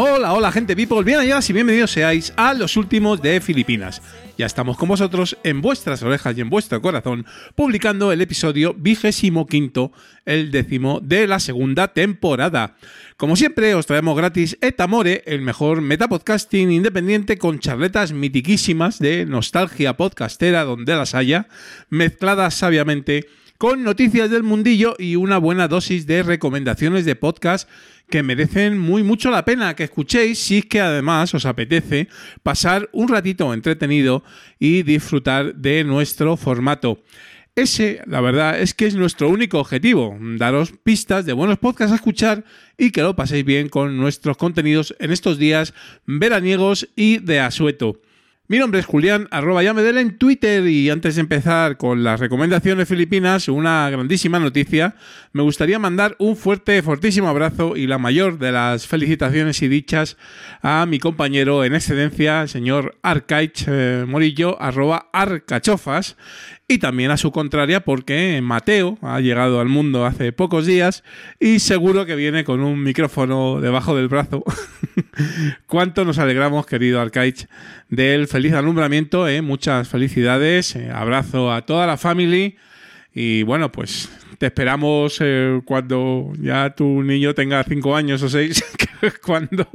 Hola, hola gente people, bien halladas y bienvenidos seáis a los últimos de Filipinas. Ya estamos con vosotros en vuestras orejas y en vuestro corazón, publicando el episodio vigésimo quinto, el décimo de la segunda temporada. Como siempre, os traemos gratis Etamore, el mejor metapodcasting independiente con charletas mitiquísimas de nostalgia podcastera donde las haya, mezcladas sabiamente con noticias del mundillo y una buena dosis de recomendaciones de podcast que merecen muy mucho la pena que escuchéis si es que además os apetece pasar un ratito entretenido y disfrutar de nuestro formato. Ese, la verdad, es que es nuestro único objetivo, daros pistas de buenos podcasts a escuchar y que lo paséis bien con nuestros contenidos en estos días veraniegos y de asueto. Mi nombre es Julián, arroba Yamedel en Twitter y antes de empezar con las recomendaciones filipinas, una grandísima noticia, me gustaría mandar un fuerte, fortísimo abrazo y la mayor de las felicitaciones y dichas a mi compañero en excedencia, el señor Arcaich eh, Morillo, arroba Arcachofas, y también a su contraria porque Mateo ha llegado al mundo hace pocos días y seguro que viene con un micrófono debajo del brazo. Cuánto nos alegramos, querido Arcaich, del feliz alumbramiento. ¿eh? Muchas felicidades. eh, abrazo a toda la family. Y bueno, pues te esperamos eh, cuando ya tu niño tenga cinco años o seis, cuando,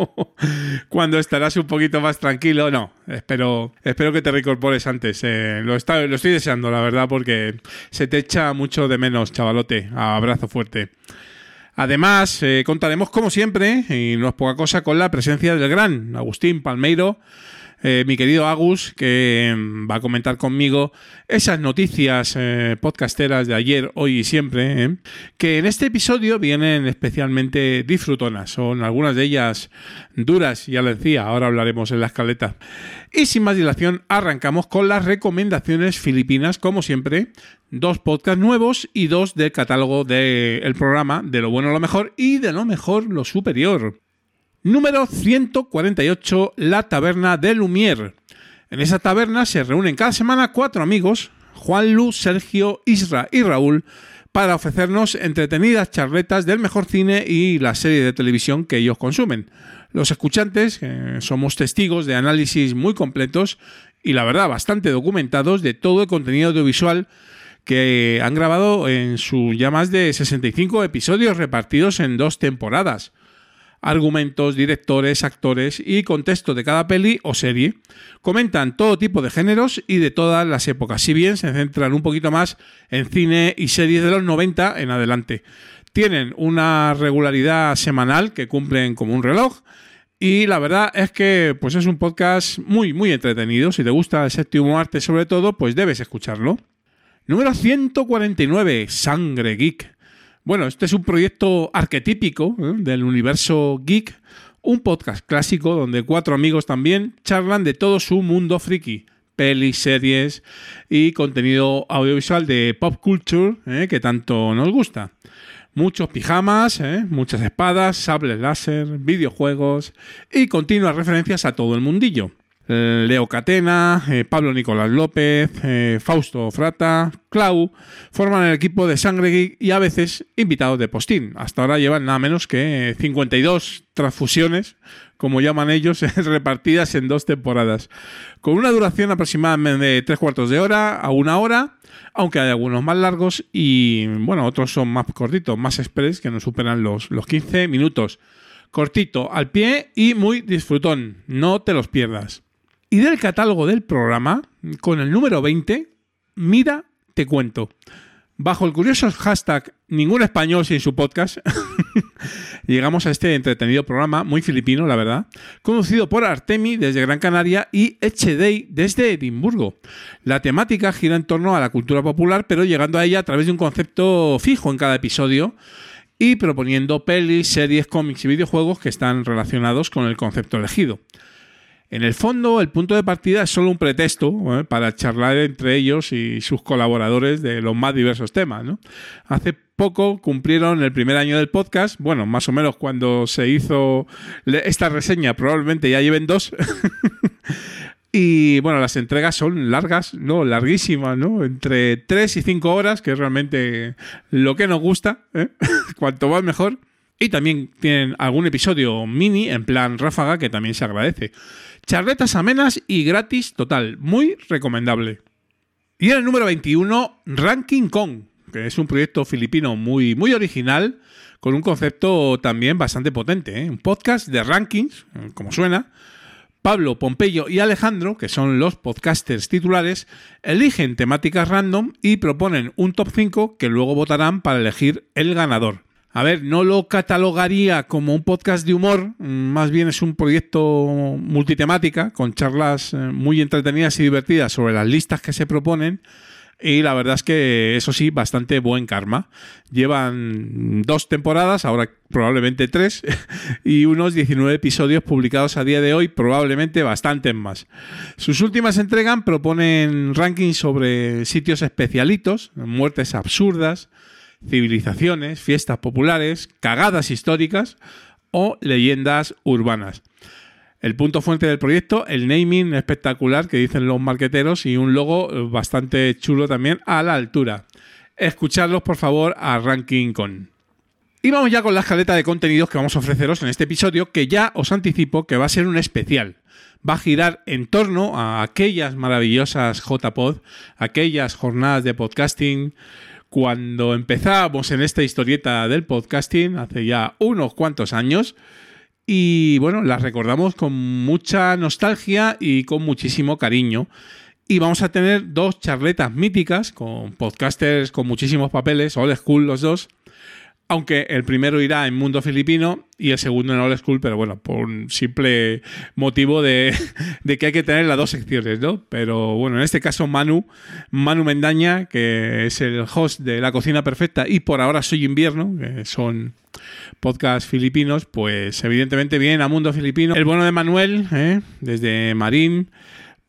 cuando estarás un poquito más tranquilo. No, espero, espero que te reincorpores antes. eh, lo estoy deseando, la verdad, porque se te echa mucho de menos, chavalote. Abrazo fuerte. Además, eh, contaremos como siempre, y no es poca cosa, con la presencia del gran Agustín Palmeiro, eh, mi querido Agus, que mm, va a comentar conmigo esas noticias eh, podcasteras de ayer, hoy y siempre, eh, que en este episodio vienen especialmente disfrutonas. Son algunas de ellas duras, ya lo decía, ahora hablaremos en la escaleta. Y sin más dilación, arrancamos con las recomendaciones filipinas, como siempre. Dos podcasts nuevos y dos del catálogo del programa, de lo bueno lo mejor y de lo mejor lo superior. Número 148, La Taberna de Lumière. En esa taberna se reúnen cada semana cuatro amigos, Juan Lu, Sergio, Isra y Raúl, para ofrecernos entretenidas charletas del mejor cine y la serie de televisión que ellos consumen. Los escuchantes eh, somos testigos de análisis muy completos y la verdad bastante documentados de todo el contenido audiovisual que han grabado en sus ya más de 65 episodios repartidos en dos temporadas argumentos, directores, actores y contexto de cada peli o serie. Comentan todo tipo de géneros y de todas las épocas, si bien se centran un poquito más en cine y series de los 90 en adelante. Tienen una regularidad semanal que cumplen como un reloj y la verdad es que pues es un podcast muy muy entretenido. Si te gusta el séptimo arte sobre todo, pues debes escucharlo. Número 149, Sangre Geek. Bueno, este es un proyecto arquetípico ¿eh? del universo geek, un podcast clásico donde cuatro amigos también charlan de todo su mundo friki, pelis, series y contenido audiovisual de pop culture ¿eh? que tanto nos gusta. Muchos pijamas, ¿eh? muchas espadas, sables láser, videojuegos y continuas referencias a todo el mundillo. Eh, Leo Catena, eh, Pablo Nicolás López, eh, Fausto Frata, Clau, forman el equipo de Sangre Geek y a veces invitados de postín. Hasta ahora llevan nada menos que 52 transfusiones, como llaman ellos, repartidas en dos temporadas, con una duración aproximadamente de tres cuartos de hora a una hora, aunque hay algunos más largos y, bueno, otros son más cortitos, más express, que no superan los, los 15 minutos. Cortito, al pie y muy disfrutón. No te los pierdas. Y del catálogo del programa, con el número 20, mira, te cuento. Bajo el curioso hashtag Ningún español sin su podcast, llegamos a este entretenido programa, muy filipino, la verdad, conducido por Artemi desde Gran Canaria y Echedei desde Edimburgo. La temática gira en torno a la cultura popular, pero llegando a ella a través de un concepto fijo en cada episodio y proponiendo pelis, series, cómics y videojuegos que están relacionados con el concepto elegido. En el fondo, el punto de partida es solo un pretexto ¿eh? para charlar entre ellos y sus colaboradores de los más diversos temas. Hace poco cumplieron el primer año del podcast, bueno, más o menos cuando se hizo esta reseña, probablemente ya lleven dos. Y bueno, las entregas son largas, ¿no? Larguísimas, ¿no? Entre 3 y 5 horas, que es realmente lo que nos gusta. ¿eh? Cuanto más mejor. Y también tienen algún episodio mini en plan ráfaga que también se agradece. Charletas amenas y gratis total. Muy recomendable. Y en el número 21, Ranking Kong, que es un proyecto filipino muy, muy original, con un concepto también bastante potente. ¿eh? Un podcast de rankings, como suena Pablo, Pompeyo y Alejandro, que son los podcasters titulares, eligen temáticas random y proponen un top 5 que luego votarán para elegir el ganador. A ver, no lo catalogaría como un podcast de humor, más bien es un proyecto multitemática, con charlas eh, muy entretenidas y divertidas sobre las listas que se proponen y la verdad es que eso sí, bastante buen karma. Llevan dos temporadas, ahora probablemente tres, y unos 19 episodios publicados a día de hoy, probablemente bastantes más. Sus últimas entregas proponen rankings sobre sitios especialitos, muertes absurdas, civilizaciones, fiestas populares, cagadas históricas o leyendas urbanas. El punto fuente del proyecto, el naming espectacular que dicen los marqueteros y un logo bastante chulo también a la altura. Escuchadlos por favor a Ranking Con. Y vamos ya con la escaleta de contenidos que vamos a ofreceros en este episodio, que ya os anticipo que va a ser un especial. Va a girar en torno a aquellas maravillosas JPod, aquellas jornadas de podcasting, cuando empezamos en esta historieta del podcasting hace ya unos cuantos años y bueno, las recordamos con mucha nostalgia y con muchísimo cariño. Y vamos a tener dos charletas míticas con podcasters con muchísimos papeles, old school los dos. Aunque el primero irá en mundo filipino y el segundo en old school, pero bueno, por un simple motivo de, que hay que tener las dos secciones, ¿no? Pero bueno, en este caso Manu, Manu Mendaña, que es el host de La Cocina Perfecta y por ahora Soy Invierno, que son podcast filipinos, pues evidentemente viene a Mundo Filipino. El bueno de Manuel, ¿eh? desde Marín,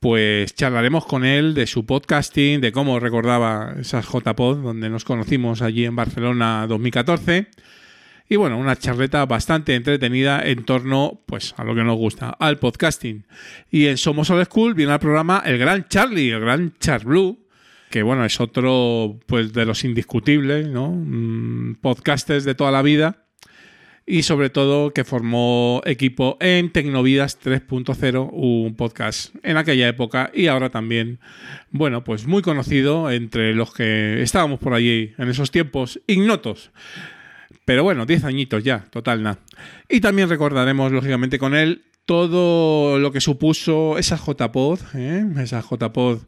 pues charlaremos con él de su podcasting, de cómo recordaba esas JPod, donde nos conocimos allí en Barcelona 2014. Y bueno, una charleta bastante entretenida en torno pues, a lo que nos gusta, al podcasting. Y en Somos Old School viene al programa el gran Charlie, el gran Blue que bueno, es otro pues de los indiscutibles, ¿no? Mm, podcasters de toda la vida y sobre todo que formó equipo en Tecnovidas 3.0, un podcast en aquella época y ahora también, bueno, pues muy conocido entre los que estábamos por allí en esos tiempos ignotos. Pero bueno, 10 añitos ya, total nada. Y también recordaremos, lógicamente, con él todo lo que supuso esa JPod, ¿eh? esas JPod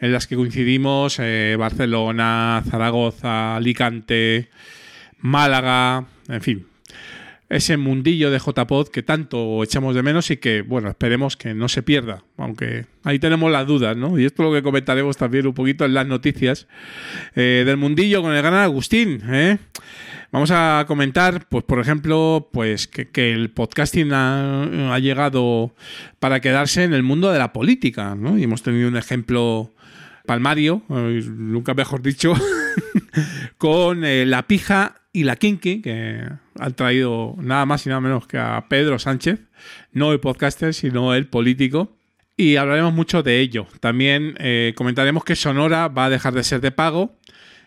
en las que coincidimos, eh, Barcelona, Zaragoza, Alicante, Málaga, en fin, ese mundillo de JPod que tanto echamos de menos y que, bueno, esperemos que no se pierda, aunque ahí tenemos las dudas, ¿no? Y esto es lo que comentaremos también un poquito en las noticias eh, del mundillo con el gran Agustín, ¿eh? Vamos a comentar, pues por ejemplo, pues que, el podcasting ha, llegado para quedarse en el mundo de la política, ¿no? Y hemos tenido un ejemplo palmario, eh, nunca mejor dicho, con la pija y la kinky, que han traído nada más y nada menos que a Pedro Sánchez, no el podcaster, sino el político. Y hablaremos mucho de ello. También eh, comentaremos que Sonora va a dejar de ser de pago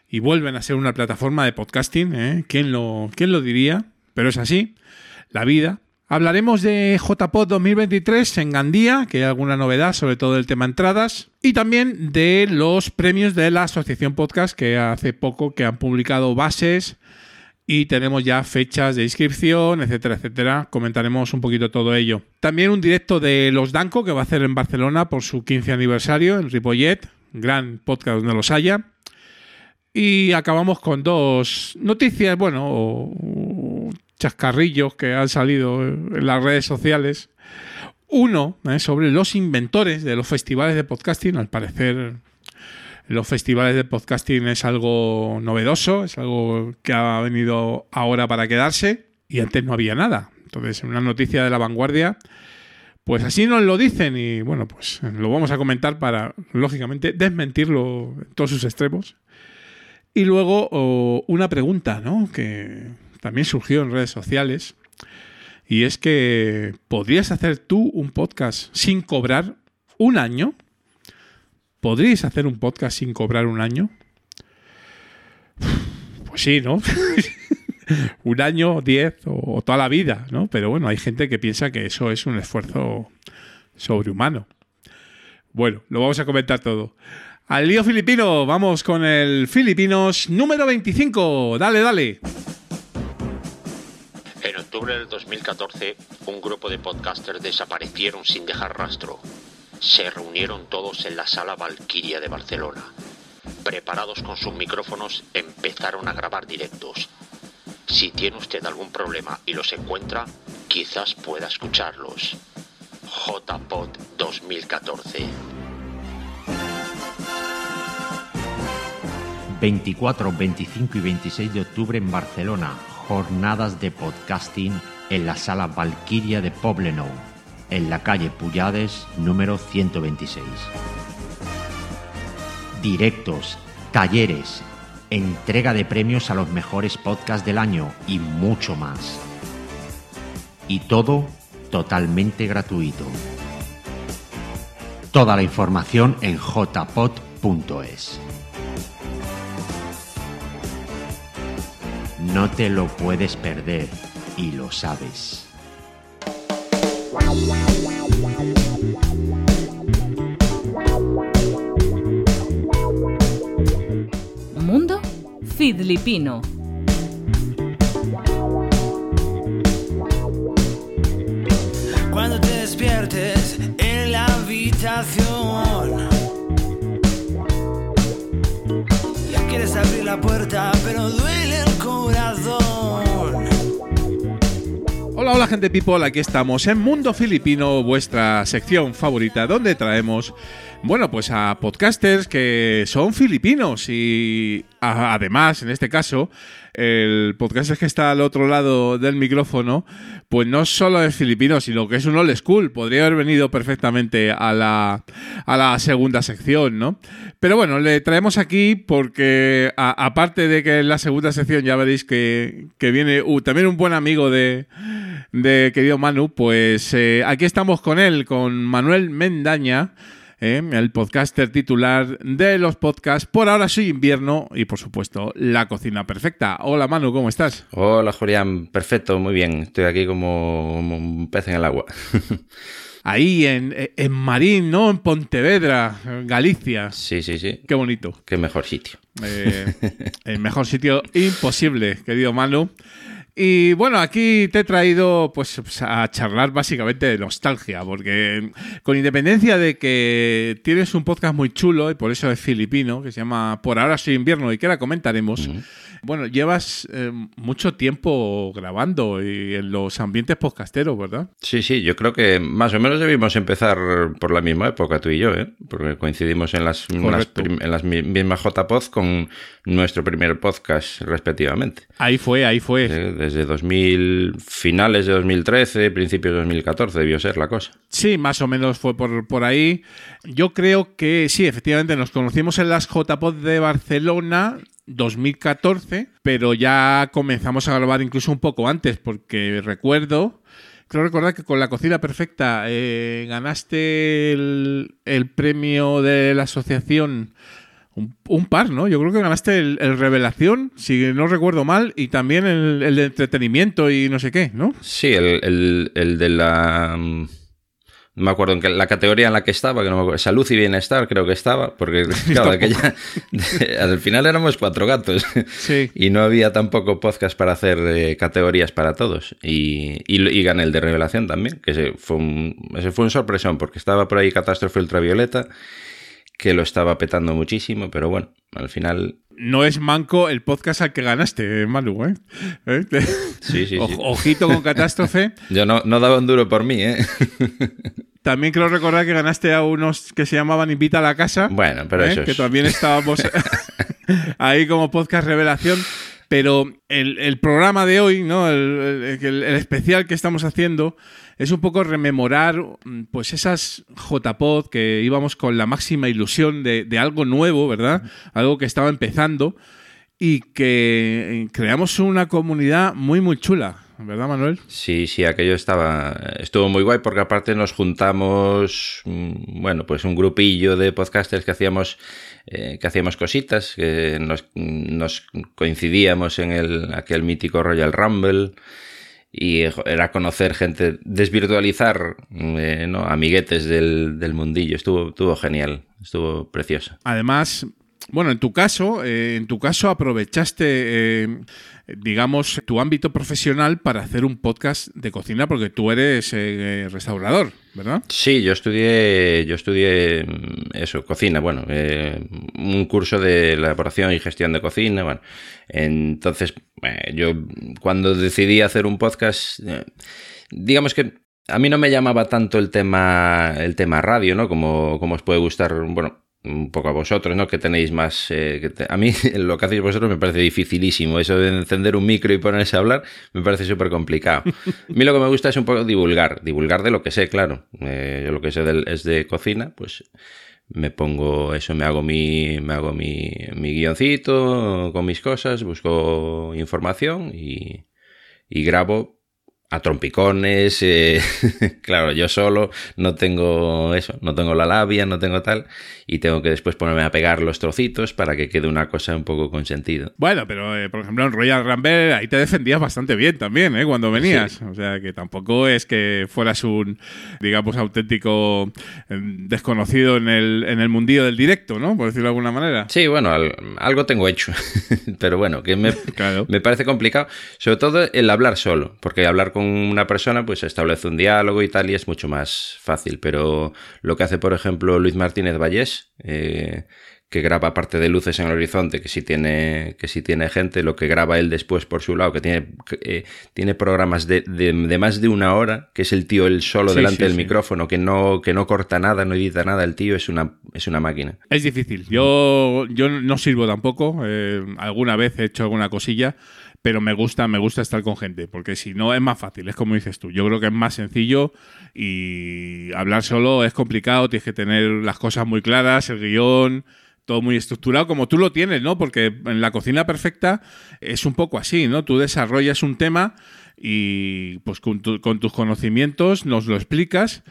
y vuelven a ser una plataforma de podcasting. ¿eh? ¿Quién, lo, ¿Quién lo diría? Pero es así, la vida. Hablaremos de JPod 2023 en Gandía, que hay alguna novedad sobre todo el tema entradas, y también de los premios de la Asociación Podcast, que hace poco que han publicado bases y tenemos ya fechas de inscripción, etcétera, etcétera. Comentaremos un poquito todo ello. También un directo de Los Danco que va a hacer en Barcelona por su 15 aniversario en Ripollet, gran podcast donde los haya. Y acabamos con dos noticias, bueno, chascarrillos que han salido en las redes sociales. Uno eh, sobre los inventores de los festivales de podcasting. Al parecer, los festivales de podcasting es algo novedoso, es algo que ha venido ahora para quedarse y antes no había nada. Entonces, en una noticia de la vanguardia, Pues así nos lo dicen y bueno, pues lo vamos a comentar para, lógicamente, desmentirlo en todos sus extremos. Y luego una pregunta, ¿no? Que también surgió en redes sociales. Y es que, ¿podrías hacer tú un podcast sin cobrar un año? ¿Podríais hacer un podcast sin cobrar un año? Pues sí, ¿no? un año, diez o, toda la vida, ¿no? Pero bueno, hay gente que piensa que eso es un esfuerzo sobrehumano. Bueno, lo vamos a comentar todo. Al lío filipino, vamos con el Filipinos número 25. Dale, dale. En octubre del 2014, un grupo de podcasters desaparecieron sin dejar rastro. Se reunieron todos en la sala Valkyria de Barcelona. Preparados con sus micrófonos, empezaron a grabar directos. Si tiene usted algún problema y los encuentra, quizás pueda escucharlos. JPod 2014. 24, 25 y 26 de octubre en Barcelona, jornadas de podcasting en la sala Valkyria de Poblenou, en la calle Puyades, número 126. Directos, talleres, entrega de premios a los mejores podcasts del año y mucho más. Y todo totalmente gratuito. Toda la información en jpod.es. No te lo puedes perder y lo sabes. Mundo Filipino. Cuando te despiertes en la habitación. Quieres abrir la puerta, pero duele el Hola, hola gente people, aquí estamos en Mundo Filipino, vuestra sección favorita, donde traemos, bueno, pues a podcasters que son filipinos y además, en este caso, el podcaster que está al otro lado del micrófono, pues no solo es filipino, sino que es un old school, podría haber venido perfectamente a la, a la segunda sección, ¿no? Pero bueno, le traemos aquí porque, aparte de que en la segunda sección ya veréis que, que viene uh, también un buen amigo de, de querido Manu, pues eh, aquí estamos con él, con Manuel Mendaña, eh, el podcaster titular de los podcasts Por ahora soy invierno y por supuesto La Cocina Perfecta. Hola Manu, ¿cómo estás? Hola Julián, perfecto, muy bien. Estoy aquí como, un pez en el agua. Ahí en, en Marín, ¿no? En Pontevedra, Galicia. sí, sí, sí. Qué bonito. Qué mejor sitio. Eh, el mejor sitio imposible, querido Manu. Y bueno, aquí te he traído pues a charlar básicamente de nostalgia, porque con independencia de que tienes un podcast muy chulo y por eso es filipino, que se llama Por ahora soy invierno y que la comentaremos, bueno, llevas eh, mucho tiempo grabando y en los ambientes podcasteros, ¿verdad? Sí, sí, yo creo que más o menos debimos empezar por la misma época tú y yo, ¿eh? Porque coincidimos en las, en las, en mismas JPod con nuestro primer podcast respectivamente. Ahí fue, ahí fue. Eh, Desde 2000, finales de 2013, principios de 2014 debió ser la cosa. Sí, más o menos fue por, por ahí. Yo creo que sí, efectivamente, nos conocimos en las JPod de Barcelona 2014, pero ya comenzamos a grabar incluso un poco antes, porque recuerdo, creo recordar que con La Cocina Perfecta eh, ganaste el, premio de la asociación. Un, par, ¿no? Yo creo que ganaste el, el Revelación, si no recuerdo mal, y también el, el de entretenimiento y no sé qué, ¿no? Sí, el, el- el de la... No me acuerdo en qué, la categoría en la que estaba, que no me acuerdo. Salud y bienestar creo que estaba, porque claro, aquella, al final éramos cuatro gatos Sí. y no había tampoco podcast para hacer eh, categorías para todos. Y, y, y gané el de revelación también, que ese fue un, ese fue un sorpresón, porque estaba por ahí Catástrofe Ultravioleta, que lo estaba petando muchísimo, pero bueno, al final... No es manco el podcast al que ganaste, Manu, ¿eh? ¿Eh? Sí, sí, O- sí. Ojito con Catástrofe. Yo no, no daba un duro por mí, ¿eh? También creo recordar que ganaste a unos que se llamaban Invita a la Casa. Bueno, pero ¿eh? eso es- Que también estábamos ahí como podcast revelación. Pero el, el programa de hoy, ¿no? El- el- el especial que estamos haciendo, es un poco rememorar mm, pues esas JPod que íbamos con la máxima ilusión de, algo nuevo, ¿verdad? Algo que estaba empezando y que eh, creamos una comunidad muy, muy chula. ¿Verdad, Manuel? Sí, sí, aquello estaba. Estuvo muy guay porque aparte nos juntamos, mm, bueno, pues un grupillo de podcasters que hacíamos, eh, que hacíamos cositas, que nos, nos coincidíamos en el, aquel mítico Royal Rumble y era conocer gente, desvirtualizar eh, ¿no? amiguetes del, del mundillo. Estuvo, estuvo genial, estuvo precioso. Además, bueno, en tu caso, eh, en tu caso aprovechaste, eh, digamos, tu ámbito profesional para hacer un podcast de cocina, porque tú eres eh, restaurador, ¿verdad? Sí, yo estudié, yo estudié mm, eso, cocina, bueno, eh, un curso de elaboración y gestión de cocina, bueno, entonces eh, yo cuando decidí hacer un podcast, eh, digamos que a mí no me llamaba tanto el tema, el tema radio, ¿no? Como, como os puede gustar, bueno, un poco a vosotros, ¿no? Que tenéis más... eh, que te- a mí lo que hacéis vosotros me parece dificilísimo. Eso de encender un micro y ponerse a hablar me parece súper complicado. A mí lo que me gusta es un poco divulgar. Divulgar de lo que sé, claro. Eh, yo lo que sé del- es de cocina, pues me pongo eso, me hago mi, me hago mi, mi guioncito con mis cosas, busco información y, y grabo a trompicones, eh, claro, yo solo no tengo eso, no tengo la labia, no tengo tal, y tengo que después ponerme a pegar los trocitos para que quede una cosa un poco con sentido. Bueno, pero eh, por ejemplo en Royal Rumble ahí te defendías bastante bien también, ¿eh? Cuando venías. O sea, que tampoco es que fueras un, digamos, auténtico eh, desconocido en el, en el mundillo del directo, ¿no? Por decirlo de alguna manera. Sí, bueno, al- algo tengo hecho, pero bueno, que me, Claro. me parece complicado, sobre todo el hablar solo, porque hablar con una persona pues establece un diálogo y tal y es mucho más fácil, pero lo que hace por ejemplo Luis Martínez Vallés, eh, que graba parte de Luces en el Horizonte, que sí tiene, que sí tiene gente, lo que graba él después por su lado, que tiene, eh, tiene programas de, de- de más de una hora, que es el tío él solo Sí, delante sí, del sí. micrófono, que no, que no corta nada, no edita nada, el tío es una, es una máquina. Es difícil. Yo, yo no sirvo tampoco. eh, alguna vez he hecho alguna cosilla, pero me gusta, me gusta estar con gente, porque si no es más fácil, es como dices tú. Yo creo que es más sencillo y hablar solo es complicado, tienes que tener las cosas muy claras, el guion, todo muy estructurado, como tú lo tienes, ¿no? Porque en la cocina perfecta es un poco así, ¿no? Tú desarrollas un tema y pues con, tu- con tus conocimientos nos lo explicas.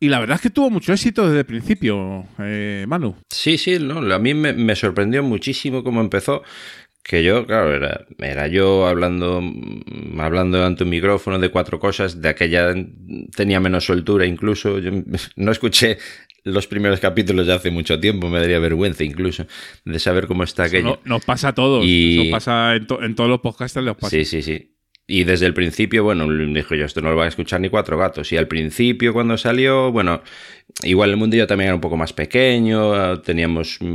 Y la verdad es que tuvo mucho éxito desde el principio, eh, Manu. Sí, sí, no, a mí me, me sorprendió muchísimo cómo empezó. Que yo, claro, era, era yo hablando, mm, hablando ante un micrófono de cuatro cosas, de aquella tenía menos soltura incluso. Yo no escuché los primeros capítulos de hace mucho tiempo, me daría vergüenza incluso de saber cómo está aquello. No- nos pasa a todos. Y- Eso pasa en, to- en todos los podcasts. Les pasa. Sí, sí, sí. Y desde el principio, bueno, dijo yo, esto no lo van a escuchar ni cuatro gatos. Y al principio, cuando salió, bueno, igual el mundillo también era un poco más pequeño, teníamos mm,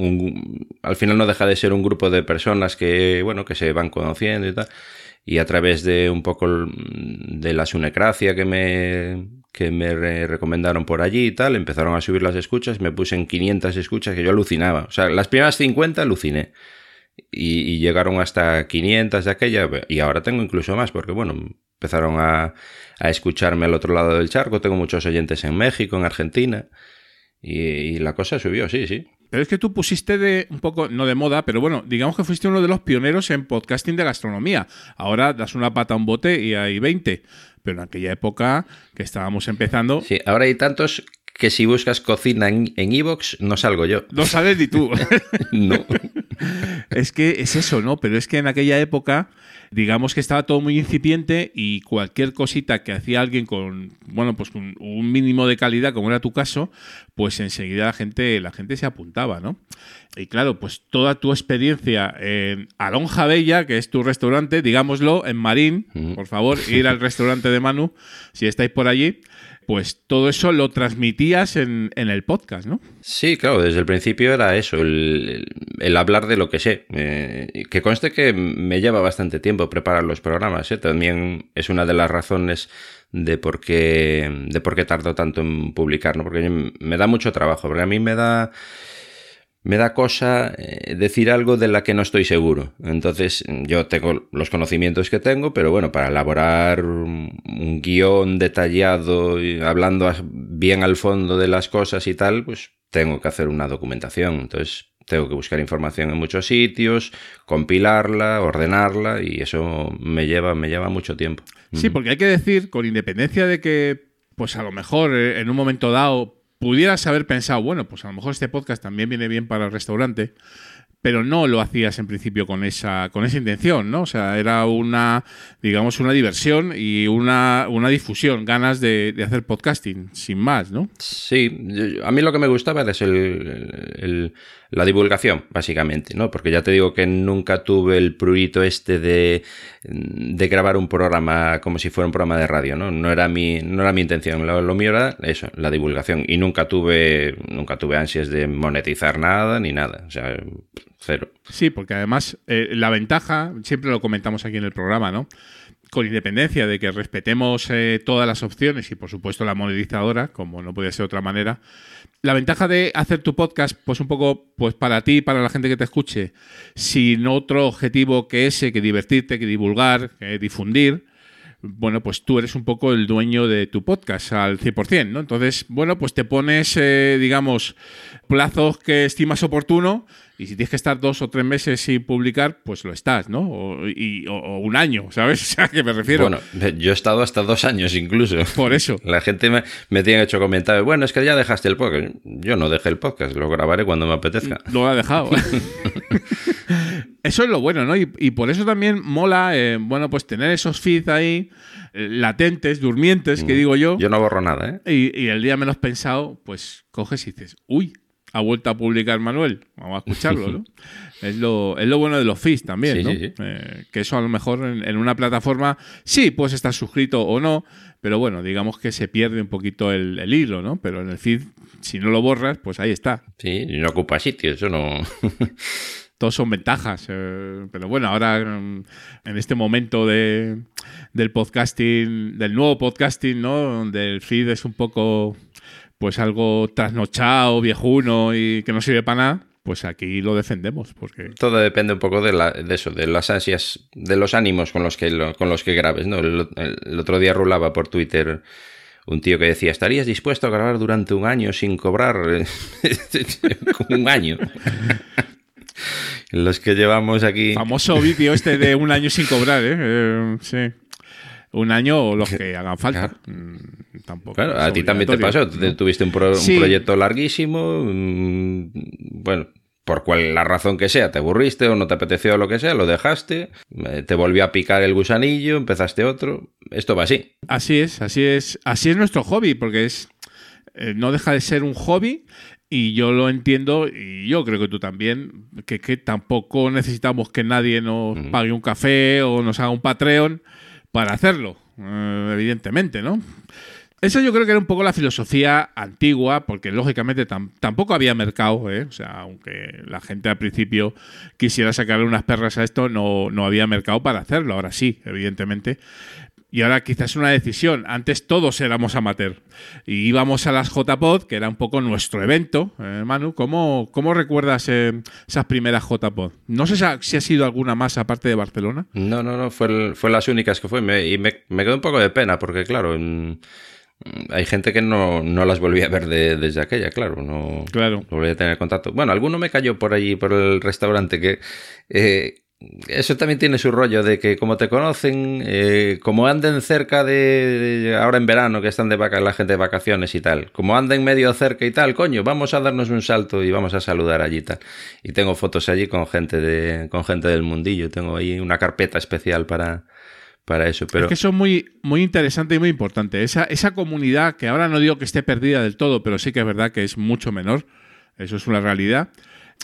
un, al final no deja de ser un grupo de personas que, bueno, que se van conociendo y tal. Y a través de un poco el- de la sunecracia que me, que me re- recomendaron por allí y tal, empezaron a subir las escuchas, me puse en 500 escuchas que yo alucinaba. O sea, las primeras 50 aluciné y, y llegaron hasta 500 de aquella y ahora tengo incluso más porque bueno empezaron a, a escucharme al otro lado del charco tengo muchos oyentes en México en Argentina y, y la cosa subió sí sí Pero es que tú pusiste de un poco, no de moda, pero bueno, digamos que fuiste uno de los pioneros en podcasting de gastronomía. Ahora das una pata a un bote y hay 20. Pero en aquella época que estábamos empezando, sí ahora hay tantos que si buscas cocina en en Evox no salgo yo no sabes ni tú. no es que es eso, ¿no? Pero es que en aquella época, digamos que estaba todo muy incipiente y cualquier cosita que hacía alguien con, bueno, pues con un mínimo de calidad, como era tu caso, pues enseguida la gente, la gente se apuntaba, ¿no? Y claro, pues toda tu experiencia en Alonja Bella, que es tu restaurante, digámoslo, en Marín, por favor, ir al restaurante de Manu, si estáis por allí, pues todo eso lo transmitías en, en el podcast, ¿no? Sí, claro, desde el principio era eso, el, hablar de lo que sé. Eh, que conste que me lleva bastante tiempo preparar los programas, ¿eh? también es una de las razones de por qué, de por qué tardo tanto en publicar, ¿no? Porque me da mucho trabajo, porque a mí me da... me da cosa eh, decir algo de la que no estoy seguro. Entonces, yo tengo los conocimientos que tengo, pero bueno, para elaborar un, guion detallado, y hablando bien al fondo de las cosas y tal, pues tengo que hacer una documentación. Entonces, tengo que buscar información en muchos sitios, compilarla, ordenarla, y eso me lleva, me lleva mucho tiempo. Sí, porque hay que decir, con independencia de que, pues a lo mejor eh, en un momento dado pudieras haber pensado, bueno, pues a lo mejor este podcast también viene bien para el restaurante, pero no lo hacías en principio con esa, con esa intención, ¿no? O sea, era una, digamos, una diversión y una, una difusión, ganas de, de hacer podcasting, sin más, ¿no? Sí, a mí lo que me gustaba era el- la divulgación, básicamente, ¿no? Porque ya te digo que nunca tuve el prurito este de, de grabar un programa como si fuera un programa de radio, ¿no? No era mi, no era mi intención. Lo, lo mío era eso, la divulgación. Y nunca tuve, nunca tuve ansias de monetizar nada ni nada. O sea, cero. Sí, porque además eh, la ventaja, siempre lo comentamos aquí en el programa, ¿no? Con independencia de que respetemos eh, todas las opciones y por supuesto la monetizadora, como no puede ser de otra manera, la ventaja de hacer tu podcast, pues un poco, pues para ti, para la gente que te escuche, sin otro objetivo que ese, que divertirte, que divulgar, que difundir, bueno, pues tú eres un poco el dueño de tu podcast al 100%, ¿no? Entonces, bueno, pues te pones, eh, digamos, plazos que estimas oportuno y si tienes que estar dos o tres meses sin publicar, pues lo estás, ¿no? O, y- o- o un año, ¿sabes? O sea, que me refiero. Bueno, yo he estado hasta dos años incluso. Por eso. La gente me, me tiene hecho comentarios, bueno, es que ya dejaste el podcast. Yo no dejé el podcast, lo grabaré cuando me apetezca. Lo ha dejado. eso es lo bueno, ¿no? Y, y por eso también mola, eh, bueno, pues tener esos feeds ahí, eh, latentes, durmientes, que digo yo. Yo no borro nada, ¿eh? Y, y el día menos pensado, pues coges y dices, uy, ha vuelto a publicar Manuel, vamos a escucharlo, ¿no? es, lo, es lo bueno de los feeds también, Sí, ¿no? sí, sí. Eh, que eso a lo mejor en, en una plataforma sí puedes estar suscrito o no, pero bueno, digamos que se pierde un poquito el, el hilo, ¿no? Pero en el feed, si no lo borras, pues ahí está. Sí, no ocupa sitio, eso no. Todos son ventajas. eh, pero bueno, ahora mm, en este momento de, del podcasting, del nuevo podcasting, ¿no? Donde el feed es un poco, pues algo trasnochado, viejuno y que no sirve para nada, pues aquí lo defendemos. Porque Todo depende un poco de, la- de eso, de las ansias, de los ánimos con los que, lo- con los que grabes, ¿no? El, otro día rulaba por Twitter un tío que decía, ¿estarías dispuesto a grabar durante un año sin cobrar? un año. los que llevamos aquí... famoso vídeo este de un año sin cobrar, ¿eh? Eh, sí. Un año o los que hagan falta. Mm, Tampoco. Claro, a ti también te pasó. ¿no? Tuviste un, pro- un Sí. proyecto larguísimo. mm, bueno, por cual la razón que sea, te aburriste o no te apeteció o lo que sea, lo dejaste, eh, te volvió a picar el gusanillo, empezaste otro. Esto va así. Así es, así es, así es nuestro hobby, porque es eh, no deja de ser un hobby y yo lo entiendo y yo creo que tú también, que, que tampoco necesitamos que nadie nos pague un café o nos haga un Patreon para hacerlo, eh, evidentemente, ¿no? Eso yo creo que era un poco la filosofía antigua, porque lógicamente tam- tampoco había mercado, ¿eh? O sea, aunque la gente al principio quisiera sacarle unas perras a esto, no, no había mercado para hacerlo. Ahora sí, evidentemente. Y ahora quizás es una decisión. Antes todos éramos amateur. Y íbamos a las JPod, que era un poco nuestro evento. Eh, Manu, ¿cómo, cómo recuerdas eh, esas primeras JPod? No sé si ha- si ha sido alguna más aparte de Barcelona. No, no, no, fue, el- fue las únicas que fue. Me- y me, me quedó un poco de pena porque, claro, mm, hay gente que no, no las volví a ver de- desde aquella, claro. No, Claro. no volví a tener contacto. Bueno, alguno me cayó por allí, por el restaurante, que eh, eso también tiene su rollo de que como te conocen, eh, como anden cerca de, de- ahora en verano que están de vaca, la gente de vacaciones y tal, como anden medio cerca y tal, coño, vamos a darnos un salto y vamos a saludar allí y tal. Y tengo fotos allí con gente de, con gente del mundillo, tengo ahí una carpeta especial para, para eso, pero Es que eso es muy, muy interesante y muy importante. Esa, esa comunidad, que ahora no digo que esté perdida del todo, pero sí que es verdad que es mucho menor. Eso es una realidad.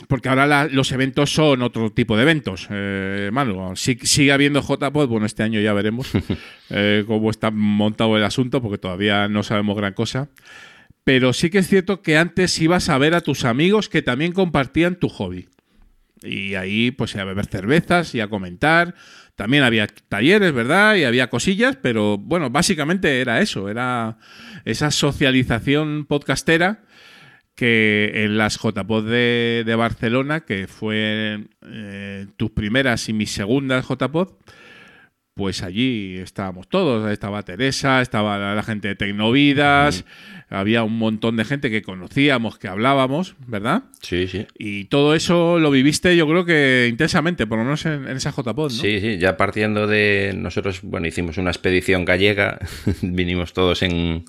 Porque ahora la- los eventos son otro tipo de eventos. Eh, Manu, sí- sigue habiendo JPod, bueno, este año ya veremos eh, cómo está montado el asunto, porque todavía no sabemos gran cosa. Pero sí que es cierto que antes ibas a ver a tus amigos que también compartían tu hobby. Y ahí, pues, a beber cervezas y a comentar. También había talleres, ¿verdad? Y había cosillas, pero bueno, básicamente era eso, era esa socialización podcastera que en las JPod de, de Barcelona, que fue eh, tus primeras y mis segundas JPod, pues allí estábamos todos. Estaba Teresa, estaba la, la gente de Tecnovidas, había un montón de gente que conocíamos, que hablábamos, ¿verdad? Sí, sí. Y todo eso lo viviste, yo creo que intensamente, por lo menos en, en esa JPod, ¿no? Sí, sí, ya partiendo de nosotros, bueno, hicimos una expedición gallega, vinimos todos en,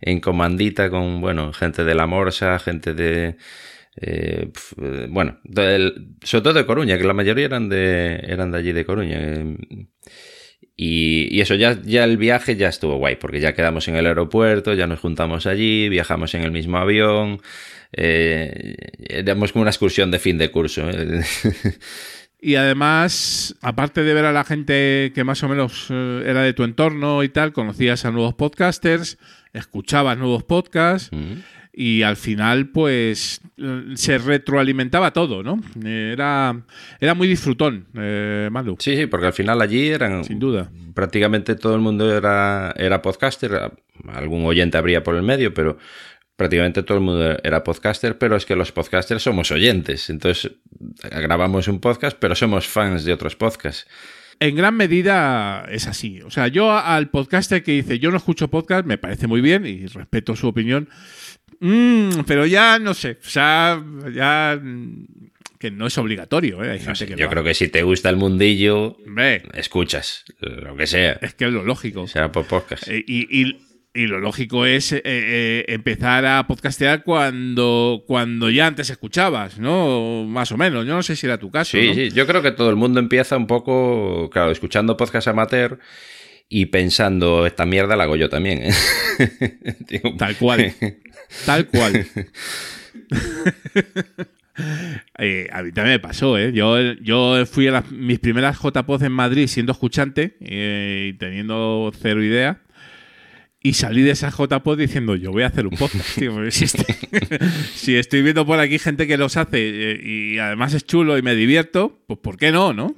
en comandita con, bueno, gente de la Morsa, gente de, eh, eh, bueno, sobre todo de Coruña, que la mayoría eran de, eran de allí de Coruña. eh, y, y eso, ya, ya el viaje ya estuvo guay, porque ya quedamos en el aeropuerto, ya nos juntamos allí, viajamos en el mismo avión, eh, éramos como una excursión de fin de curso. ¿eh? Y además, aparte de ver a la gente que más o menos eh, era de tu entorno y tal, conocías a nuevos podcasters, escuchabas nuevos podcasts Mm. y al final, pues, eh, se retroalimentaba todo, ¿no? Era, era muy disfrutón, eh, Manu, Sí, sí, porque al final allí eran sin duda. prácticamente todo el mundo era, era podcaster, algún oyente habría por el medio, pero prácticamente todo el mundo era podcaster, pero es que los podcasters somos oyentes, entonces grabamos un podcast, pero somos fans de otros podcasts. En gran medida es así. O sea, yo al podcaster que dice yo no escucho podcast, me parece muy bien y respeto su opinión. Mm, pero ya no sé. O sea, ya. mm, Que no es obligatorio, ¿eh? Hay No gente sé, que yo creo que si te gusta el mundillo, Hombre, escuchas lo que sea, es que es lo lógico. será por podcast. Eh, Y, y- y lo lógico es eh, eh, empezar a podcastear cuando, cuando ya antes escuchabas, ¿no? Más o menos. Yo no sé si era tu caso. Sí, ¿no? sí, yo creo que todo el mundo empieza un poco, claro, escuchando podcast amateur y pensando, esta mierda la hago yo también. ¿eh?". Tal cual. Tal cual. Eh, a mí también me pasó, ¿eh? Yo, yo fui a las- mis primeras JPOZ en Madrid siendo escuchante eh, y teniendo cero idea. Y salí de esa JPOZ diciendo, yo voy a hacer un podcast, tío. Si estoy, si estoy viendo por aquí gente que los hace eh, y además es chulo y me divierto, pues ¿por qué no, no?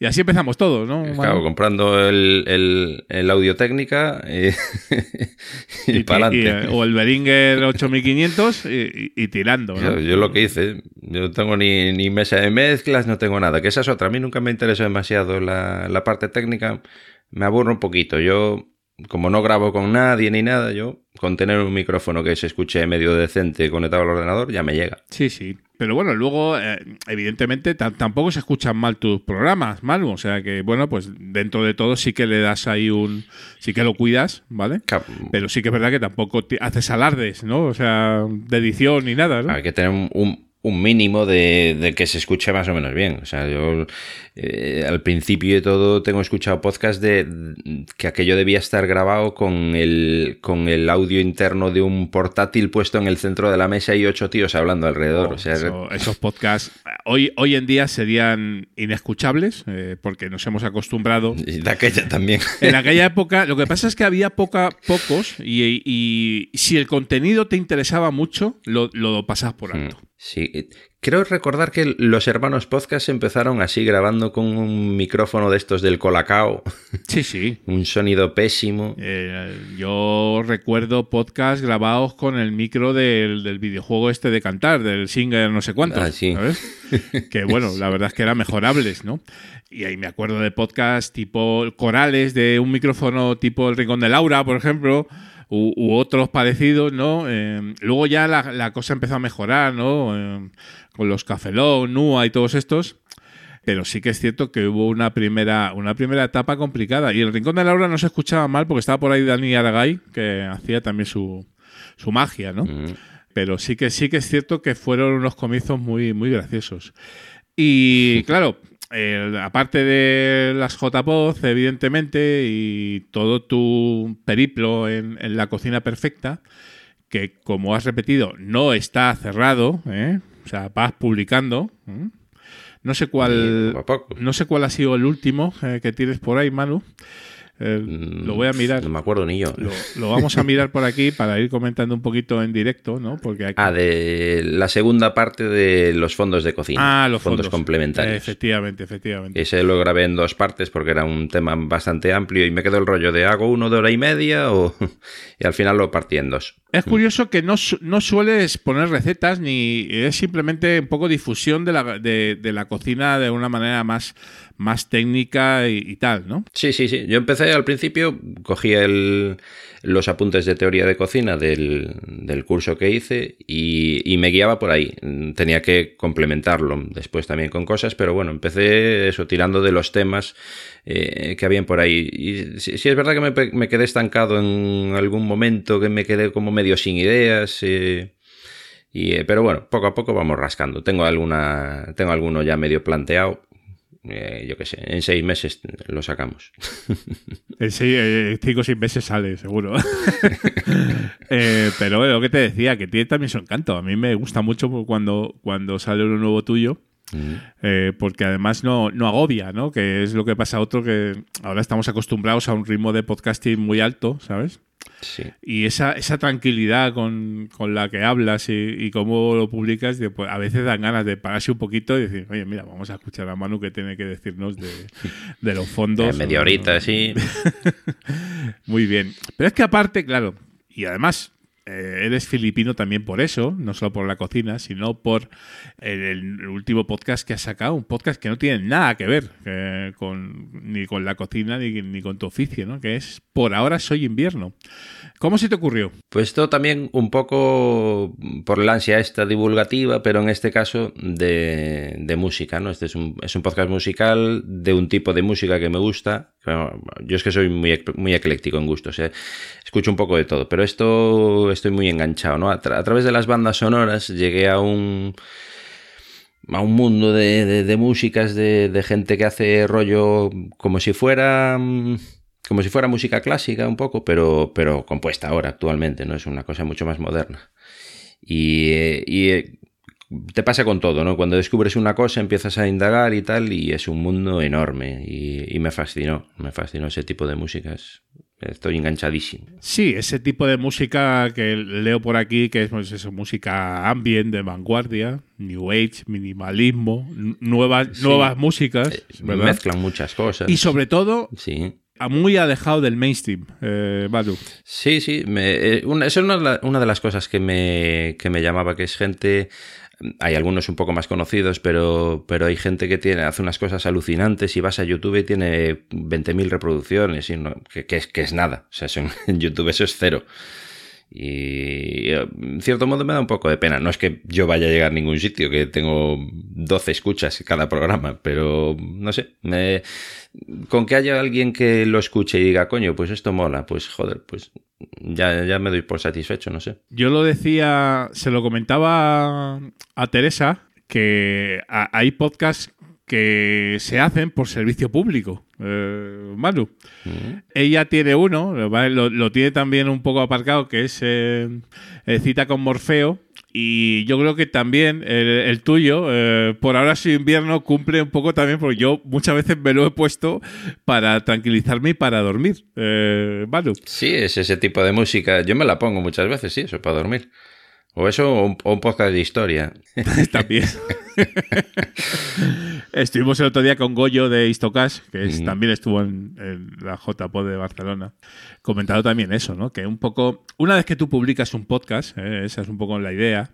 Y así empezamos todos, ¿no? Claro, Manu? comprando el, el, el audio técnica eh, y, Y- para adelante. o el Behringer 8500 y, y- y tirando, ¿no? Yo, yo lo que hice, yo no tengo ni, ni mesa de mezclas, no tengo nada. Que esa es otra. A mí nunca me interesó demasiado la, la parte técnica. Me aburro un poquito. Yo, como no grabo con nadie ni nada, yo con tener un micrófono que se escuche medio decente conectado al ordenador ya me llega. Sí, sí. Pero bueno, luego, eh, evidentemente, ta- tampoco se escuchan mal tus programas, Manu. O sea que, bueno, pues dentro de todo sí que le das ahí un. Sí que lo cuidas, ¿vale? Pero sí que es verdad que tampoco haces alardes, ¿no? O sea, de edición ni nada, ¿no? Hay que tener un, un- un mínimo de, de que se escuche más o menos bien. O sea, yo eh, al principio de todo tengo escuchado podcast de que aquello debía estar grabado con el, con el audio interno de un portátil puesto en el centro de la mesa y ocho tíos hablando alrededor. o sea, Eso- esos podcasts hoy, hoy en día serían inescuchables eh, porque nos hemos acostumbrado y de aquella también. En aquella época, lo que pasa es que había poca, pocos y, y si el contenido te interesaba mucho, lo, lo pasabas por alto. Sí, creo recordar que los hermanos podcast empezaron así grabando con un micrófono de estos del Colacao, Sí, sí. un sonido pésimo. Eh, yo recuerdo podcasts grabados con el micro del, del videojuego este de cantar, del Singer no sé cuántos. Ah, sí. ¿sabes? que bueno, la verdad es que eran mejorables, ¿no? Y ahí me acuerdo de podcasts tipo corales de un micrófono tipo El Rincón de Laura, por ejemplo, u, u otros parecidos, ¿no? Eh, luego ya la, la cosa empezó a mejorar, ¿no? Eh, con los Cafelón, Nua y todos estos. Pero sí que es cierto que hubo una primera, una primera etapa complicada. Y el Rincón de Laura no se escuchaba mal porque estaba por ahí Dani Aragay, que hacía también su, su magia, ¿no? Mm. Pero sí que sí que es cierto que fueron unos comienzos muy, muy graciosos. Y claro, aparte de las JPOZ, evidentemente, y todo tu periplo en, en la cocina perfecta, que como has repetido, no está cerrado, ¿eh? o sea, vas publicando. ¿eh? No sé cuál. No sé cuál ha sido el último eh, que tienes por ahí, Manu. Eh, lo voy a mirar. Mm, No me acuerdo ni yo. Lo, lo vamos a mirar por aquí para ir comentando un poquito en directo, ¿no? Porque aquí... Ah, de la segunda parte de los fondos de cocina. Ah, los fondos, complementarios. Efectivamente, efectivamente. Ese lo grabé en dos partes porque era un tema bastante amplio y me quedó el rollo de hago uno de hora y media o... y al final lo partí en dos. Es curioso que no, no sueles poner recetas ni es simplemente un poco difusión de la, de, de la cocina de una manera más, más técnica y, y tal, ¿no? Sí, sí, sí. Yo empecé al principio, cogía el- los apuntes de teoría de cocina del, del curso que hice y, y me guiaba por ahí. Tenía que complementarlo después también con cosas, pero bueno, empecé eso, tirando de los temas eh, que habían por ahí. Y sí es verdad que me, quedé estancado en algún momento, que me quedé como medio sin ideas. eh, y, eh, pero bueno, poco a poco vamos rascando. Tengo alguna, tengo alguno ya medio planteado. Yo qué sé, en seis meses lo sacamos. En seis- eh, cinco o seis meses sale, seguro. Pero lo que te decía, que tiene también su encanto. A mí me gusta mucho cuando, cuando sale uno nuevo tuyo. Eh, porque además no, no agobia, ¿no? Que es lo que pasa a otro que ahora estamos acostumbrados a un ritmo de podcasting muy alto, ¿sabes? Sí. Y esa, esa tranquilidad con, con la que hablas y, y cómo lo publicas, de, pues, a veces dan ganas de pararse un poquito y decir, oye, mira, vamos a escuchar a Manu que tiene que decirnos de, de los fondos. Eh, media horita, sí. Muy bien. Pero es que aparte, claro, y además eh, eres filipino también por eso, no solo por la cocina, sino por el, último podcast que has sacado, un podcast que no tiene nada que ver eh, con, ni con la cocina ni, ni con tu oficio, ¿no? Que es Por ahora soy invierno. ¿Cómo se te ocurrió? Pues esto también un poco por la ansia esta divulgativa, pero en este caso de, de música, ¿no? Este es un, es un podcast musical de un tipo de música que me gusta. Yo es que soy muy, muy ecléctico en gustos, ¿eh? escucho un poco de todo, pero esto estoy muy enganchado, ¿no? A, tra- a través de las bandas sonoras llegué a un a un mundo de, de- músicas, de, gente que hace rollo como si fuera mm, como si fuera música clásica un poco, pero, pero compuesta ahora, actualmente, ¿no? Es una cosa mucho más moderna. Y, y, eh, te pasa con todo, ¿no? Cuando descubres una cosa empiezas a indagar y tal, y es un mundo enorme. Y, y me fascinó, me fascinó ese tipo de músicas. Estoy enganchadísimo. Sí, ese tipo de música que leo por aquí, que es pues, eso, música ambient, de vanguardia, new age, minimalismo, nuevas, Sí. nuevas músicas, ¿verdad? Mezclan muchas cosas. Y sobre todo, Sí. a- muy alejado del mainstream, eh, Badu. Sí, sí. Me, eh, una, esa es una, una de las cosas que me, que me llamaba, que es gente. Hay algunos un poco más conocidos, pero, pero hay gente que tiene, hace unas cosas alucinantes y vas a YouTube y tiene 20.000 reproducciones, y no- que, es, que es nada. O sea, eso en- YouTube eso es cero. Y en cierto modo me da un poco de pena. No es que yo vaya a llegar a ningún sitio, que tengo 12 escuchas cada programa, pero no sé. con que haya alguien que lo escuche y diga, coño, pues esto mola, pues joder, pues ya, ya me doy por satisfecho, no sé. Yo lo decía, se lo comentaba a Teresa, que hay podcasts que se hacen por servicio público. Eh, Manu. Ella tiene uno, lo, lo tiene también un poco aparcado, que es eh, eh, Cita con Morfeo. Y yo creo que también el, tuyo, eh, por ahora soy invierno, cumple un poco también, porque yo muchas veces me lo he puesto para tranquilizarme y para dormir. Eh, Manu. Sí, es ese tipo de música. Yo me la pongo muchas veces, sí, eso para dormir. O eso, o un, o un podcast de historia. también. Estuvimos el otro día con Goyo de Istocas, que es- también estuvo en, en la JPO de Barcelona, comentando también eso, ¿no? Que un poco, una vez que tú publicas un podcast, eh, esa es un poco la idea,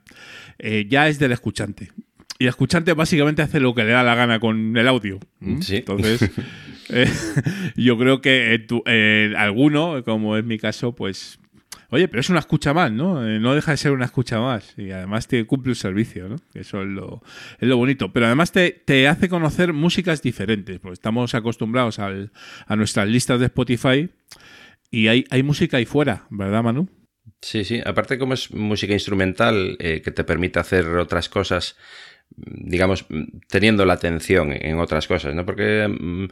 eh, ya es del escuchante. Y el escuchante básicamente hace lo que le da la gana con el audio. ¿m? Sí. Entonces, eh, yo creo que tu- alguno, como es mi caso, pues Oye, pero es una escucha más, ¿no? Eh, no deja de ser una escucha más. Y además te cumple un servicio, ¿no? Eso es lo, es lo bonito. Pero además te, te hace conocer músicas diferentes. Porque estamos acostumbrados al- a nuestras listas de Spotify y hay, hay música ahí fuera, ¿verdad, Manu? Sí, sí. Aparte, como es música instrumental eh, que te permite hacer otras cosas, digamos, teniendo la atención en otras cosas, ¿no? Porque mm,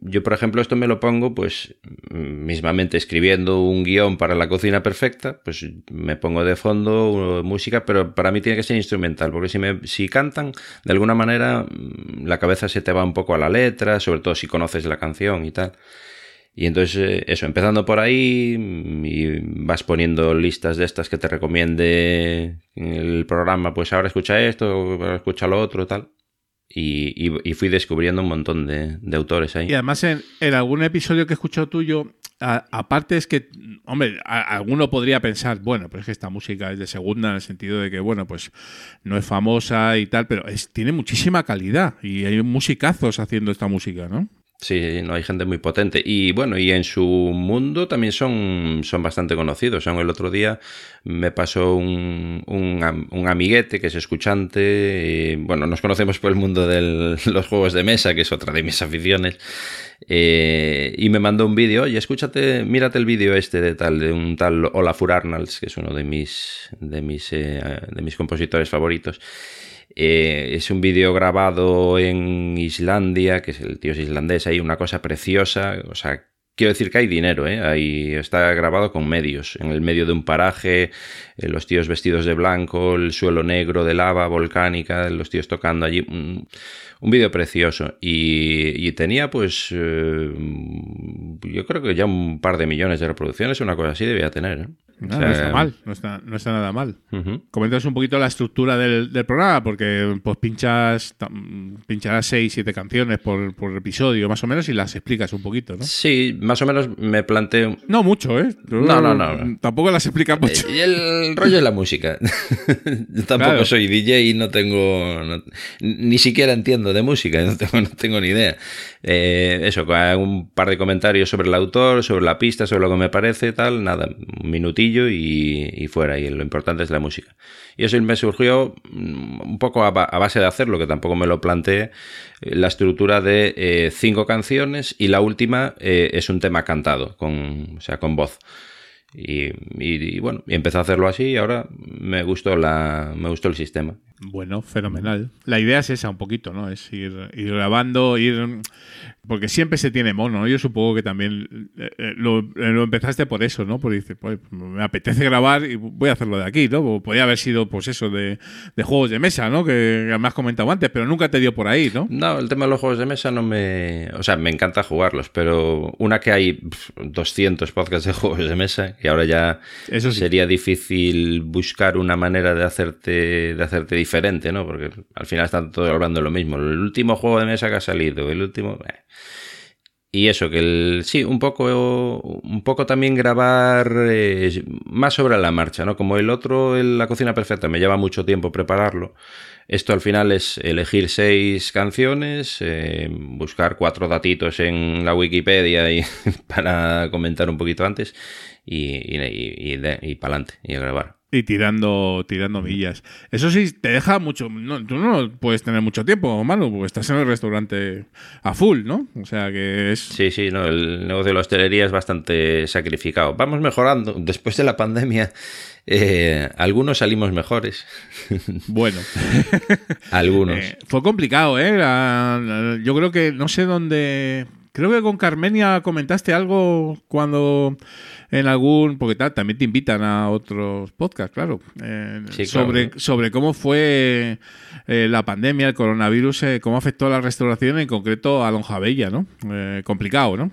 yo, por ejemplo, esto me lo pongo, pues, mismamente escribiendo un guion para la cocina perfecta, pues me pongo de fondo uh, música, pero para mí tiene que ser instrumental, porque si, me, si cantan, de alguna manera, mm, la cabeza se te va un poco a la letra, sobre todo si conoces la canción y tal. Y entonces, eh, eso, empezando por ahí, mm, y vas poniendo listas de estas que te recomiende el programa, pues ahora escucha esto, ahora escucha lo otro, tal. Y, fui descubriendo un montón de, autores ahí. Y además en, algún episodio que he escuchado tuyo, aparte es que, hombre, a- alguno podría pensar, bueno, pero es que esta música es de segunda en el sentido de que, bueno, pues no es famosa y tal, pero es, tiene muchísima calidad y hay musicazos haciendo esta música, ¿no? Sí, no hay gente muy potente. Y bueno, y en su mundo también son, son bastante conocidos. Aún el otro día me pasó un, un, un amiguete que es escuchante. bueno, nos conocemos por el mundo de los juegos de mesa, que es otra de mis aficiones. eh, y me mandó un vídeo, oye, escúchate, mírate el vídeo este de tal, de un tal Olafur Arnalds, que es uno de mis, de mis, eh, de mis compositores favoritos. Eh, es un vídeo grabado en Islandia, que es el tío es islandés, hay una cosa preciosa, o sea, quiero decir que hay dinero, ¿eh? Ahí está grabado con medios, en el medio de un paraje, eh, los tíos vestidos de blanco, el suelo negro de lava volcánica, los tíos tocando allí, un, vídeo precioso y, y tenía pues, eh, yo creo que ya un par de millones de reproducciones, una cosa así debía tener. ¿eh? No, O sea, no está mal, no está, no está nada mal. ujú. Comentas un poquito la estructura del, del programa, porque pues pinchas, pincharás seis, siete canciones por, por episodio, más o menos, y las explicas un poquito, ¿no? Sí, más o menos me planteo, No mucho, ¿eh? No, no, no. Tampoco las explicas mucho. Eh, Y el rollo de la música. Yo tampoco Claro. soy DJ y no tengo. ni siquiera entiendo de música, no tengo, ni idea. Eh, eso, un par de comentarios sobre el autor, sobre la pista, sobre lo que me parece, tal, nada, un minutillo y, fuera. Y lo importante es la música. Y eso me surgió mm, un poco a, ba- a base de hacerlo, que tampoco me lo planteé, la estructura de eh, cinco canciones y la última eh, es un tema cantado, con, o sea, con voz. Y, y- y bueno, empecé a hacerlo así y ahora me gustó la me gustó el sistema. Bueno, fenomenal. La idea es esa un poquito, ¿no? Es ir, ir grabando, ir... Porque siempre se tiene mono, ¿no? Yo supongo que también eh, eh, lo, eh, lo empezaste por eso, ¿no? Porque dices, pues me apetece grabar y voy a hacerlo de aquí, ¿no? O podría haber sido, pues eso, de, de juegos de mesa, ¿no? Que me has comentado antes, pero nunca te dio por ahí, ¿no? No, el tema de los juegos de mesa no me... O sea, me encanta jugarlos, pero una que hay pf, 200 podcasts de juegos de mesa y ahora ya Eso sí. sería difícil buscar una manera de hacerte, de hacerte diferente, ¿no? Porque al final están todos hablando lo mismo. El último juego de mesa que ha salido, el último... eh. Y eso, que el, sí, un poco, un poco también grabar eh, más sobre la marcha, ¿no? Como el otro, el- la cocina perfecta, me lleva mucho tiempo prepararlo. Esto al final es elegir seis canciones, eh, buscar cuatro datitos en la Wikipedia y, para comentar un poquito antes y, y, y, para adelante y grabar. Y tirando, tirando millas. Eso sí, te deja mucho. No, tú no puedes tener mucho tiempo, Manu, porque estás en el restaurante a full, ¿no? O sea que es. Sí, sí, no, el negocio de la hostelería es bastante sacrificado. Vamos mejorando. Después de la pandemia, eh, algunos salimos mejores. Bueno. algunos. Eh, fue complicado, ¿eh? La- la- yo creo que, no sé dónde... Creo que con Carmenia comentaste algo cuando en algún... Porque ta- también te invitan a otros podcasts, claro. eh, Sí, claro. sobre, sobre cómo fue eh, la pandemia, el coronavirus, eh, cómo afectó a la restauración, en concreto a Lonjabella, ¿no? Complicado, ¿no?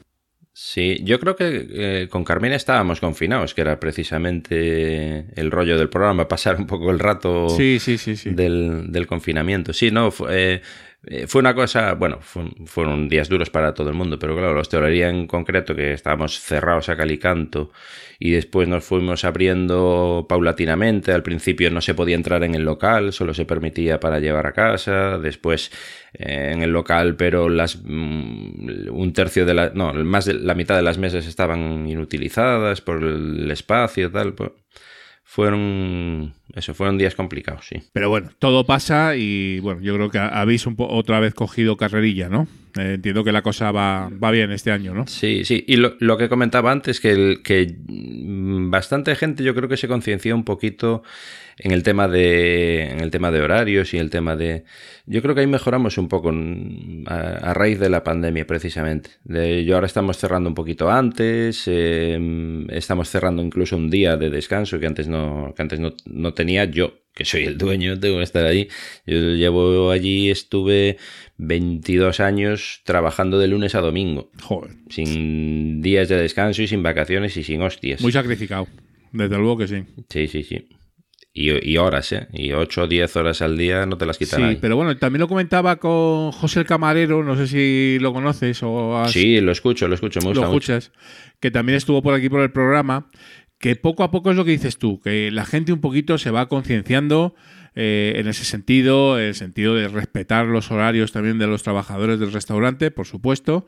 Sí, yo creo que con Carmina estábamos confinados, que era precisamente el rollo del programa, pasar un poco el rato sí, sí. del, del confinamiento. Sí, no, fue, eh, fue una cosa, bueno, fue- fueron días duros para todo el mundo, pero claro, la hostelería en concreto, que estábamos cerrados a cal y canto, y después nos fuimos abriendo paulatinamente. Al principio no se podía entrar en el local, solo se permitía para llevar a casa. Después eh, en el local, pero las mm, un tercio de la, no, más de la mitad de las mesas estaban inutilizadas por el espacio, tal. pues, fueron, eso, fueron días complicados, sí. Pero bueno, todo pasa y bueno, yo creo que habéis un po- otra vez cogido carrerilla, ¿no? Eh, entiendo que la cosa va, va bien este año, ¿no? Sí, sí. Y lo, lo que comentaba antes, que, el, que mm, bastante gente yo creo que se concienció un poquito en el tema de en el tema de horarios y el tema de yo creo que ahí mejoramos un poco mm, a, raíz de la pandemia precisamente yo ahora estamos cerrando un poquito antes eh, estamos cerrando incluso un día de descanso que antes no que antes no, no tenía yo que soy el dueño tengo que estar ahí yo llevo allí estuve 22 años trabajando de lunes a domingo Joder, sin días de descanso y sin vacaciones y sin hostias muy sacrificado. Desde luego que sí. Sí, sí, sí. Y, y horas, ¿eh? Y 8 o 10 horas al día no te las quitan Sí, ahí. pero bueno, también lo comentaba con José el Camarero, no sé si lo conoces o has, Sí, lo escucho, lo escucho, me lo gusta mucho. escuchas, que también estuvo por aquí por el programa, que poco a poco es lo que dices tú, que la gente un poquito se va concienciando eh, en ese sentido, en el sentido de respetar los horarios también de los trabajadores del restaurante, por supuesto.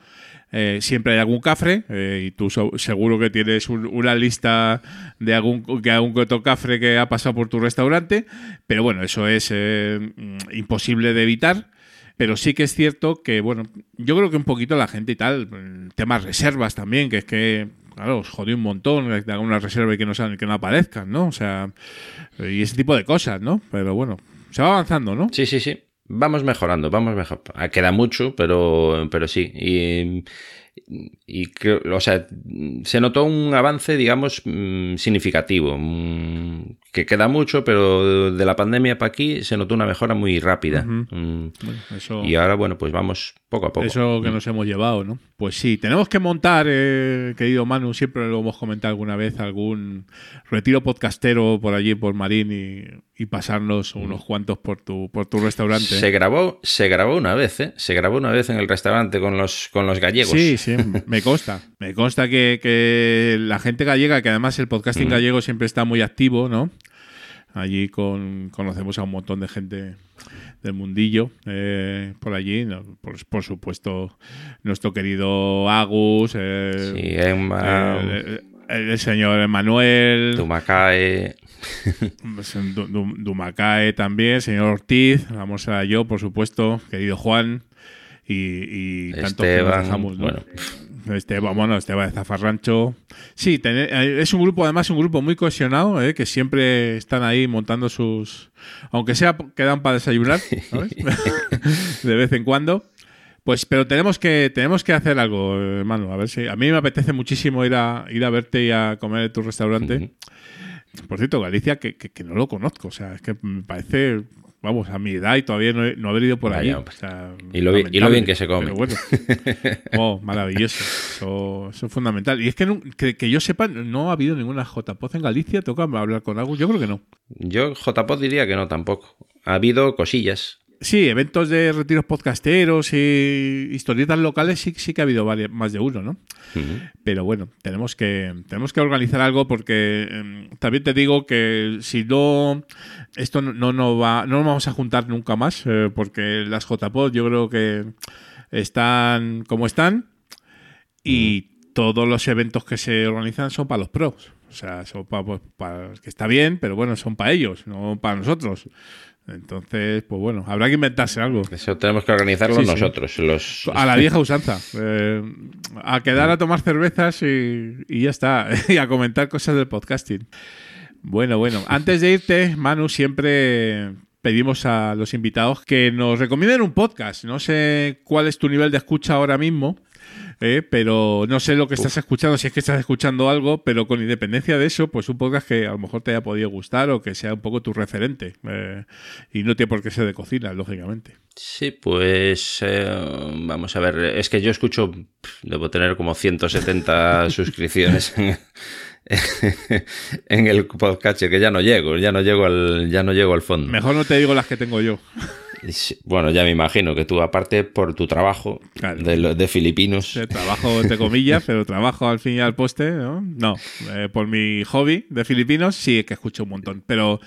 Eh, siempre hay algún cafre eh, y tú seguro que tienes un- una lista de algún, que algún otro cafre que ha pasado por tu restaurante, pero bueno, eso es mm, imposible de evitar. Pero sí que es cierto que, bueno, yo creo que un poquito la gente y tal, temas reservas también, que es que, claro, os jodí un montón que te hagan una reserva y que no, sal- que no aparezcan, ¿no? O sea, y ese tipo de cosas, ¿no? Pero bueno, se va avanzando, ¿no? Sí, sí, sí. Vamos mejorando, vamos mejor. Ah, Queda mucho, pero, pero sí. Y, y creo- o sea, se notó un avance, digamos, mm, significativo. Mm, Que queda mucho, pero de la pandemia para aquí se notó una mejora muy rápida. Mm, eso... Y ahora, bueno, pues vamos poco a poco. Eso que nos hemos llevado, ¿no? Pues sí, tenemos que montar, eh, querido Manu, siempre lo hemos comentado alguna vez, algún retiro podcastero por allí, por Marín, y, y pasarnos unos cuantos por tu, por tu restaurante. Se grabó, se grabó una vez, ¿eh? Se grabó una vez en el restaurante con los, con los gallegos. Sí, sí, me consta. Me consta que, que la gente gallega, que además el podcasting gallego siempre está muy activo, ¿no? Allí con, conocemos a un montón de gente del mundillo eh, por allí. ¿no? Por, por supuesto, nuestro querido Agus, eh, Sí, Emma, eh, el, el señor Emanuel, Tumacae. pues, Du- Dumacae también, señor Ortiz, vamos a yo, por supuesto, querido Juan y, y tantos que nos dejamos, ¿no? bueno. Esteban, bueno, Esteban de Zafarrancho. Sí, eh, es un grupo, además, un grupo muy cohesionado, eh, que siempre están ahí montando sus. Aunque sea quedan para desayunar, ¿sabes? de vez en cuando. Pues, pero tenemos que, tenemos que hacer algo, hermano. A ver si. A mí me apetece muchísimo ir a, ir a verte y a comer en tu restaurante. Por cierto, Galicia, que, que- que no lo conozco. O sea, es que me parece. Vamos, a mi edad y todavía no, he- no haber ido por ahí. hombre. O sea, Y lo bien- y lo lamentable, bien que se come. pero bueno. Oh, maravilloso. Eso, eso es fundamental. Y es que, que, que yo sepa, no ha habido ninguna JPOZ en Galicia. ¿Toca hablar con algo? Yo creo que no. Yo, JPod diría que no tampoco. Ha habido cosillas. Sí, eventos de retiros podcasteros y historietas locales sí, sí que ha habido varias- más de uno, ¿no? Pero bueno, tenemos que, tenemos que organizar algo porque em, también te digo que si no, esto no, no, no va, no nos vamos a juntar nunca más eh, porque las JPod yo creo que están como están y todos los eventos que se organizan son para los pros. O sea, son para, que está bien, pero bueno, son para ellos, no para nosotros. Entonces, pues bueno, habrá que inventarse algo. Eso tenemos que organizarlo Sí, sí. nosotros. Los, A la vieja usanza. Eh, a quedar a tomar cervezas y, y ya está. y a comentar cosas del podcasting. Bueno, bueno. Antes de irte, Manu, siempre pedimos a los invitados que nos recomienden un podcast. No sé cuál es tu nivel de escucha ahora mismo. Eh, pero no sé lo que estás escuchando, si es que estás escuchando algo, pero con independencia de eso, pues un podcast que a lo mejor te haya podido gustar o que sea un poco tu referente. eh, y no tiene por qué ser de cocina, lógicamente. Sí, pues eh, vamos a ver. Es que yo escucho, debo tener como 170 suscripciones en, en el podcast, que ya no llego, ya no llego al, ya no llego al fondo. Mejor no te digo las que tengo yo. Bueno, ya me imagino que tú, aparte por tu trabajo Claro. de, filipinos, De trabajo entre comillas, pero trabajo al fin y al poste, ¿no? No, eh, por mi hobby de filipinos sí que escucho un montón, pero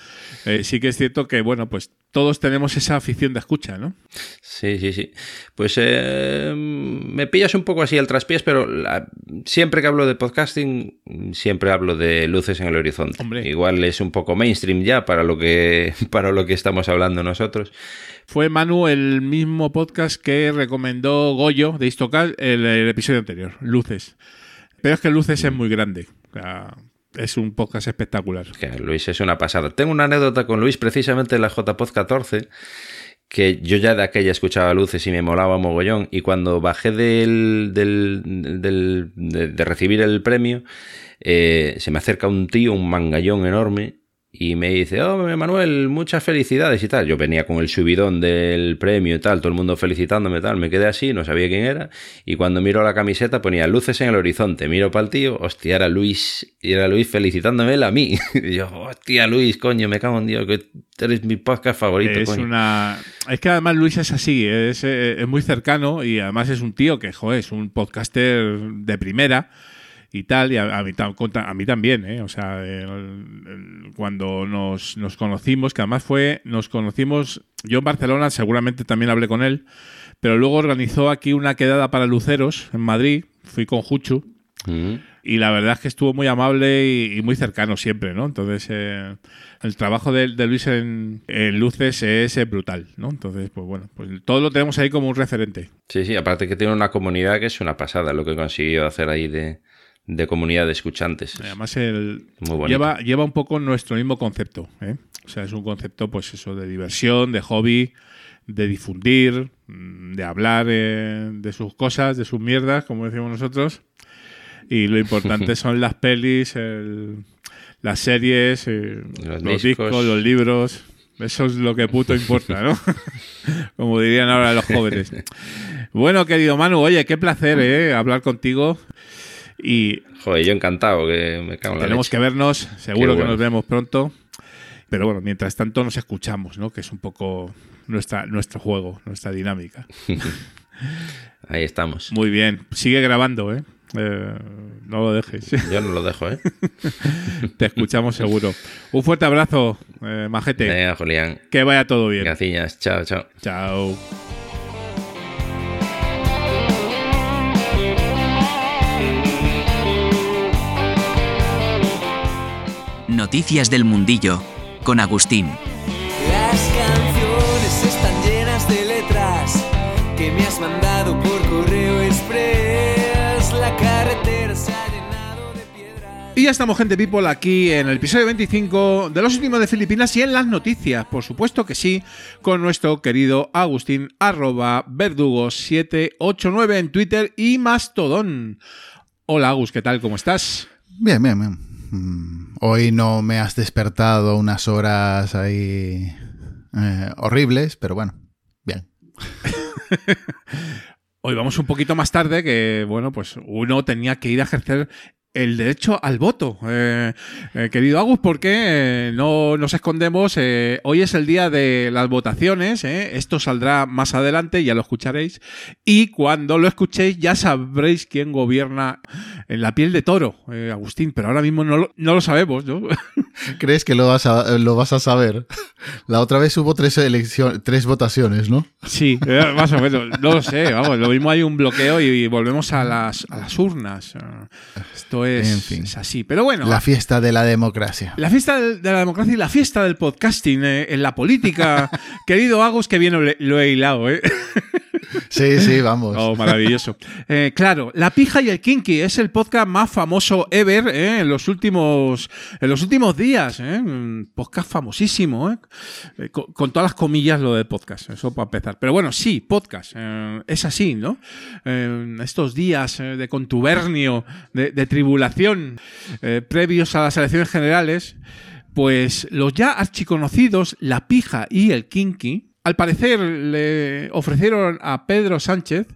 eh, sí que es cierto que, bueno, pues todos tenemos esa afición de escucha, ¿no? Sí, sí, sí. Pues eh, me pillas un poco así al traspiés, pero la- siempre que hablo de podcasting, siempre hablo de luces en el horizonte. Hombre. Igual es un poco mainstream ya para lo que, para lo que estamos hablando nosotros. Fue Manu el mismo podcast que recomendó Goyo de Istocal el, el episodio anterior, Luces. Pero es que Luces es muy grande. O sea, es un podcast espectacular. Luis es una pasada. Tengo una anécdota con Luis precisamente en la JPod 14 que yo ya de aquella escuchaba luces y me molaba mogollón y cuando bajé del, del, del- de, de recibir el premio eh, se me acerca un tío, un mangallón enorme y me dice, oh, Manuel, muchas felicidades y tal. Yo venía con el subidón del premio y tal, todo el mundo felicitándome y tal. Me quedé así, no sabía quién era. Y cuando miro la camiseta ponía luces en el horizonte. Miro para el tío, hostia, era Luis, y era Luis felicitándome él a mí. Y yo, hostia, Luis, coño, me cago en Dios, que eres mi podcast favorito, es coño. una es que además Luis es así es, es muy cercano y además es un tío que joder, es un podcaster de primera y tal y a, a mí, a mí también ¿eh? o sea el- el- cuando nos, nos conocimos que además fue nos conocimos yo en Barcelona seguramente también hablé con él pero luego organizó aquí una quedada para luceros en Madrid fui con Juchu Mm. y la verdad es que estuvo muy amable y, y muy cercano siempre, ¿no? Entonces, eh, el trabajo de, de Luis en, en Luces es brutal, ¿no? Entonces, pues bueno, pues todo lo tenemos ahí como un referente. Sí, sí, aparte que tiene una comunidad que es una pasada lo que consiguió hacer ahí de, de comunidad de escuchantes. Además, el, Muy lleva, lleva un poco nuestro mismo concepto, ¿eh? O sea, es un concepto, pues eso, de diversión, de hobby, de difundir, mm, de hablar eh, de sus cosas, de sus mierdas, como decimos nosotros. Y lo importante son las pelis, el- las series, eh, Los los, discos. discos, los libros. Eso es lo que puto importa, ¿no? como dirían ahora los jóvenes. Bueno, querido Manu, oye, qué placer ¿eh? hablar contigo. Y Joder, yo encantado, que me cago en la tenemos leche. que vernos, seguro que nos vemos pronto. Pero bueno, mientras tanto nos escuchamos, ¿no? Que es un poco nuestra, nuestro juego, nuestra dinámica. Ahí estamos. Muy bien, sigue grabando, ¿eh? Eh, no lo dejes. Yo no lo dejo, ¿eh? Te escuchamos seguro. Un fuerte abrazo, eh, majete. Venga, Julián. Que vaya todo bien. Gracias. Chao, chao. Chao. Noticias del Mundillo con Agustín. Las canciones están llenas de letras que me has mandado por correo express. La carretera se ha llenado de piedras. Y ya estamos, gente people, aquí en el episodio 25 de los últimos de Filipinas y en las noticias, por supuesto que sí, con nuestro querido Agustín, arroba verdugo789 en Twitter y Mastodon. Hola Agus, ¿qué tal? ¿Cómo estás? Bien, bien, bien. Mm, Hoy no me has despertado unas horas ahí eh, horribles, pero bueno, bien. Hoy vamos un poquito más tarde, que bueno, pues uno tenía que ir a ejercer el derecho al voto. Eh, eh, querido Agus, porque eh, no nos escondemos, eh, hoy es el día de las votaciones, esto saldrá más adelante, ya lo escucharéis, y cuando lo escuchéis ya sabréis quién gobierna en la piel de toro, Agustín, pero ahora mismo no lo, no lo sabemos, ¿no? ¿Crees que lo vas a, lo vas a saber? La otra vez hubo tres, elecciones, tres votaciones, ¿no? Sí, más o menos, no lo sé, vamos, lo mismo hay un bloqueo y, volvemos a las, a las urnas. Eh, Esto es, En fin. es así, pero bueno. La fiesta de la democracia. La fiesta de la democracia y la fiesta del podcasting eh, en la política. Querido Agus, que bien lo, lo he hilado, ¿eh? Sí, sí, vamos. Oh, maravilloso. Eh, claro, La Pija y el Kinky es el podcast más famoso ever eh, en, los últimos, en los últimos días. Eh, podcast famosísimo. eh. Eh, con, con todas las comillas lo de podcast, eso para empezar. Pero bueno, sí, podcast. es así, ¿no? Estos días de contubernio, de, de tribulación, previos a las elecciones generales, pues los ya archiconocidos La Pija y el Kinky, al parecer le ofrecieron a Pedro Sánchez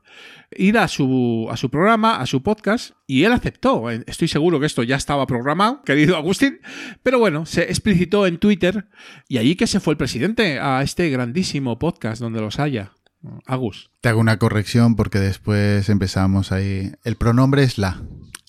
ir a su, a su programa, a su podcast, y él aceptó. Eh, Estoy seguro que esto ya estaba programado, querido Agustín, pero bueno, se explicitó en Twitter y allí que se fue el presidente a este grandísimo podcast donde los haya. Agus. Te hago una corrección porque después empezamos ahí. El pronombre es la.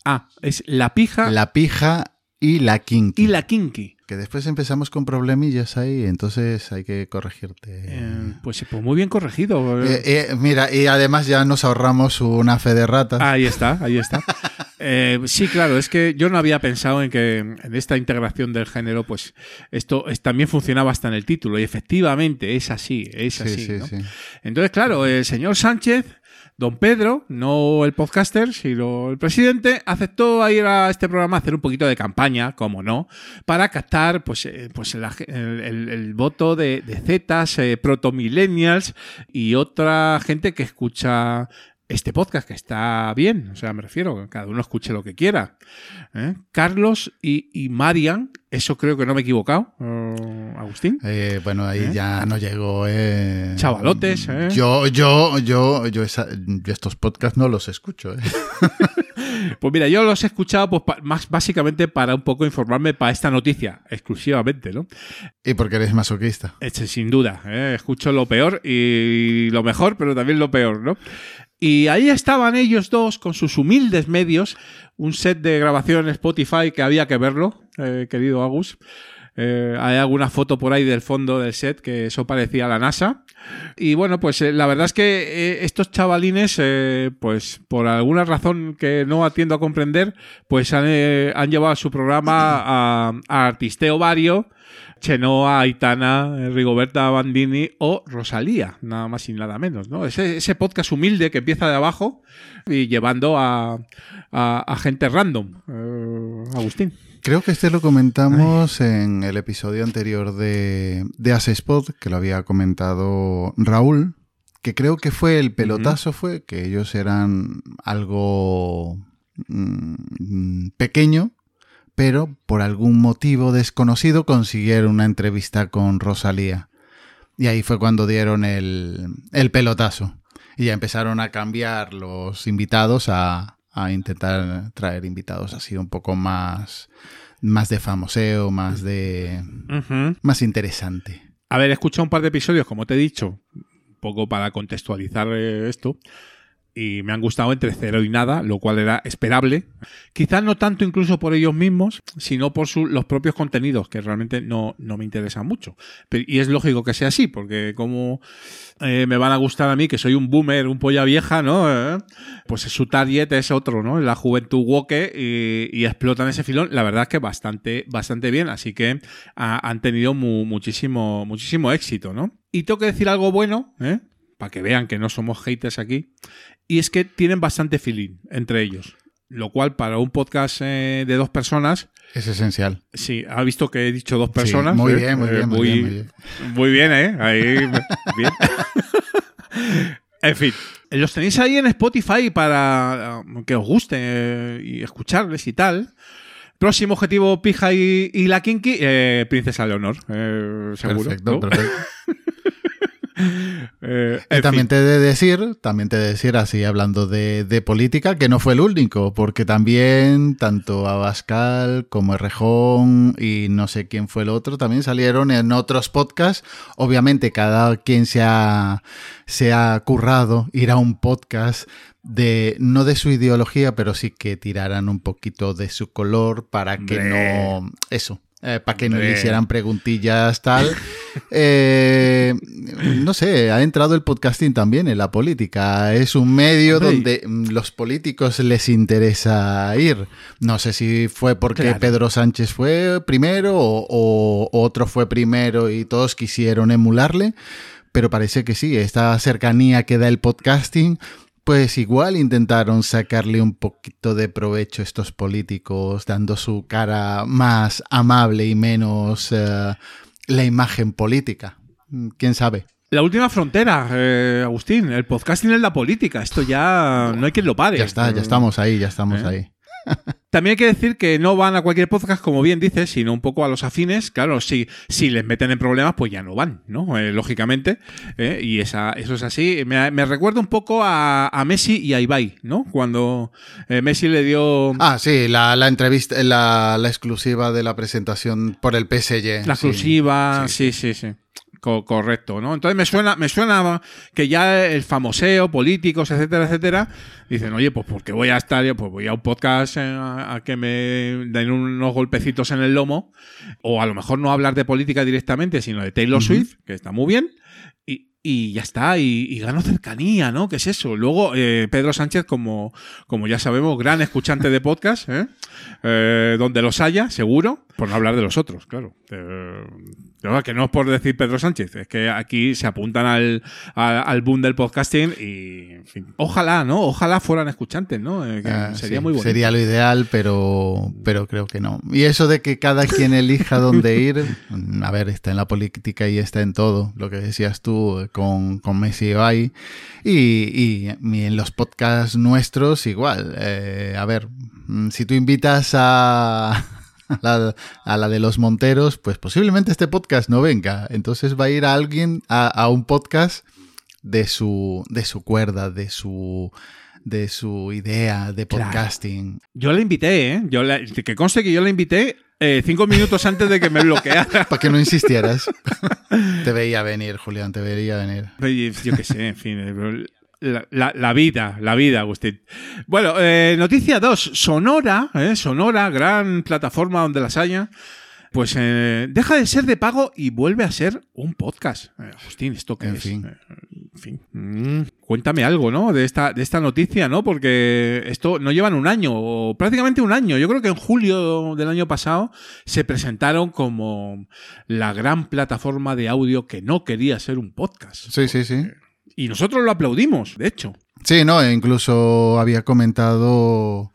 Ah, es la pija La pija y la kinky. y la kinky. Que después empezamos con problemillas ahí, entonces hay que corregirte. Eh, pues, pues muy bien corregido. Eh, eh, mira, y además ya nos ahorramos una fe de ratas. Ahí está, ahí está. Eh, sí, claro, es que yo no había pensado en que en esta integración del género, pues esto es- también funcionaba hasta en el título, y efectivamente es así, es sí, así. sí, ¿no? sí. Entonces, claro, el señor Sánchez, don Pedro, no el podcaster, sino el presidente, aceptó ir a este programa a hacer un poquito de campaña, como no, para captar pues, eh, pues el, voto de, de Zetas, eh, protomillennials y otra gente que escucha este podcast, que está bien, o sea, me refiero, cada uno escuche lo que quiera. ¿eh? Carlos y, y Marian Eso creo que no me he equivocado, eh, Agustín. Eh, bueno, ahí ¿Eh? ya no llegó. Eh. Chavalotes, ¿eh? Yo, yo, yo, yo, esa- yo estos podcasts no los escucho. ¿eh? Pues mira, yo los he escuchado pues, más básicamente para un poco informarme para esta noticia, exclusivamente, ¿no? Y porque eres masoquista. Este, sin duda, ¿eh? escucho lo peor y lo mejor, pero también lo peor, ¿no? Y ahí estaban ellos dos con sus humildes medios, un set de grabación en Spotify que había que verlo, eh, querido Agus. Eh, hay alguna foto por ahí del fondo del set que eso parecía la NASA. Y bueno, pues eh, la verdad es que estos chavalines, pues por alguna razón que no atiendo a comprender, pues han, han llevado su programa a, a Artisteo Vario, Chenoa, Aitana, eh, Rigoberta Bandini o Rosalía, nada más y nada menos, ¿no? Ese, ese podcast humilde que empieza de abajo y llevando a, a- a gente random. Eh, Agustín. Creo que este lo comentamos en el episodio anterior de, de Asespod, que lo había comentado Raúl, que creo que fue el pelotazo, fue que ellos eran algo mm, pequeño, pero por algún motivo desconocido consiguieron una entrevista con Rosalía. Y ahí fue cuando dieron el, el pelotazo. Y ya empezaron a cambiar los invitados a, a intentar traer invitados así un poco más, más de famoseo, más de... Más interesante. A ver, he escuchado un par de episodios, como te he dicho, un poco para contextualizar eh, esto, y me han gustado entre cero y nada, lo cual era esperable. Quizás no tanto incluso por ellos mismos, sino por su- los propios contenidos, que realmente no, no me interesan mucho. Pero- y es lógico que sea así, porque como eh, me van a gustar a mí, que soy un boomer, un polla vieja, ¿no? Eh, pues su target es otro, ¿no? La juventud woke y, explotan ese filón. La verdad que bastante, bastante bien, así que ha- han tenido mu- muchísimo, muchísimo éxito, ¿no? Y tengo que decir algo bueno, ¿eh? Para que vean que no somos haters aquí. Y es que tienen bastante feeling entre ellos. Lo cual para un podcast eh, de dos personas, Es esencial. sí, ha visto que he dicho dos Sí, personas. muy ¿eh? bien, muy Eh, bien, muy bien, muy bien. muy bien, ¿eh? Ahí, bien. en fin, los tenéis ahí en Spotify para eh, que os guste eh, y escucharles y tal. Próximo objetivo, Pija y, y la Kinky, eh, Princesa Leonor, eh, seguro. Perfecto, ¿no? perfecto. Eh, Y también fin. te he de decir, también te he de decir, así hablando de, de política, que no fue el único, porque también tanto Abascal como Errejón y no sé quién fue el otro, también salieron en otros podcasts. Obviamente cada quien se ha, se ha currado ir a un podcast de, no de su ideología, pero sí que tiraran un poquito de su color para que no, eso, eh, para que no le hicieran preguntillas tal. Eh, no sé, ha entrado el podcasting también en la política. Es un medio Hombre. donde mm, los políticos les interesa ir. No sé si fue porque Claro. Pedro Sánchez fue primero o, o otro fue primero y todos quisieron emularle, pero parece que sí, esta cercanía que da el podcasting. Pues igual intentaron sacarle un poquito de provecho a estos políticos, dando su cara más amable y menos eh, la imagen política. Mm, ¿Quién sabe? La última frontera, eh, Agustín, el podcasting en la política. Esto ya no hay quien lo pare. Ya está, ya estamos ahí, ya estamos ¿Eh? ahí. También hay que decir que no van a cualquier podcast, como bien dices, sino un poco a los afines. Claro, si, si les meten en problemas, pues ya no van, ¿no? Eh, lógicamente. ¿eh? Y esa, eso es así. Me, me recuerda un poco a, a Messi y a Ibai, ¿no? Cuando eh, Messi le dio Ah, sí, la, la entrevista, la, la exclusiva de la presentación por el PSG. la sí. exclusiva. Sí, sí, sí. Co- correcto, ¿no? Entonces me suena, me suena que ya el famoseo, políticos, etcétera, etcétera, dicen, oye, pues porque voy a estar pues voy a un podcast eh, a, a que me den unos golpecitos en el lomo, o a lo mejor no hablar de política directamente, sino de Taylor Swift, que está muy bien, y, y ya está, y, y gano cercanía, ¿no? ¿Qué es eso? Luego, eh, Pedro Sánchez, como, como ya sabemos, gran escuchante de podcast, ¿eh? Eh, donde los haya, seguro, por no hablar de los otros, claro. No, que no es por decir Pedro Sánchez, es que aquí se apuntan al, al, al boom del podcasting y, en fin, ojalá, ¿no? Ojalá fueran escuchantes, ¿no? Eh, Ah, sería sí, muy bonito. Sería lo ideal, pero, pero creo que no. Y eso de que cada quien elija dónde ir, a ver, está en la política y está en todo, lo que decías tú eh, con, con Messi y Ibai. Y, y, y en los podcasts nuestros igual. Eh, a ver, mm, si tú invitas a... a la, a la de los Monteros, pues posiblemente este podcast no venga. Entonces va a ir a alguien a, a un podcast de su, de su cuerda, de su de su idea de Claro. podcasting. Yo la invité, ¿eh? Yo la- que conste que yo la invité eh, cinco minutos antes de que me bloqueara. Para que no insistieras. te veía venir, Julián, te veía venir. Yo qué sé, en fin. La, la- la vida, la vida, Agustín. Bueno, eh, noticia 2. Sonora, eh, Sonora, gran plataforma donde las haya, pues eh, deja de ser de pago y vuelve a ser un podcast. Eh, Agustín, ¿esto qué En es? fin. Eh, en fin. Mm, cuéntame algo, ¿no? De esta, de esta noticia, ¿no? Porque esto no llevan un año, o prácticamente un año. Yo creo que en julio del año pasado se presentaron como la gran plataforma de audio que no quería ser un podcast. Sí, sí, sí. Y nosotros lo aplaudimos, de hecho. Sí, no, e incluso había comentado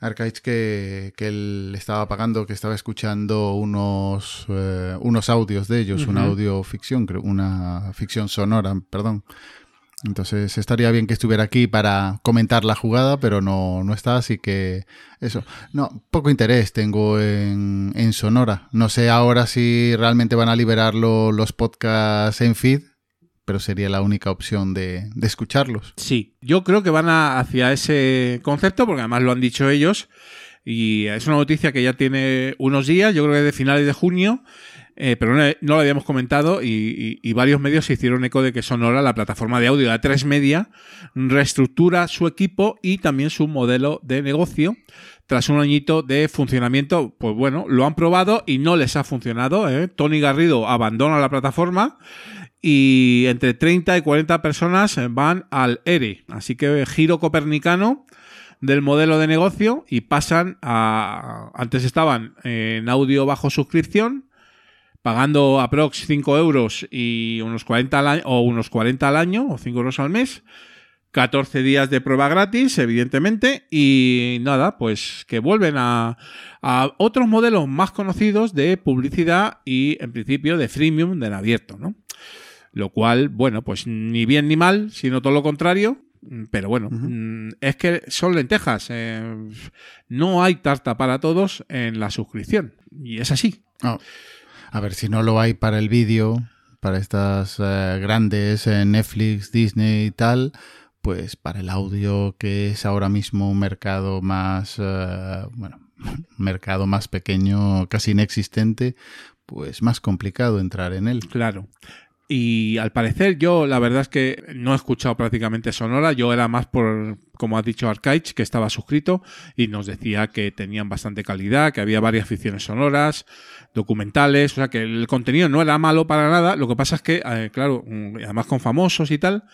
Arcaich que, que él estaba pagando, que estaba escuchando unos, eh, unos audios de ellos, una Ujú. audioficción, creo, una ficción sonora, perdón. Entonces estaría bien que estuviera aquí para comentar la jugada, pero no, no está, así que eso. No, poco interés tengo en, en Sonora. No sé ahora si realmente van a liberarlo los podcasts en feed, pero sería la única opción de, escucharlos. Sí, yo creo que van a- hacia ese concepto, porque además lo han dicho ellos. Y es una noticia que ya tiene unos días, yo creo que de finales de junio, eh, pero no, lo habíamos comentado y, y- y varios medios se hicieron eco de que Sonora, la plataforma de audio de A3 Media, reestructura su equipo y también su modelo de negocio. Tras un añito de funcionamiento, pues bueno, lo han probado y no les ha funcionado. ¿eh? Tony Garrido abandona la plataforma y entre 30 y 40 personas van al ERE. Así que giro copernicano del modelo de negocio y pasan a... Antes estaban en audio bajo suscripción, pagando aprox 5 euros y unos 40 al año, o unos 40 al año, o 5 euros al mes. 14 días de prueba gratis, evidentemente, y nada, pues que vuelven a, a otros modelos más conocidos de publicidad y, en principio, de freemium del abierto, ¿no? Lo cual, bueno, pues ni bien ni mal, sino todo lo contrario. Mm, Pero bueno, mm, es que son lentejas. eh, no hay tarta para todos en la suscripción. Y es así. No. A ver, si no lo hay para el vídeo, para estas eh, grandes eh, Netflix, Disney y tal, pues para el audio, que es ahora mismo un mercado más, eh, bueno, un mercado más pequeño, casi inexistente, pues más complicado entrar en él. Claro. Y al parecer yo la verdad es que no he escuchado prácticamente Sonora, yo era más por, como ha dicho Arcaich, que estaba suscrito y nos decía que tenían bastante calidad, que había varias ficciones sonoras, documentales, o sea que el contenido no era malo para nada, lo que pasa es que, eh, claro, mm, además con famosos y tal,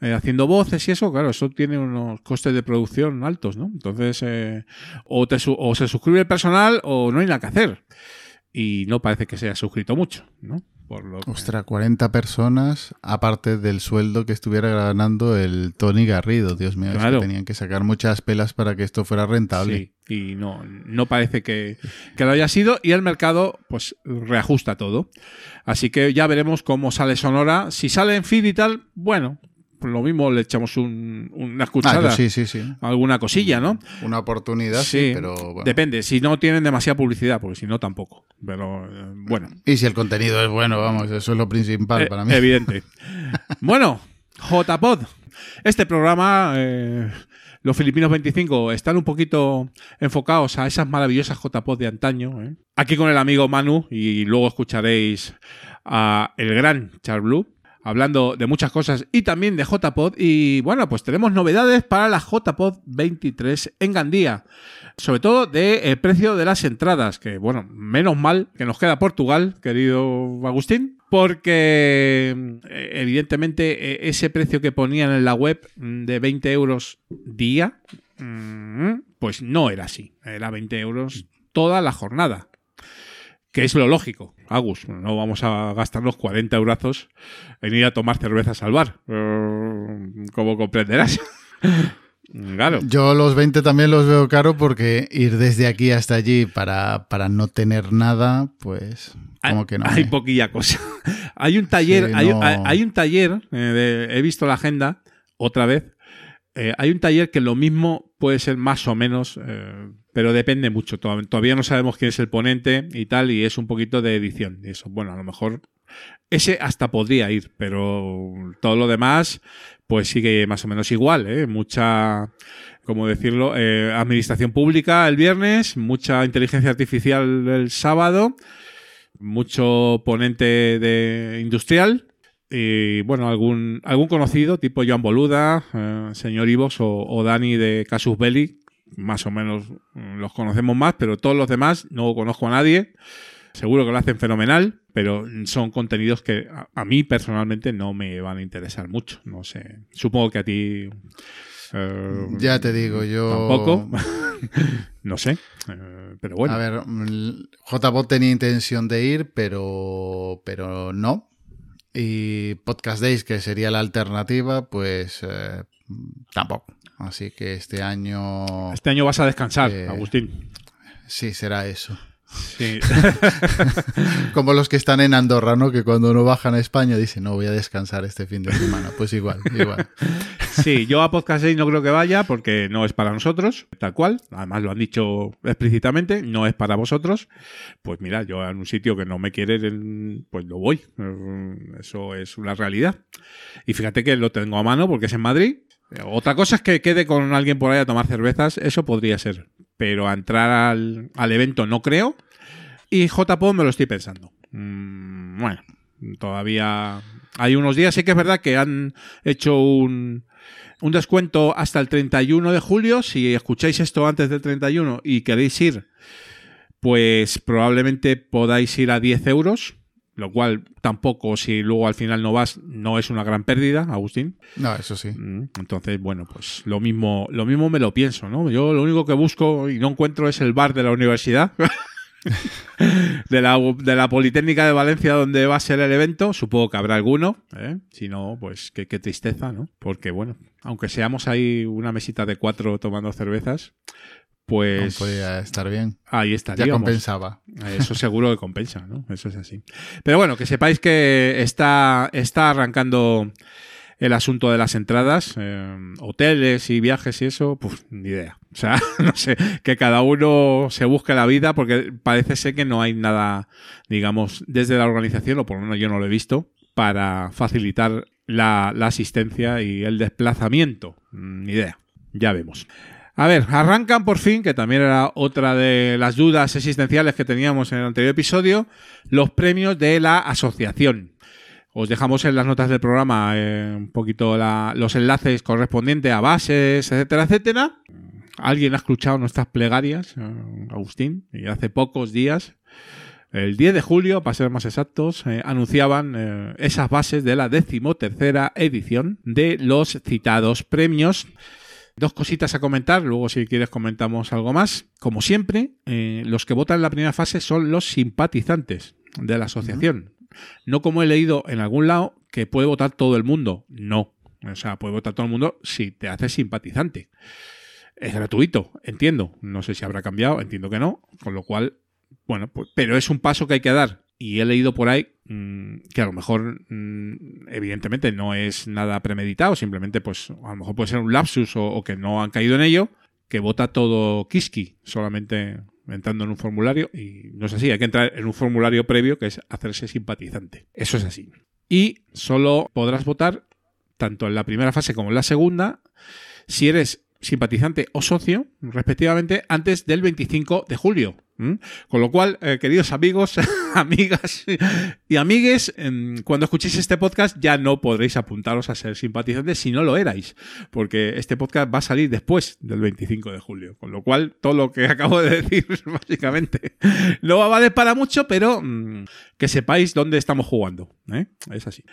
eh, haciendo voces y eso, claro, eso tiene unos costes de producción altos, ¿no? Entonces, eh, o, te o se suscribe el personal o no hay nada que hacer. Y no parece que se haya suscrito mucho, ¿no? Por lo que- Ostras, 40 personas, aparte del sueldo que estuviera ganando el Tony Garrido. Dios mío, es que tenían que sacar muchas pelas para que esto fuera rentable. Sí, y no, no parece que, que lo haya sido y el mercado pues reajusta todo. Así que ya veremos cómo sale Sonora. Si sale en feed y tal, bueno, lo mismo le echamos un- una Ah, escuchada. yo sí, sí, sí. Alguna cosilla, ¿no? Una oportunidad, sí, pero bueno. Depende, si no tienen demasiada publicidad, porque si no tampoco. Pero eh, bueno. Y si el contenido es bueno, vamos, eso es lo principal Eh, para mí. Evidente. bueno, JPod. Este programa, eh, los Filipinos 25, están un poquito enfocados a esas maravillosas JPod de antaño. ¿eh? Aquí con el amigo Manu, y luego escucharéis a el gran Charblue hablando de muchas cosas y también de JPod. Y bueno, pues tenemos novedades para la JPod 23 en Gandía. Sobre todo de el precio de las entradas, que bueno, menos mal que nos queda Portugal, querido Agustín, porque eh, evidentemente eh, ese precio que ponían en la web mm, de 20 euros día, mm, pues no era así, era 20 euros toda la jornada. Que es lo lógico, Agus. No vamos a gastarnos 40 eurazos en ir a tomar cervezas al bar. eh, como comprenderás. claro. Yo los 20 también los veo caro porque ir desde aquí hasta allí para, para no tener nada, pues como que no. Hay me- poquilla cosa. hay un taller, Sí, hay, no. hay- hay un taller, eh, de- he visto la agenda otra vez. eh, hay un taller que lo mismo puede ser más o menos, eh, pero depende mucho. Tod- Todavía no sabemos quién es el ponente y tal, y es un poquito de edición. Y eso, bueno, a lo mejor ese hasta podría ir, pero todo lo demás, pues sigue más o menos igual, ¿eh? Mucha, ¿cómo decirlo? Eh, administración pública el viernes, mucha inteligencia artificial el sábado, mucho ponente de industrial y bueno, algún, algún conocido tipo Joan Boluda, eh, señor Ivos o, o Dani de Casus Belli, más o menos mm, los conocemos más, pero todos los demás no conozco a nadie. Seguro que lo hacen fenomenal, pero son contenidos que a, a mí personalmente no me van a interesar mucho. No sé. Supongo que a ti. eh, Ya te digo, yo. Tampoco. no sé. Eh, pero bueno. A ver, mm, JBot tenía intención de ir, pero, pero no. Y Podcast Days, que sería la alternativa, pues eh, tampoco. Así que este año Este año vas a descansar, Eh, Agustín. sí será eso. Sí. Como los que están en Andorra, ¿no? Que cuando no bajan a España dicen, no, voy a descansar este fin de semana. Pues igual, igual. Sí, yo a Podcast 6 no creo que vaya porque no es para nosotros, tal cual. Además lo han dicho explícitamente, no es para vosotros. Pues mira, yo en un sitio que no me quieren, pues lo voy. Eso es una realidad. Y fíjate que lo tengo a mano porque es en Madrid. Otra cosa es que quede con alguien por ahí a tomar cervezas, eso podría ser. Pero a entrar al, al evento no creo. Y JPO me lo estoy pensando. Mm, bueno, todavía hay unos días. Sí que es verdad que han hecho un, un descuento hasta el 31 de julio. Si escucháis esto antes del 31 y queréis ir, pues probablemente podáis ir a 10 euros. Lo cual tampoco, si luego al final no vas, no es una gran pérdida, Agustín. No, eso sí. Mm, Entonces, bueno, pues lo mismo, lo mismo me lo pienso, ¿no? Yo lo único que busco y no encuentro es el bar de la universidad. de, la, de la Politécnica de Valencia donde va a ser el evento. Supongo que habrá alguno. ¿eh? Si no, pues qué, qué tristeza, ¿no? Porque, bueno, aunque seamos ahí una mesita de cuatro tomando cervezas, pues No podía estar bien. ahí Ya estaríamos. compensaba. Eso seguro que compensa, ¿no? Eso es así. Pero bueno, que sepáis que está, está arrancando el asunto de las entradas, eh, hoteles y viajes y eso, pues ni idea. O sea, no sé, que cada uno se busque la vida porque parece ser que no hay nada, digamos, desde la organización, o por lo menos yo no lo he visto, para facilitar la, la asistencia y el desplazamiento. Mm, Ni idea. Ya vemos. A ver, arrancan por fin, que también era otra de las dudas existenciales que teníamos en el anterior episodio, los premios de la asociación. Os dejamos en las notas del programa eh, un poquito los enlaces correspondientes a bases, etcétera, etcétera. Alguien ha escuchado nuestras plegarias, eh, Agustín, y hace pocos días, el 10 de julio, para ser más exactos, eh, anunciaban esas bases de la decimotercera edición de los citados premios. Dos cositas a comentar, luego si quieres comentamos algo más. Como siempre, eh, los que votan en la primera fase son los simpatizantes de la asociación. No como he leído en algún lado que puede votar todo el mundo. No. O sea, puede votar todo el mundo si te haces simpatizante. Es gratuito, entiendo. No sé si habrá cambiado, entiendo que no. Con lo cual, bueno, pues, pero es un paso que hay que dar. Y he leído por ahí que a lo mejor, mm, evidentemente, no es nada premeditado. Simplemente, pues, a lo mejor puede ser un lapsus o, o que no han caído en ello. Que vota todo Kiski, solamente entrando en un formulario. Y no es así, hay que entrar en un formulario previo que es hacerse simpatizante. Eso es así. Y solo podrás votar tanto en la primera fase como en la segunda si eres simpatizante o socio, respectivamente, antes del 25 de julio. ¿M? Con lo cual, eh, queridos amigos, amigas y amigues, em, cuando escuchéis este podcast ya no podréis apuntaros a ser simpatizantes si no lo erais, porque este podcast va a salir después del 25 de julio. Con lo cual, todo lo que acabo de decir, básicamente, no va a valer para mucho, pero mm, que sepáis dónde estamos jugando. ¿eh? Es así.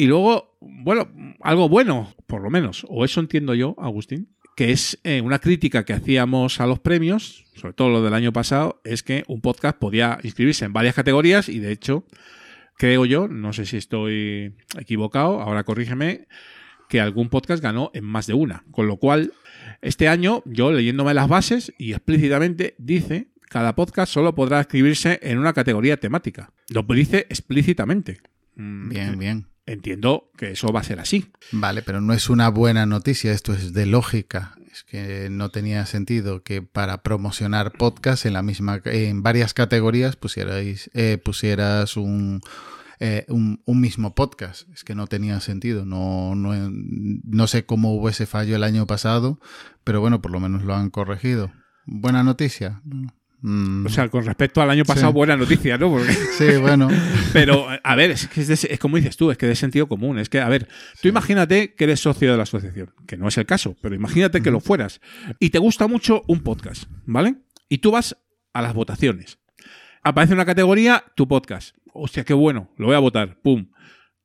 Y luego, bueno, algo bueno, por lo menos, o eso entiendo yo, Agustín, que es eh, una crítica que hacíamos a los premios, sobre todo lo del año pasado, es que un podcast podía inscribirse en varias categorías y de hecho, creo yo, no sé si estoy equivocado, ahora corrígeme, que algún podcast ganó en más de una. Con lo cual, este año, yo leyéndome las bases y explícitamente dice, cada podcast solo podrá inscribirse en una categoría temática. Lo dice explícitamente. Mm, Bien, bien. Entiendo que eso va a ser así. Vale, pero no es una buena noticia, esto es de lógica. Es que no tenía sentido que para promocionar podcast en la misma en varias categorías pusierais eh, pusieras un, eh, un, un mismo podcast. Es que no tenía sentido. No, no, no sé cómo hubo ese fallo el año pasado, pero bueno, por lo menos lo han corregido. Buena noticia. Mm. O sea, con respecto al año pasado, Sí. buena noticia, ¿no? Porque- Sí, bueno. Pero, a ver, es, que es, de- es como dices tú, es que de sentido común. Es que, a ver, tú imagínate que eres socio de la asociación, que no es el caso, pero imagínate que lo fueras. Y te gusta mucho un podcast, ¿vale? Y tú vas a las votaciones. Aparece una categoría, tu podcast. Hostia, qué bueno, lo voy a votar, pum.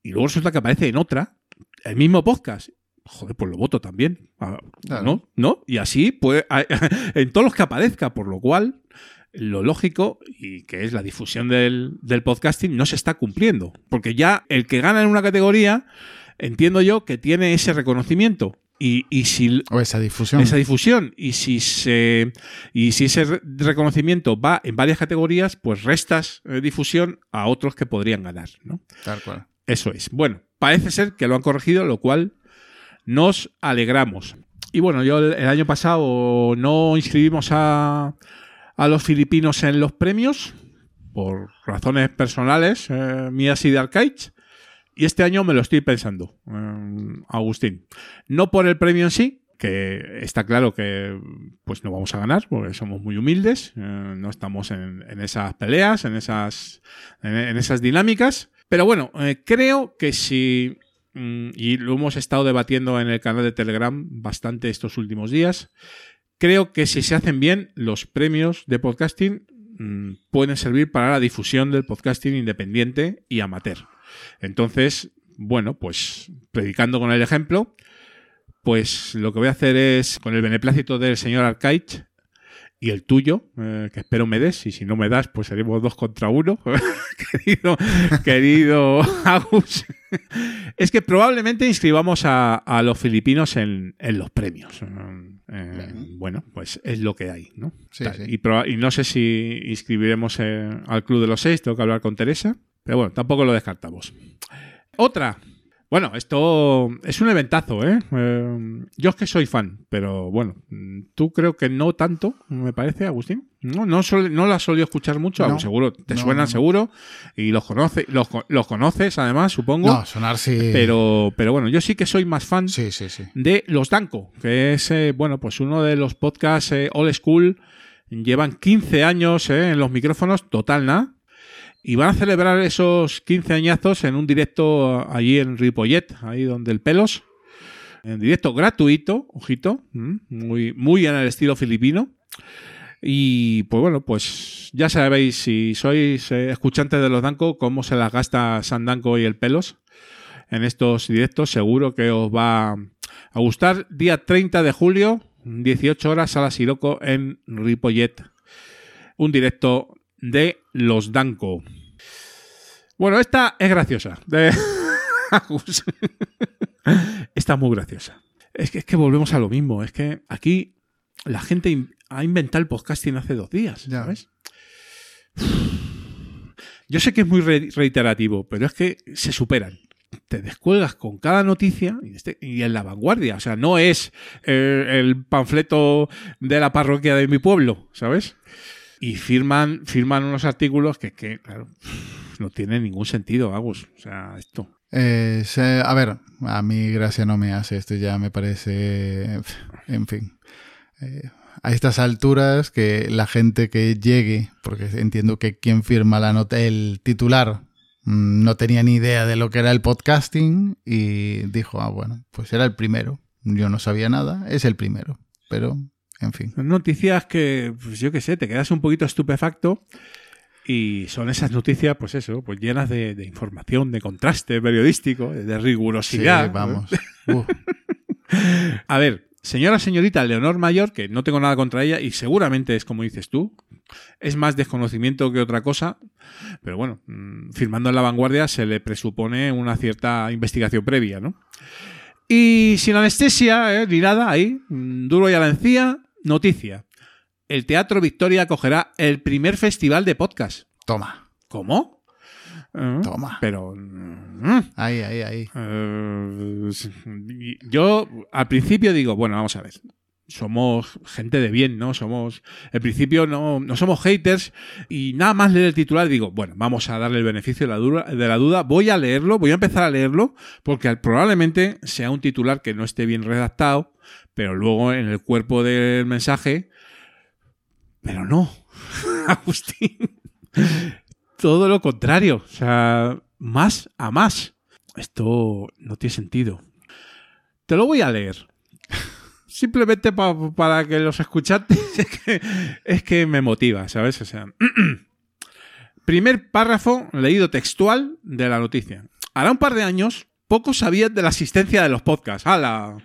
Y luego resulta que aparece en otra, el mismo podcast. Joder, pues lo voto también. Ah, Claro. ¿No? ¿No? Y así, pues, en todos los que aparezca, por lo cual, lo lógico, y que es la difusión del, del podcasting, no se está cumpliendo. Porque ya el que gana en una categoría, entiendo yo que tiene ese reconocimiento. Y, y si O esa difusión. esa difusión y si se y si ese re- reconocimiento va en varias categorías, pues restas eh, difusión a otros que podrían ganar, ¿no? Tal cual. Eso es. Bueno, parece ser que lo han corregido, lo cual nos alegramos. Y bueno, yo el, año pasado no inscribimos a, a los filipinos en los premios por razones personales eh, mías y de Arcaich. Y este año me lo estoy pensando, eh, Agustín. No por el premio en sí, que está claro que pues no vamos a ganar porque somos muy humildes, eh, no estamos en, en esas peleas, en esas, en, en esas dinámicas. Pero bueno, eh, creo que si, y lo hemos estado debatiendo en el canal de Telegram bastante estos últimos días, creo que si se hacen bien, los premios de podcasting mm, pueden servir para la difusión del podcasting independiente y amateur. Entonces, bueno, pues predicando con el ejemplo, pues lo que voy a hacer es, con el beneplácito del señor Arcaich y el tuyo, eh, que espero me des, y si no me das, pues seremos dos contra uno, querido, querido Agus. es que probablemente inscribamos a, a los filipinos en, en los premios. Eh, bueno, pues es lo que hay, ¿no? Sí, Tal. sí. Y, no sé si inscribiremos eh, al Club de los Seis, tengo que hablar con Teresa, pero bueno, tampoco lo descartamos. Otra. Bueno, esto es un eventazo, ¿eh? Eh, Yo es que soy fan, pero bueno, tú creo que no tanto, me parece, Agustín. No, no, sol- no la has solido escuchar mucho, No, seguro, te no, suenan seguro, y los, conoce, los, los conoces además, supongo. No, sonar sí. pero, pero bueno, yo sí que soy más fan Sí, sí, sí. de Los Danco, que es, eh, bueno, pues uno de los podcasts eh, old school. Llevan 15 años eh, en los micrófonos, total nada. Y van a celebrar esos 15 añazos en un directo allí en Ripollet, ahí donde el pelos. En directo gratuito, ojito, muy, muy en el estilo filipino. Y pues bueno, pues ya sabéis, si sois eh, escuchantes de los Danco, cómo se las gasta San Danco y el pelos en estos directos. Seguro que os va a gustar. Día 30 de julio, 18 horas, Sala Siroco en Ripollet. Un directo de los Danco. Bueno, esta es graciosa. De Agus. esta es muy graciosa. Es que, es que volvemos a lo mismo. Es que aquí la gente in- ha inventado el podcasting hace dos días. Ya. ¿Sabes? Yo sé que es muy re- reiterativo, pero es que se superan. Te descuelgas con cada noticia y, este- y en la vanguardia. O sea, no es eh, el panfleto de la parroquia de mi pueblo, ¿sabes? Y firman, firman unos artículos que, que, claro, no tienen ningún sentido, Agus. O sea, esto. Eh, a ver, a mí gracia no me hace. Esto ya me parece. En fin. Eh, a estas alturas, que la gente que llegue, porque entiendo que quien firma la nota, el titular, mm, no tenía ni idea de lo que era el podcasting y dijo, ah, bueno, pues era el primero. Yo no sabía nada, es el primero. Pero, en fin. Son noticias que, pues yo qué sé, te quedas un poquito estupefacto y son esas noticias, pues eso, pues llenas de, de información, de contraste periodístico, de Sí, rigurosidad. vamos. A ver, señora señorita Leonor Mayor, que no tengo nada contra ella y seguramente es como dices tú, es más desconocimiento que otra cosa, pero bueno, mm, firmando en la vanguardia se le presupone una cierta investigación previa, ¿no? Y sin anestesia, ¿eh? ni nada, ahí, mm, duro y a la encía, noticia. El Teatro Victoria acogerá el primer festival de podcast. toma. ¿Cómo? Eh, Toma. Pero. mm, Ahí, ahí, ahí. eh, yo al principio digo, bueno, vamos a ver. Somos gente de bien, ¿no? Somos. En principio no, no somos haters. Y nada más leer el titular, digo, bueno, vamos a darle el beneficio de la, duda, de la duda. Voy a leerlo, voy a empezar a leerlo, porque probablemente sea un titular que no esté bien redactado, pero luego en el cuerpo del mensaje. Pero no, Agustín. Todo lo contrario. O sea, más a más. Esto no tiene sentido. Te lo voy a leer. Simplemente pa- para que los escuchantes es que, es que me motiva, ¿sabes? O sea, primer párrafo leído textual de la noticia. Hará un par de años, pocos sabían de la existencia de los podcasts. ¡Hala!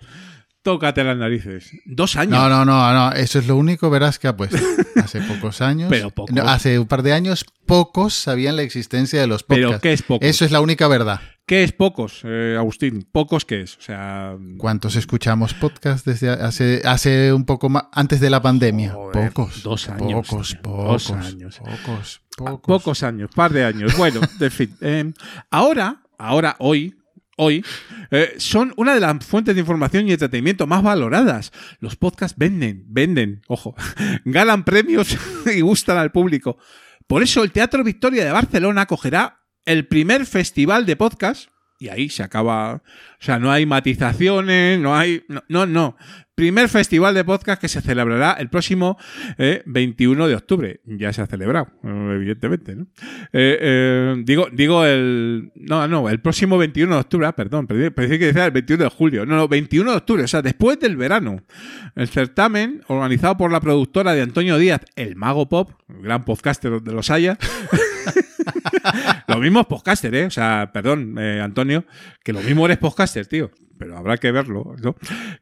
Tócate las narices. Dos años. No, no, no, no, eso es lo único, verás que ha puesto. Hace pocos años. Pero pocos. no, hace un par de años, pocos sabían la existencia de los ¿Pero podcasts. qué es pocos? Eso es la única verdad. ¿Qué es pocos, eh, Agustín? ¿Pocos qué es? O sea, ¿Cuántos escuchamos podcast desde hace, hace un poco más, antes de la pandemia? Joder, pocos. dos años, Pocos, tío, pocos. dos años. Pocos, pocos. pocos años, par de años. Bueno, en fin. eh, ahora, ahora, hoy, hoy, eh, son una de las fuentes de información y entretenimiento más valoradas. Los podcasts venden, venden, ojo, ganan premios y gustan al público. Por eso el Teatro Victoria de Barcelona acogerá el primer festival de podcast. Y ahí se acaba. O sea, no hay matizaciones, no hay. No, no. no. Primer festival de podcast que se celebrará el próximo eh, 21 de octubre. Ya se ha celebrado, eh, evidentemente, ¿no? Eh, eh, digo, digo el. No, no, el próximo 21 de octubre, ah, perdón, pensé que decía el 21 de julio. No, no, 21 de octubre, o sea, después del verano. El certamen, organizado por la productora de Antonio Díaz, el Mago Pop, gran podcaster donde los haya. lo mismo es podcaster, ¿eh? O sea, perdón, eh, Antonio, que lo mismo eres podcaster, tío. Pero habrá que verlo, ¿no?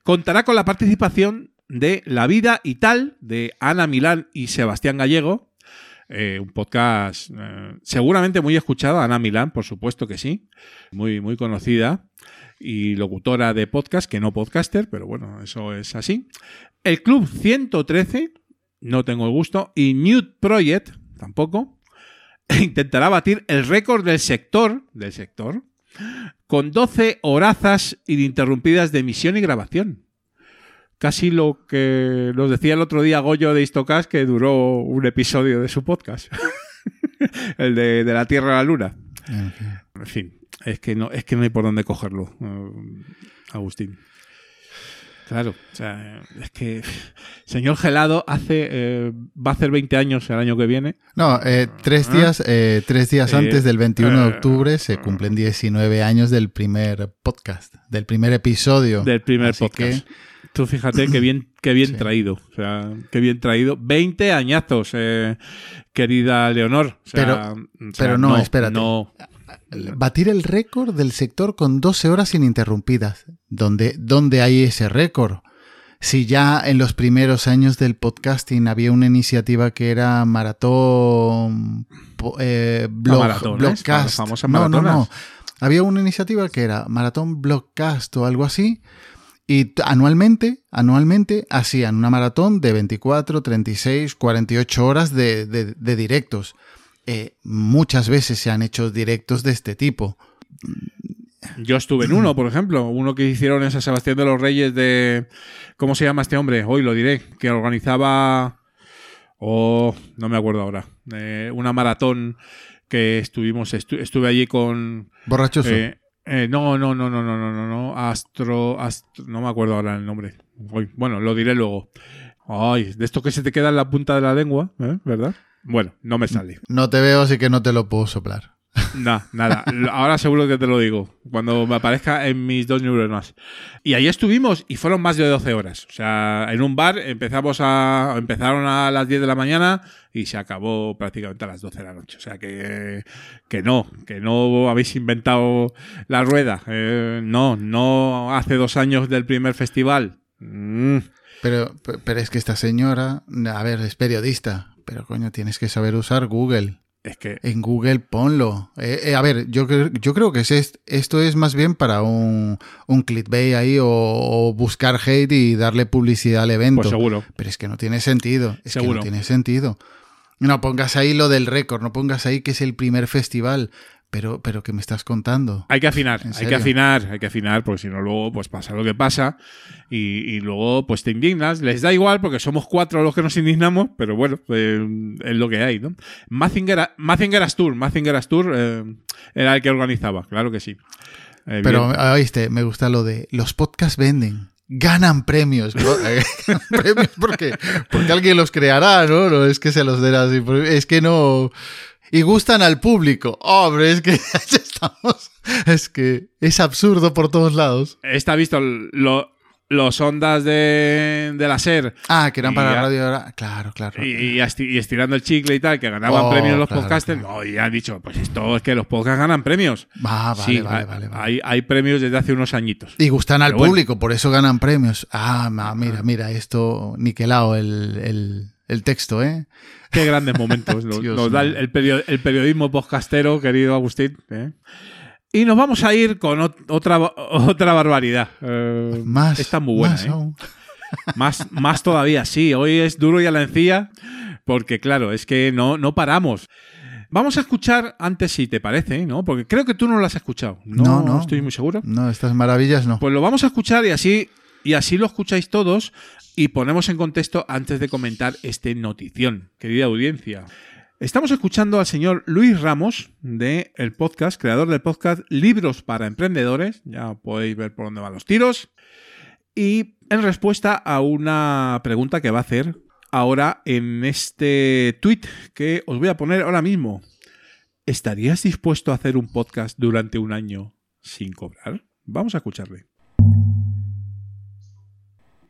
Contará con la participación de La Vida y Tal, de Ana Milán y Sebastián Gallego. Eh, un podcast eh, seguramente muy escuchado, Ana Milán, por supuesto que sí. Muy, muy conocida y locutora de podcast, que no podcaster, pero bueno, eso es así. El Club 113, no tengo el gusto, y Nude Project, tampoco, intentará batir el récord del sector, del sector, con 12 horazas ininterrumpidas de emisión y grabación. Casi lo que nos decía el otro día Goyo de Istocast, que duró un episodio de su podcast. el de, de la Tierra a la Luna. En fin. En fin, es que no, es que no hay por dónde cogerlo, eh, Agustín. Claro, o sea, es que Señor Gelado hace eh, va a hacer 20 años el año que viene. No, eh, tres días, eh, tres días antes del 21 de eh, octubre se cumplen 19 años del primer podcast, del primer episodio. del primer Así podcast. que- Tú fíjate qué bien, qué bien Sí. traído. O sea, qué bien traído. 20 añazos, eh, querida Leonor. O sea, Pero- o sea, pero no, espérate. No, Batir el récord del sector con 12 horas ininterrumpidas. ¿Dónde, ¿Dónde hay ese récord? Si ya en los primeros años del podcasting había una iniciativa que era maratón, eh, blog, maratones, blogcast. no, no, no. Había una iniciativa que era maratón blogcast o algo así. Y anualmente, anualmente hacían una maratón de 24, 36, 48 horas de, de- de directos. Eh, muchas veces se han hecho directos de este tipo. Yo estuve en uno, por ejemplo, uno que hicieron en San Sebastián de los Reyes de... ¿Cómo se llama este hombre? Hoy lo diré. Que organizaba... Oh, no me acuerdo ahora. Eh, una maratón que estuvimos... estu- estuve allí con... Borrachoso. eh, eh, no, no, no, no, no, no, no, no. Astro, Astro... No me acuerdo ahora el nombre. Bueno, lo diré luego. Ay, de esto que se te queda en la punta de la lengua, ¿eh? ¿verdad? Bueno, no me sale. No te veo, así que no te lo puedo soplar. No, nada. Ahora seguro que te lo digo. Cuando me aparezca en mis dos neuronas. Y ahí estuvimos y fueron más de 12 horas. O sea, en un bar empezamos a. Empezaron a las 10 de la mañana y se acabó prácticamente a las 12 de la noche. O sea que. Que no, que no habéis inventado la rueda. Eh, no, no hace dos años del primer festival. Mm. Pero, pe- pero es que esta señora, a ver, es periodista. Pero coño, tienes que saber usar Google. Es que. En Google ponlo. Eh, eh, a ver, yo, yo creo que es est- esto es más bien para un, un clickbait ahí o, o buscar hate y darle publicidad al evento. Pues seguro. Pero es que no tiene sentido. Es que no tiene sentido. No pongas ahí lo del récord, no pongas ahí que es el primer festival. Pero, pero ¿qué me estás contando? Hay que afinar, ¿En hay que afinar, hay que afinar, porque si no luego pues pasa lo que pasa y, y luego pues te indignas. Les da igual porque somos cuatro los que nos indignamos, pero bueno, eh, es lo que hay, ¿no? Mazinger, Mazinger Astur, Mazinger Astur eh, era el que organizaba, claro que sí. Eh, Pero, bien. oíste, me gusta lo de los podcasts venden. Ganan premios. ¿no? Eh, premios porque, porque alguien los creará, ¿no? No es que se los den así. Es que no. Y gustan al público. Hombre, es que ya estamos. Es que es absurdo por todos lados. Está visto lo- los ondas de, de la SER Ah, que eran para ya- radio. ahora- Claro, claro. y, y esti- y estirando el chicle y tal, que ganaban Oh, premios los claro, podcasters. claro. No, y han dicho, pues esto es que los podcasts ganan premios. Ah, vale, sí, vale, vale, vale. Hay, hay premios desde hace unos añitos. Y gustan al Pero bueno. público, por eso ganan premios. Ah, ma- mira, mira, esto niquelado el, el, el texto, ¿eh? Qué grandes momentos nos, nos da el, periodismo podcastero, querido Agustín. ¿eh? Y nos vamos a ir con ot- otra, otra barbaridad. Eh, Más. Está muy buena, más ¿eh? aún. Más, más todavía, sí. Hoy es duro y a la encía, porque claro, es que no, no paramos. Vamos a escuchar antes, si te parece, ¿no? Porque creo que tú no lo has escuchado. No, No, no. estoy muy seguro. No, estas maravillas no. Pues lo vamos a escuchar y así, y así lo escucháis todos y ponemos en contexto antes de comentar este notición, querida audiencia. Estamos escuchando al señor Luis Ramos de el podcast, creador del podcast Libros para Emprendedores. Ya podéis ver por dónde van los tiros. Y en respuesta a una pregunta que va a hacer ahora en este tweet que os voy a poner ahora mismo. ¿Estarías dispuesto a hacer un podcast durante un año sin cobrar? Vamos a escucharle.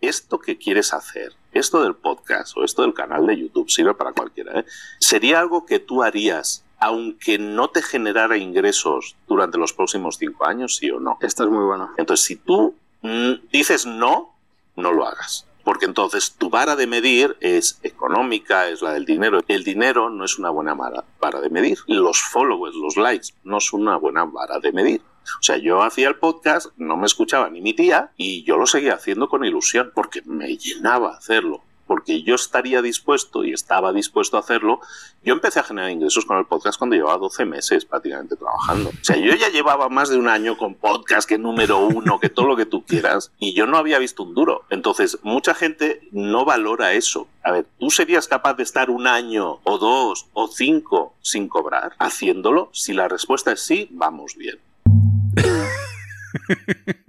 Esto que quieres hacer, esto del podcast o esto del canal de YouTube, sirve para cualquiera, ¿eh? sería algo que tú harías aunque no te generara ingresos durante los próximos cinco años, sí o no. Esta es muy buena. Entonces, si tú mm, dices no, no lo hagas. Porque entonces tu vara de medir es económica, es la del dinero. El dinero no es una buena vara de medir. Los followers, los likes, no son una buena vara de medir. O sea, yo hacía el podcast, no me escuchaba ni mi tía y yo lo seguía haciendo con ilusión porque me llenaba hacerlo. Porque yo estaría dispuesto y estaba dispuesto a hacerlo. Yo empecé a generar ingresos con el podcast cuando llevaba 12 meses prácticamente trabajando. O sea, yo ya llevaba más de un año con podcast, que número uno, que todo lo que tú quieras, y yo no había visto un duro. Entonces, mucha gente no valora eso. A ver, ¿tú serías capaz de estar un año o dos o cinco sin cobrar haciéndolo? Si la respuesta es sí, vamos bien.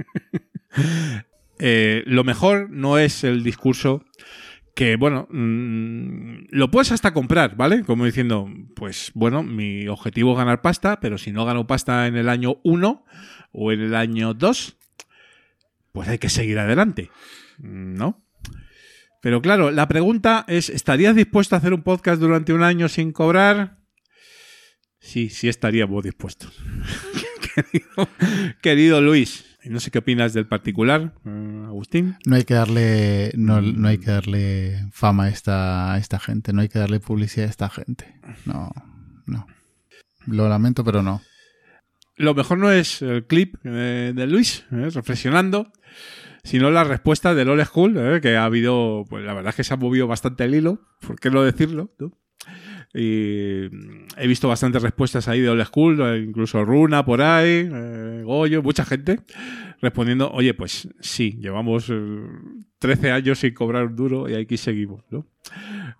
Eh, lo mejor no es el discurso que, bueno, mm, lo puedes hasta comprar, ¿vale? Como diciendo, pues bueno, mi objetivo es ganar pasta, pero si no gano pasta en el año 1 o en el año 2, pues hay que seguir adelante, ¿no? Pero claro, la pregunta es, ¿estarías dispuesto a hacer un podcast durante un año sin cobrar? Sí, sí estaríamos dispuestos. querido, querido Luis, no sé qué opinas del particular, eh, Agustín. No hay que darle, no, no hay que darle fama a esta, a esta gente, no hay que darle publicidad a esta gente. No, no. Lo lamento, pero no. Lo mejor no es el clip eh, de Luis, eh, reflexionando, sino la respuesta del Old School, eh, que ha habido, pues la verdad es que se ha movido bastante el hilo, ¿por qué no decirlo? no? Y mm, he visto bastantes respuestas ahí de Old School, eh, incluso Runa por ahí, eh, Goyo, mucha gente respondiendo, oye, pues sí, llevamos eh, 13 años sin cobrar duro y aquí seguimos.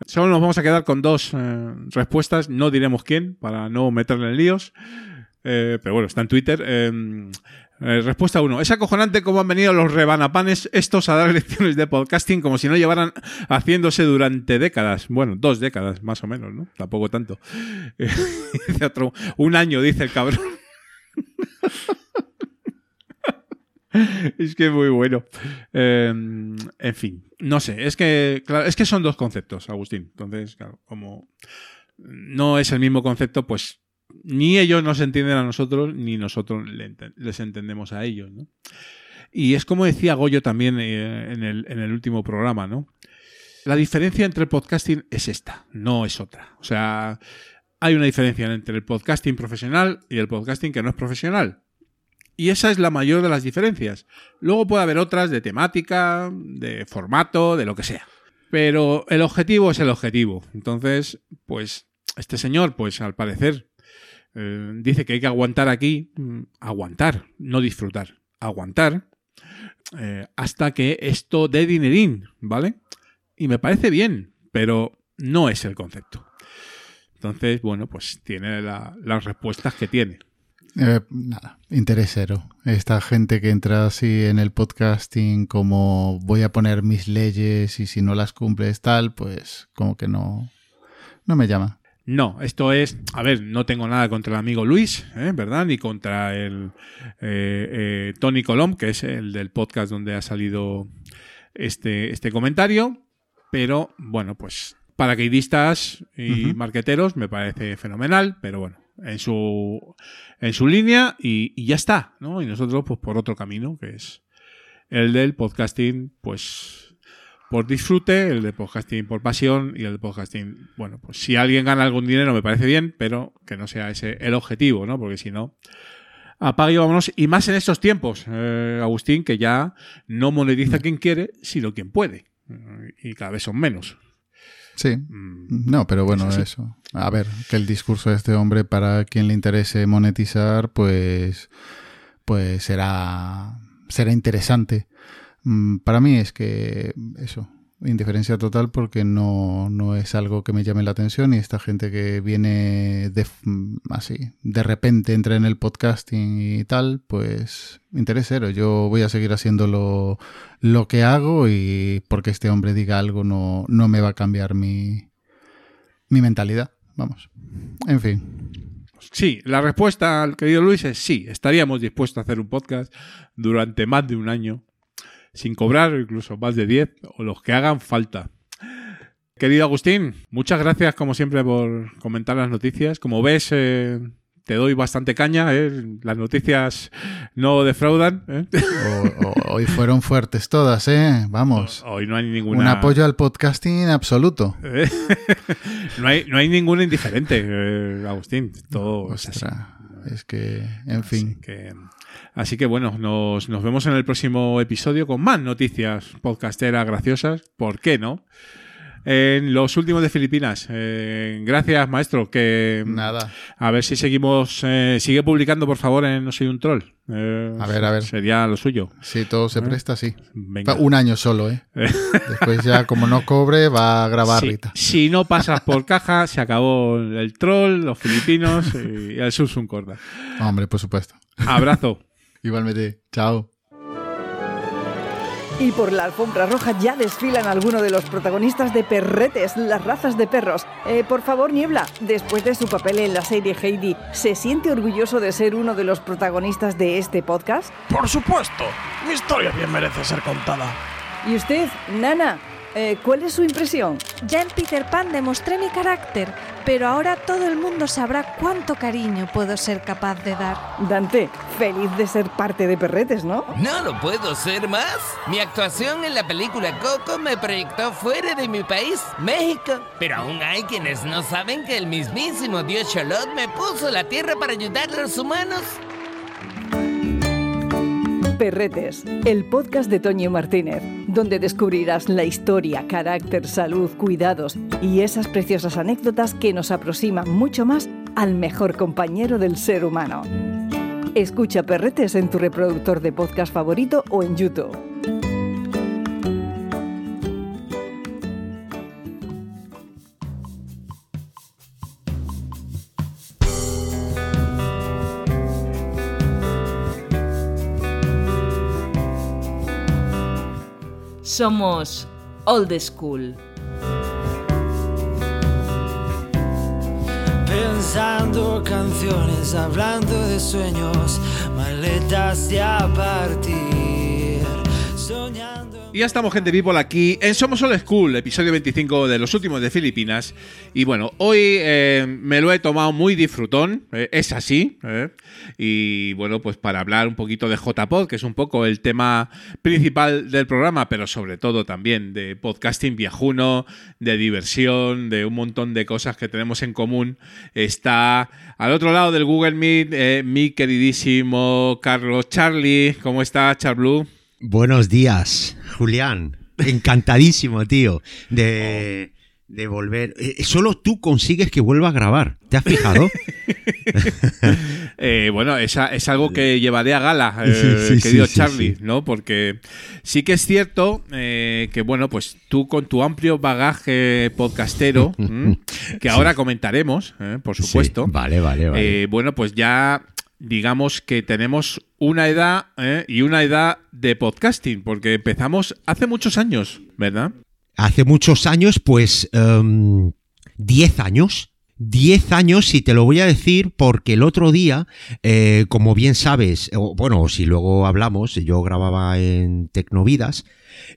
Solo nos vamos a quedar con dos eh, respuestas, no diremos quién, para no meterle en líos. Eh, pero bueno, está en Twitter. Eh, respuesta 1. Es acojonante cómo han venido los rebanapanes estos a dar lecciones de podcasting como si no llevaran haciéndose durante décadas. Bueno, dos décadas más o menos, ¿no? Tampoco tanto. Otro, un año, dice el cabrón. es que es muy bueno. Eh, en fin, no sé. Es que, claro, es que son dos conceptos, Agustín. Entonces, claro, como no es el mismo concepto, pues ni ellos nos entienden a nosotros, ni nosotros les entendemos a ellos, ¿no? Y es como decía Goyo también eh, en, el, en el último programa, ¿no? La diferencia entre el podcasting es esta, no es otra. O sea, hay una diferencia entre el podcasting profesional y el podcasting que no es profesional. Y esa es la mayor de las diferencias. Luego puede haber otras de temática, de formato, de lo que sea. Pero el objetivo es el objetivo. Entonces, pues, este señor, pues al parecer, Eh, dice que hay que aguantar aquí, mm, aguantar, no disfrutar, aguantar, eh, hasta que esto dé dinerín, ¿vale? Y me parece bien, pero no es el concepto. Entonces, bueno, pues tiene la- las respuestas que tiene. Eh, nada, interés cero. Esta gente que entra así en el podcasting como voy a poner mis leyes y si no las cumples tal, pues como que no, no me llama. No, esto es, a ver, no tengo nada contra el amigo Luis, ¿eh? ¿verdad? Ni contra el eh, eh, Tony Colom, que es el del podcast donde ha salido este, este comentario. Pero bueno, pues paracaidistas y Ujú. marqueteros me parece fenomenal, pero bueno, en su, en su línea y, y ya está, ¿no? Y nosotros, pues por otro camino, que es el del podcasting, pues por disfrute, el de podcasting por pasión y el de podcasting, bueno, pues si alguien gana algún dinero me parece bien, pero que no sea ese el objetivo, ¿no? Porque si no, apague y vámonos. Y más en estos tiempos, eh, Agustín, que ya no monetiza quien quiere, sino quien puede. Y cada vez son menos. Sí. Mm, No, pero bueno, Es así. eso. A ver, que el discurso de este hombre para quien le interese monetizar, pues, pues será, será interesante. Mm, Para mí es que eso, indiferencia total porque no, no es algo que me llame la atención y esta gente que viene de, mm, así, de repente entra en el podcasting y tal, pues interés cero. Yo voy a seguir haciendo lo, lo que hago y porque este hombre diga algo no, no me va a cambiar mi, mi mentalidad. Vamos. En fin. Sí, la respuesta al querido Luis es sí, estaríamos dispuestos a hacer un podcast durante más de un año, sin cobrar, incluso más de 10, o los que hagan falta. Querido Agustín, muchas gracias como siempre por comentar las noticias. Como ves, eh, te doy bastante caña, ¿eh? las noticias no defraudan. ¿eh? O- o- hoy fueron fuertes todas, ¿eh? Vamos. Hoy no hay ninguna... Un apoyo al podcasting absoluto. ¿Eh? no, hay, no hay ningún indiferente, Agustín. Todo es así. Ostras, es que, en fin. Así que, así que bueno, nos, nos vemos en el próximo episodio con más noticias podcasteras graciosas. ¿Por qué no? En los últimos de Filipinas. Eh, gracias, maestro. Que Nada. a ver si seguimos. eh, sigue publicando, por favor, en No Soy un Troll. Eh, A ver, a ver. Sería lo suyo. Si todo se presta, sí. Venga. Un año solo, ¿eh? Después ya, como no cobre, va a grabar Sí, Rita. si no pasas por caja, se acabó el troll, los filipinos y el Susun Corda. Hombre, por supuesto. Abrazo. Igualmente. Chao. Y por la alfombra roja ya desfilan algunos de los protagonistas de Perretes, las razas de perros. Eh, por favor, Niebla, después de su papel en la serie Heidi, ¿se siente orgulloso de ser uno de los protagonistas de este podcast? Por supuesto, mi historia bien merece ser contada. ¿Y usted, Nana? Eh, ¿Cuál es su impresión? Ya en Peter Pan demostré mi carácter, pero ahora todo el mundo sabrá cuánto cariño puedo ser capaz de dar. Dante, feliz de ser parte de Perretes, ¿no? No lo puedo ser más. Mi actuación en la película Coco me proyectó fuera de mi país, México. Pero aún hay quienes no saben que el mismísimo Dios Cholot me puso la tierra para ayudar a los humanos. Perretes, el podcast de Toño Martínez, donde descubrirás la historia, carácter, salud, cuidados y esas preciosas anécdotas que nos aproximan mucho más al mejor compañero del ser humano. Escucha Perretes en tu reproductor de podcast favorito o en YouTube. Somos Old School. Pensando canciones, hablando de sueños, maletas de a partir, soñando. Y ya estamos, gente people, aquí en Somos Old School, episodio 25 de los últimos de Filipinas. Y bueno, hoy eh, me lo he tomado muy disfrutón, eh, es así. eh. Y bueno, pues para hablar un poquito de JPod, que es un poco el tema principal del programa, pero sobre todo también de podcasting viajuno, de diversión, de un montón de cosas que tenemos en común, está al otro lado del Google Meet mi queridísimo Carlos Charlie. ¿Cómo está, Charblue? Buenos días, Julián. Encantadísimo, tío, de, de volver. Eh, solo tú consigues que vuelva a grabar. ¿Te has fijado? Eh, bueno, es, a- es algo que llevaré a gala, eh, Sí, sí, querido sí, Charlie. ¿no? Porque sí que es cierto eh, que, bueno, pues tú con tu amplio bagaje podcastero, que ahora comentaremos, eh, por supuesto. Vale, vale, vale. eh, bueno, pues ya digamos que tenemos una edad eh, y una edad de podcasting, porque empezamos hace muchos años, ¿verdad? Hace muchos años, pues. em, 10 años. 10 años, y te lo voy a decir porque el otro día, eh, como bien sabes, bueno, si luego hablamos, yo grababa en Tecnovidas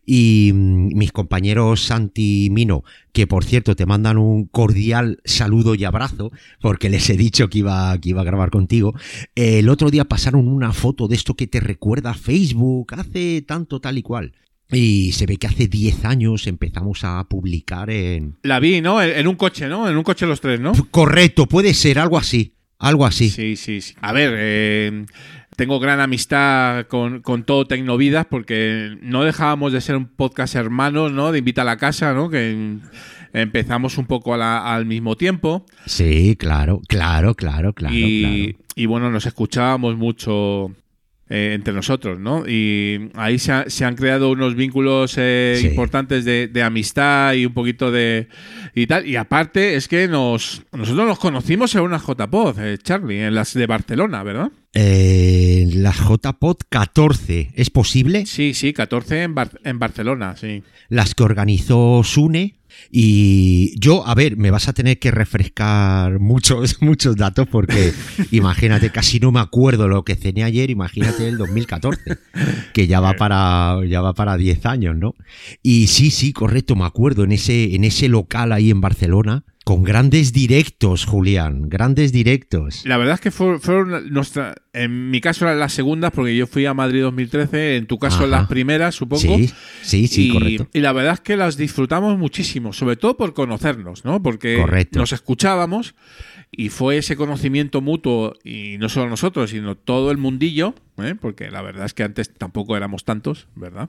y mm, mis compañeros Santi y Mino, que por cierto te mandan un cordial saludo y abrazo, porque les he dicho que iba, que iba a grabar contigo, eh, el otro día pasaron una foto de esto que te recuerda a Facebook, hace tanto tal y cual. Y se ve que hace 10 años empezamos a publicar en... La vi, ¿no? En, en un coche, ¿no? En un coche los tres, ¿no? Correcto, puede ser algo así. Algo así. Sí, sí, sí. A ver, eh, tengo gran amistad con, con todo Tecnovidas porque no dejábamos de ser un podcast hermano, ¿no? De Invita a la Casa, ¿no? Que en- empezamos un poco a la- al mismo tiempo. Sí, claro, claro, claro, claro. y, claro. y bueno, nos escuchábamos mucho eh, entre nosotros, ¿no? Y ahí se, ha- se han creado unos vínculos eh, Sí. importantes de, de amistad y un poquito de y tal. Y aparte es que nos nosotros nos conocimos en una JPod, eh, Charlie, en las de Barcelona, ¿verdad? Eh, la JPod 14, ¿es posible? Sí, sí, 14 en, Bar- en Barcelona, sí. Las que organizó Sune. Y yo, a ver, me vas a tener que refrescar muchos, muchos datos porque imagínate, casi no me acuerdo lo que cené ayer, imagínate el 2014, que ya va para, ya va para 10 años, ¿no? Y sí, sí, correcto, me acuerdo, en ese, en ese local ahí en Barcelona, con grandes directos, Julián, grandes directos. La verdad es que fue- fueron nuestra, en mi caso eran las segundas porque yo fui a Madrid 2013, en tu caso Ajá. las primeras, supongo. Sí, sí, sí, y, correcto. y la verdad es que las disfrutamos muchísimo, sobre todo por conocernos, ¿no? Porque Correcto. nos escuchábamos y fue ese conocimiento mutuo, y no solo nosotros, sino todo el mundillo, ¿eh? porque la verdad es que antes tampoco éramos tantos, ¿verdad?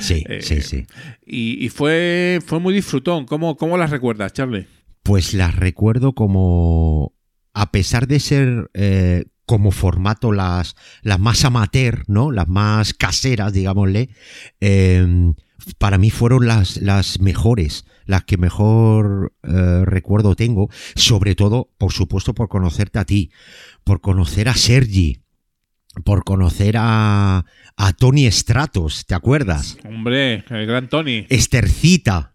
Sí, Eh, sí, sí. Y, y fue, fue muy disfrutón. ¿Cómo, ¿Cómo las recuerdas, Charlie? Pues las recuerdo como, a pesar de ser eh, como formato las, las más amateur, ¿no? Las más caseras, digámosle, eh, para mí fueron las, las mejores, las que mejor eh, recuerdo tengo, sobre todo, por supuesto, por conocerte a ti, por conocer a Sergi, por conocer a, a Tony Stratos, ¿te acuerdas? Hombre, el gran Tony. Estercita,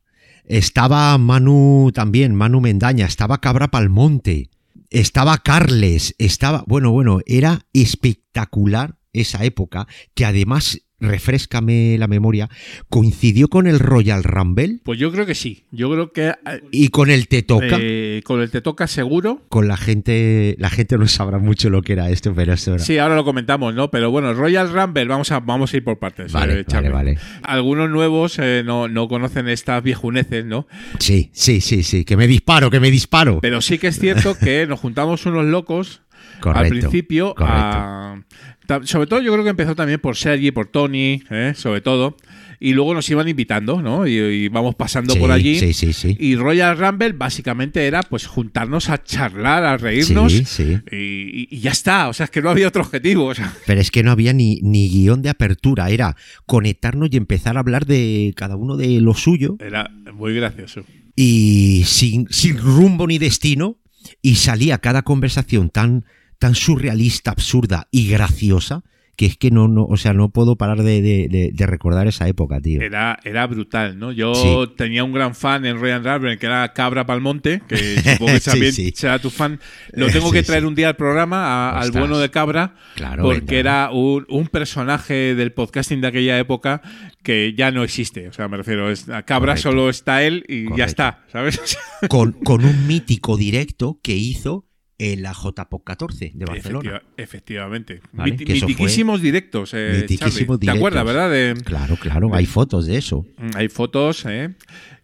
estaba Manu también, Manu Mendaña, estaba Cabra Palmonte, estaba Carles, estaba, bueno, bueno, era espectacular esa época, que además, refrescame la memoria, coincidió con el Royal Rumble Pues yo creo que sí. Yo creo que eh, y con el Te Toca. eh, con el Te Toca seguro. Con la gente, la gente no sabrá mucho lo que era esto, pero eso era. Sí, ahora lo comentamos, ¿no? Pero bueno, Royal Rumble, vamos a, vamos a ir por partes. Vale, eh, vale, vale. Algunos nuevos eh, no, no conocen estas viejuneces, ¿no? Sí, sí, sí, sí, que me disparo, que me disparo. Pero sí que es cierto que nos juntamos unos locos al principio. correcto. a- ta- sobre todo yo creo que empezó también por Sergi, por Tony, ¿eh? sobre todo. Y luego nos iban invitando, ¿no? Y, y vamos pasando Sí, por allí. sí, sí, sí. Y Royal Rumble básicamente era pues juntarnos a charlar, a reírnos. Sí, sí. Y, y- y ya está. O sea, es que no había otro objetivo. O sea, Pero es que no había ni, ni guion de apertura, era conectarnos y empezar a hablar de cada uno de lo suyo era muy gracioso. y sin, sin rumbo ni destino y salía cada conversación tan, tan surrealista, absurda y graciosa que es que no, no o sea, no puedo parar de, de- de- recordar esa época, tío. Era, era brutal, ¿no? Yo Sí. tenía un gran fan en Royal Rumble que era Cabra Palmonte, que supongo que también sí. será tu fan. Lo tengo que traer un día al programa, a- al bueno de Cabra, Claro, porque venga. era un, un personaje del podcasting de aquella época que ya no existe. O sea, me refiero, es, a Cabra Correcto. solo está él y ya está, ¿sabes? Con, con un mítico directo que hizo en la JPOC 14 de Barcelona. Efectiva- efectivamente. Vale, mitiquísimos directos, eh, Mitiquísimos Charlie. ¿Te acuerdas, directos. verdad? De, Claro, claro, hay fotos de eso. Mm, Hay fotos, ¿eh?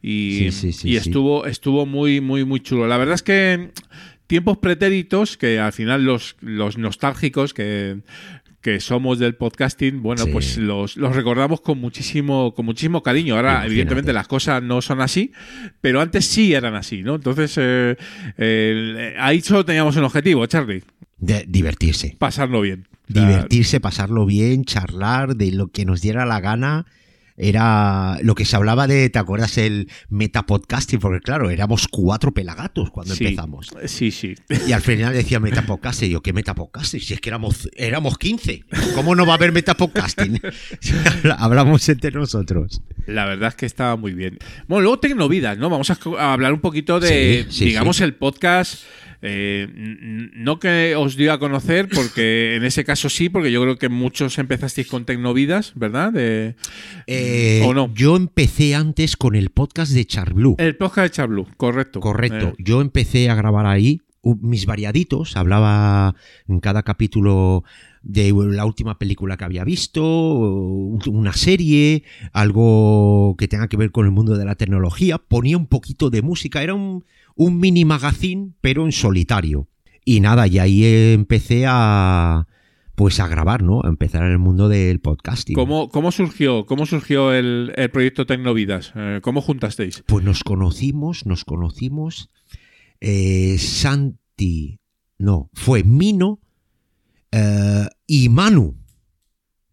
Y, Sí, sí, sí, y estuvo, estuvo muy, muy, muy chulo. La verdad es que tiempos pretéritos, que al final los, los nostálgicos que, que somos del podcasting, bueno, Sí. pues los, los recordamos con muchísimo, con muchísimo cariño. Ahora, Imagínate. evidentemente, las cosas no son así, pero antes sí eran así, ¿no? Entonces, eh, eh, ahí solo teníamos un objetivo, Charlie, De divertirse. pasarlo bien. O sea, Divertirse, pasarlo bien, charlar de lo que nos diera la gana. Era lo que se hablaba de, ¿te acuerdas? El metapodcasting, porque claro, éramos cuatro pelagatos cuando Sí. empezamos. Sí, sí. Y al final decía metapodcasting. Y yo, ¿qué metapodcasting? Si es que éramos, éramos 15. ¿Cómo no va a haber metapodcasting? Hablamos entre nosotros. La verdad es que estaba muy bien. Bueno, luego Tecnovidas, ¿no? Vamos a, hablar un poquito de, Sí, sí, digamos, el podcast. Eh, no que os dio a conocer, porque en ese caso sí, porque yo creo que muchos empezasteis con Tecnovidas, ¿verdad? De, Eh, ¿O no? Yo empecé antes con el podcast de Charblue. El podcast de Chablu, correcto. Correcto. Eh, Yo empecé a grabar ahí mis variaditos. Hablaba en cada capítulo de la última película que había visto, una serie, algo que tenga que ver con el mundo de la tecnología. Ponía un poquito de música. Era un, un mini magazine, pero en solitario. Y nada, y ahí empecé a pues a grabar, ¿no? A empezar en el mundo del podcasting. ¿Cómo, cómo surgió, cómo surgió el, el proyecto Tecnovidas? Eh, ¿Cómo juntasteis? Pues nos conocimos, nos conocimos. eh, Santi, no, fue Mino eh, y Manu.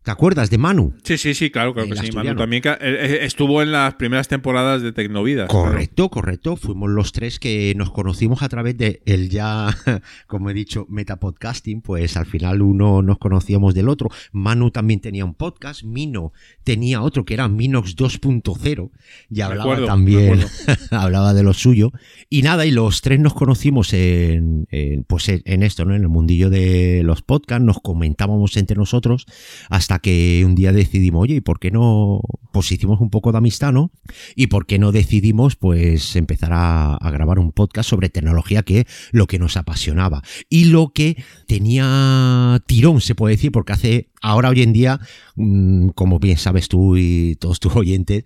¿Te acuerdas de Manu? Sí, sí, sí, claro, claro que sí. Manu también eh, eh, estuvo en las primeras temporadas de Tecnovidas. Correcto, correcto. Fuimos los tres que nos conocimos a través de el ya, como he dicho, metapodcasting. Pues al final uno nos conocíamos del otro. Manu también tenía un podcast. Mino tenía otro que era Minox 2.0 y hablaba acuerdo, también, hablaba de lo suyo. Y nada, y los tres nos conocimos en, en, pues en esto, ¿no? En el mundillo de los podcasts. Nos comentábamos entre nosotros hasta que un día decidimos, oye, ¿y por qué no? Pues hicimos un poco de amistad, ¿no? Y por qué no decidimos, pues, empezar a, grabar un podcast sobre tecnología, que es lo que nos apasionaba. Y lo que tenía tirón, se puede decir, porque hace, ahora hoy en día, mm, como bien sabes tú y todos tus oyentes,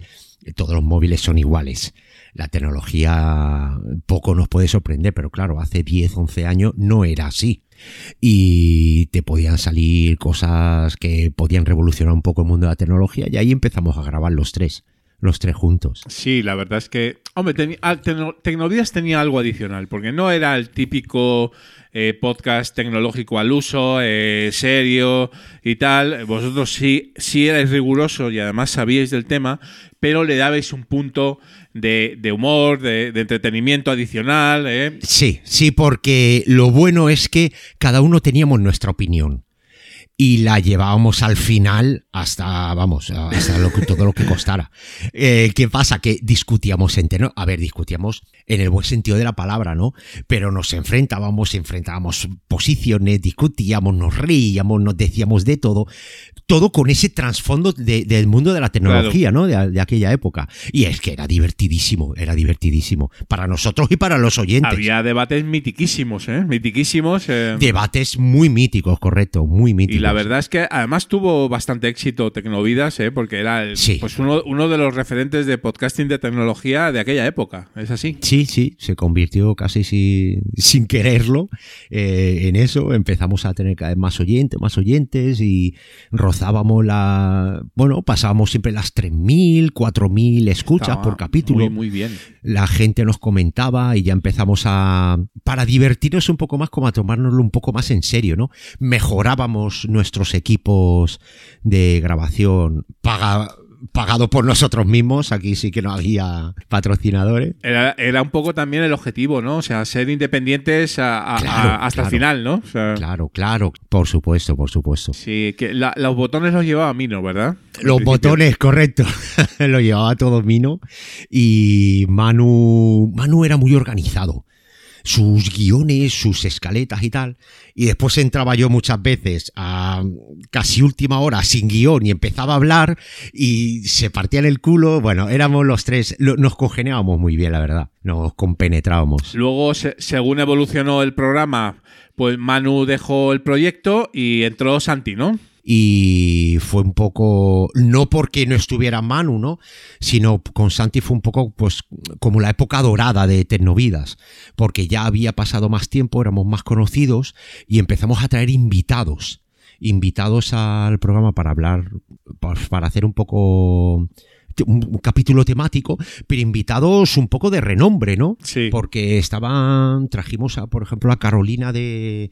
todos los móviles son iguales. La tecnología poco nos puede sorprender, pero claro, hace 10, 11 años no era así y te podían salir cosas que podían revolucionar un poco el mundo de la tecnología y ahí empezamos a grabar los tres, los tres juntos. Sí, la verdad es que, hombre, teni- ah, tenía algo adicional, porque no era el típico eh, podcast tecnológico al uso, eh, serio y tal. Vosotros sí, sí erais rigurosos y además sabíais del tema, pero le dabais un punto de, humor, de, de entretenimiento adicional. ¿eh? Sí, sí, porque lo bueno es que cada uno teníamos nuestra opinión. Y la llevábamos al final hasta, vamos, hasta lo que- todo lo que costara. Eh, ¿Qué pasa? Que discutíamos entre no- A ver, discutíamos en el buen sentido de la palabra, ¿no? Pero nos enfrentábamos, enfrentábamos posiciones, discutíamos, nos reíamos, nos decíamos de todo. Todo con ese trasfondo de- del mundo de la tecnología, ¿no? De, de aquella época. Y es que era divertidísimo, era divertidísimo. Para nosotros y para los oyentes. Había debates mitiquísimos, ¿eh? Mitiquísimos. eh. Debates muy míticos, correcto, muy míticos. La verdad es que además tuvo bastante éxito Tecnovidas, ¿eh? porque era el- pues uno, uno de los referentes de podcasting de tecnología de aquella época. ¿Es así? Sí, sí, se convirtió casi si- sin quererlo eh, en eso. Empezamos a tener cada vez más oyentes, más oyentes y rozábamos la... Bueno, pasábamos siempre las 3.000, 4.000 escuchas Estaba por capítulo. Muy, muy bien. La gente nos comentaba y ya empezamos a... Para divertirnos un poco más, como a tomárnoslo un poco más en serio, ¿no? Mejorábamos nuestros equipos de grabación paga- pagado por nosotros mismos. Aquí sí que no había patrocinadores. Era, era un poco también el objetivo, ¿no? O sea, ser independientes a- a- Claro, a- hasta el final, ¿no? O sea, Claro, claro, por supuesto, por supuesto. Sí, que la- los botones los llevaba Mino, ¿verdad? Los botones, correcto. Lo llevaba todo Mino. Y Manu, Manu era muy organizado. Sus guiones, sus escaletas y tal. Y después entraba yo muchas veces a casi última hora sin guion y empezaba a hablar y se partían el culo. Bueno, éramos los tres, nos congeniábamos muy bien, la verdad. Nos compenetrábamos. Luego, se- según evolucionó el programa, pues Manu dejó el proyecto y entró Santi, ¿no? Y fue un poco no porque no estuviera Manu, ¿no? sino con Santi fue un poco pues como la época dorada de Tecnovidas, porque ya había pasado más tiempo, éramos más conocidos y empezamos a traer invitados. invitados al programa para hablar, pues, para hacer un poco un capítulo temático, pero invitados un poco de renombre, ¿no? Sí. Porque estaban, trajimos a, por ejemplo, a Carolina de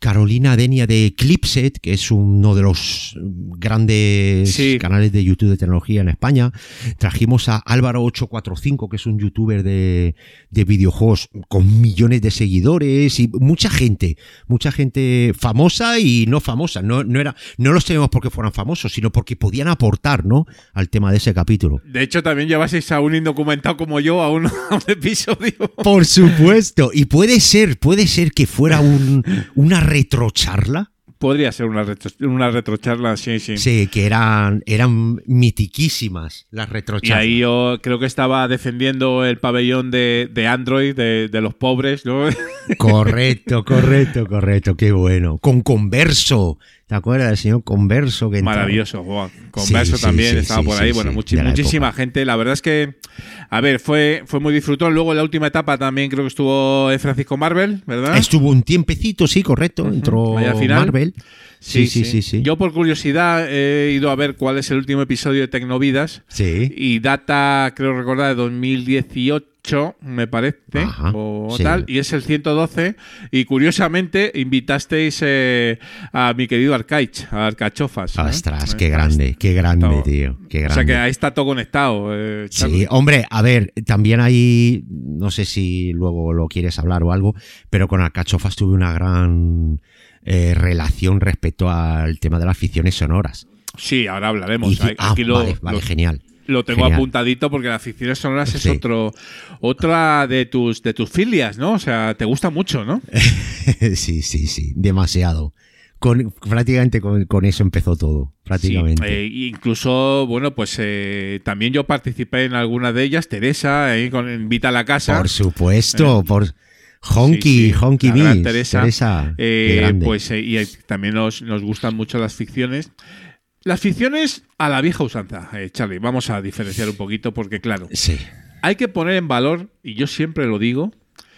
Carolina Denia de Clipset, que es uno de los grandes Sí. canales de YouTube de tecnología en España. Trajimos a Álvaro845, que es un youtuber de, de videojuegos con millones de seguidores y mucha gente, mucha gente famosa y no famosa. No, no, era, no los tenemos porque fueran famosos, sino porque podían aportar ¿no? al tema de ese capítulo. De hecho, también llevaseis a un indocumentado como yo a un, a un episodio. Por supuesto. Y puede ser, puede ser que fuera un, una retrocharla. Podría ser una, retro, una retrocharla, sí, sí. Sí, que eran, eran mitiquísimas las Y retrocharlas. ahí yo creo que estaba defendiendo el pabellón de, de Android, de, de los pobres, ¿no? Correcto, correcto, correcto. Qué bueno. Con Converso. ¿Te acuerdas del señor Converso? Que? Maravilloso, Juan. Converso Sí, sí, también sí, estaba sí, por sí, ahí. sí, bueno, muchi- muchísima gente. La verdad es que, a ver, fue, fue muy disfrutón. Luego en la última etapa también creo que estuvo eh, Francisco Marvel, ¿verdad? Estuvo un tiempecito, sí, correcto. Entró final. Marvel. Sí, sí, sí, sí. Yo por curiosidad he ido a ver cuál es el último episodio de Tecnovidas. Sí. Y data, creo recordar, de 2018, me parece, Ajá, o sí. tal, y es el 112. Y curiosamente invitasteis eh, a mi querido Arcaich, a Arcachofas. ¿no? Ostras, Eh, qué grande, qué grande, Todo. tío. Qué O sea que ahí está todo conectado. eh. Sí, hombre, a ver, también hay, no sé si luego lo quieres hablar o algo, pero con Alcachofas tuve una gran eh, relación respecto al tema de las ficciones sonoras. Sí, ahora hablaremos. Y- Aquí ah, lo, vale, vale, lo- genial. Lo tengo Genial. apuntadito porque las ficciones sonoras es otro, otra de tus, de tus filias, ¿no? O sea, te gusta mucho, ¿no? sí, sí, sí, demasiado. Con, prácticamente con, con eso empezó todo, prácticamente. Sí, eh, incluso, bueno, pues eh, también yo participé en alguna de ellas, Teresa, con Invita a la Casa. por supuesto, por Sí, Honky, sí, Honky Miss, Teresa. Teresa, Eh, pues eh, y eh, también nos, nos gustan mucho las ficciones. Las ficciones a la vieja usanza, eh, Charlie. Vamos a diferenciar un poquito porque, claro, Sí, hay que poner en valor, y yo siempre lo digo,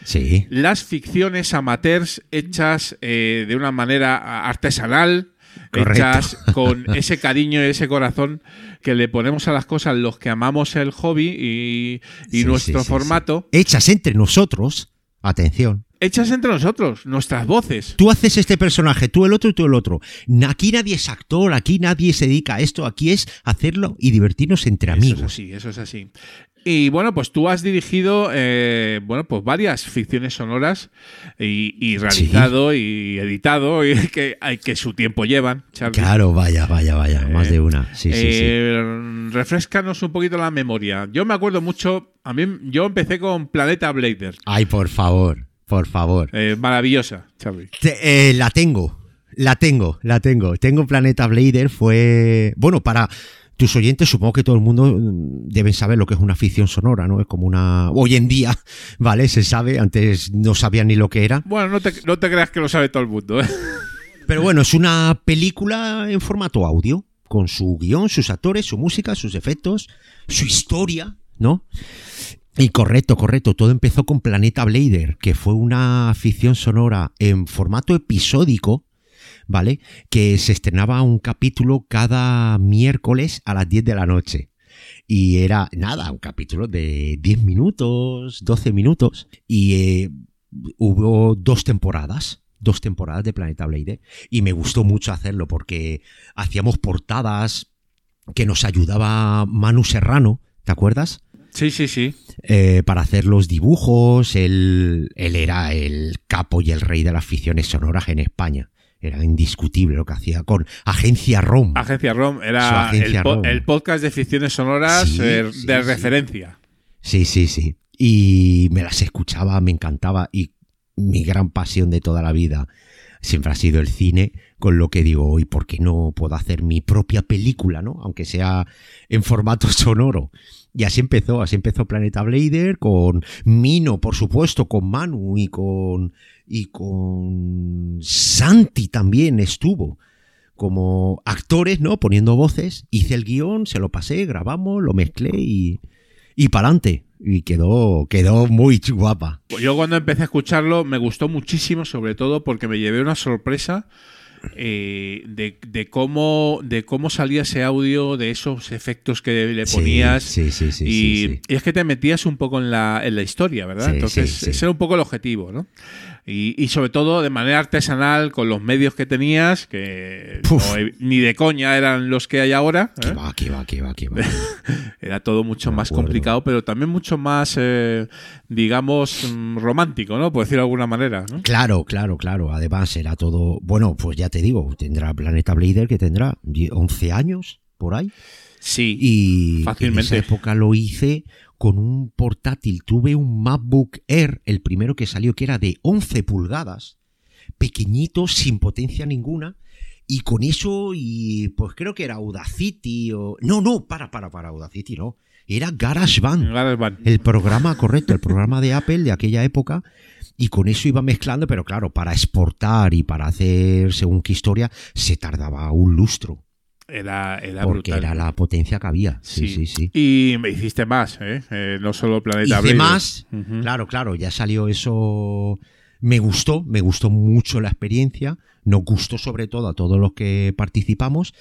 sí, las ficciones amateurs hechas eh, de una manera artesanal, Correcto. hechas con ese cariño y ese corazón que le ponemos a las cosas los que amamos el hobby y, y Sí, nuestro sí, formato, hechas entre nosotros, atención. Hechas entre nosotros, nuestras voces. Tú haces este personaje, tú el otro y tú el otro. Aquí nadie es actor, aquí nadie se dedica a esto, aquí es hacerlo y divertirnos entre Eso es amigos. así, eso es así. Y bueno, pues tú has dirigido, eh, bueno, pues varias ficciones sonoras y, y realizado y editado y que, que su tiempo llevan, Charlie. Claro, vaya, vaya, vaya, Eh, más de una. Sí, sí, sí. Eh, Refrescanos un poquito la memoria. Yo me acuerdo mucho, a mí yo empecé con Planeta Blader. Ay, por favor, por favor. Eh, maravillosa, Charlie. Te- eh, la tengo, la tengo, la tengo. Tengo Planeta Blader, fue... Bueno, para tus oyentes supongo que todo el mundo mm, deben saber lo que es una ficción sonora, ¿no? Es como una... Hoy en día, ¿vale? Se sabe, antes no sabían ni lo que era. Bueno, no te, no te creas que lo sabe todo el mundo. ¿eh? Pero bueno, es una película en formato audio, con su guion, sus actores, su música, sus efectos, su historia, ¿no? Y correcto, correcto, todo empezó con Planeta Blader, que fue una ficción sonora en formato episódico, ¿vale? Que se estrenaba un capítulo cada miércoles a las 10 de la noche. Y era, nada, un capítulo de 10 minutos, 12 minutos. Y eh, hubo dos temporadas, dos temporadas de Planeta Blader. Y me gustó mucho hacerlo porque hacíamos portadas que nos ayudaba Manu Serrano, ¿te acuerdas? Sí, sí, sí. Eh, para hacer los dibujos. Él, él era el capo y el rey de las ficciones sonoras en España. Era indiscutible lo que hacía con Agencia ROM. Agencia ROM era agencia el, po- ROM. el podcast de ficciones sonoras Sí, eh, sí, de sí. referencia. Sí, sí, sí. Y me las escuchaba, me encantaba. Y mi gran pasión de toda la vida siempre ha sido el cine, con lo que digo, hoy, ¿por qué no puedo hacer mi propia película, no? Aunque sea en formato sonoro. Y así empezó, así empezó Planeta Blader, con Mino, por supuesto, con Manu y con. y con Santi también estuvo. Como actores, ¿no? Poniendo voces. Hice el guion, se lo pasé, grabamos, lo mezclé y. y pa'lante. Y quedó. quedó muy guapa. Yo cuando empecé a escucharlo me gustó muchísimo, sobre todo porque me llevé una sorpresa eh, de, de cómo de cómo salía ese audio, de esos efectos que le ponías. Sí, sí, sí. y, es que te metías un poco en la, en la historia, ¿verdad? Entonces, ese era un poco el objetivo, ¿no? Y, y sobre todo de manera artesanal, con los medios que tenías, que no ni de coña eran los que hay ahora. Que ¿eh? va, que va, que va, que va. Era todo mucho más complicado, pero también mucho más, eh, digamos, mm, romántico, ¿no? Por decirlo de alguna manera. ¿no? Claro, claro, claro. Además era todo. Bueno, pues ya te digo, tendrá Planeta Blader que tendrá 10, 11 años por ahí. Sí, Y fácilmente. en esa época lo hice con un portátil. Tuve un MacBook Air, el primero que salió, que era de 11 pulgadas, pequeñito, sin potencia ninguna. Y con eso, y pues creo que era Audacity o. No, no, para, para, para, Audacity, no. Era GarageBand. GarageBand. El programa, correcto, el programa de Apple de aquella época. Y con eso iba mezclando, pero claro, para exportar y para hacer según qué historia, se tardaba un lustro. Era, era porque brutal. era la potencia que había. Sí, sí, sí. Y me hiciste más, ¿eh? Eh, no solo Planeta Hice más, claro, claro, ya salió eso. Me gustó, me gustó mucho la experiencia, nos gustó sobre todo a todos los que participamos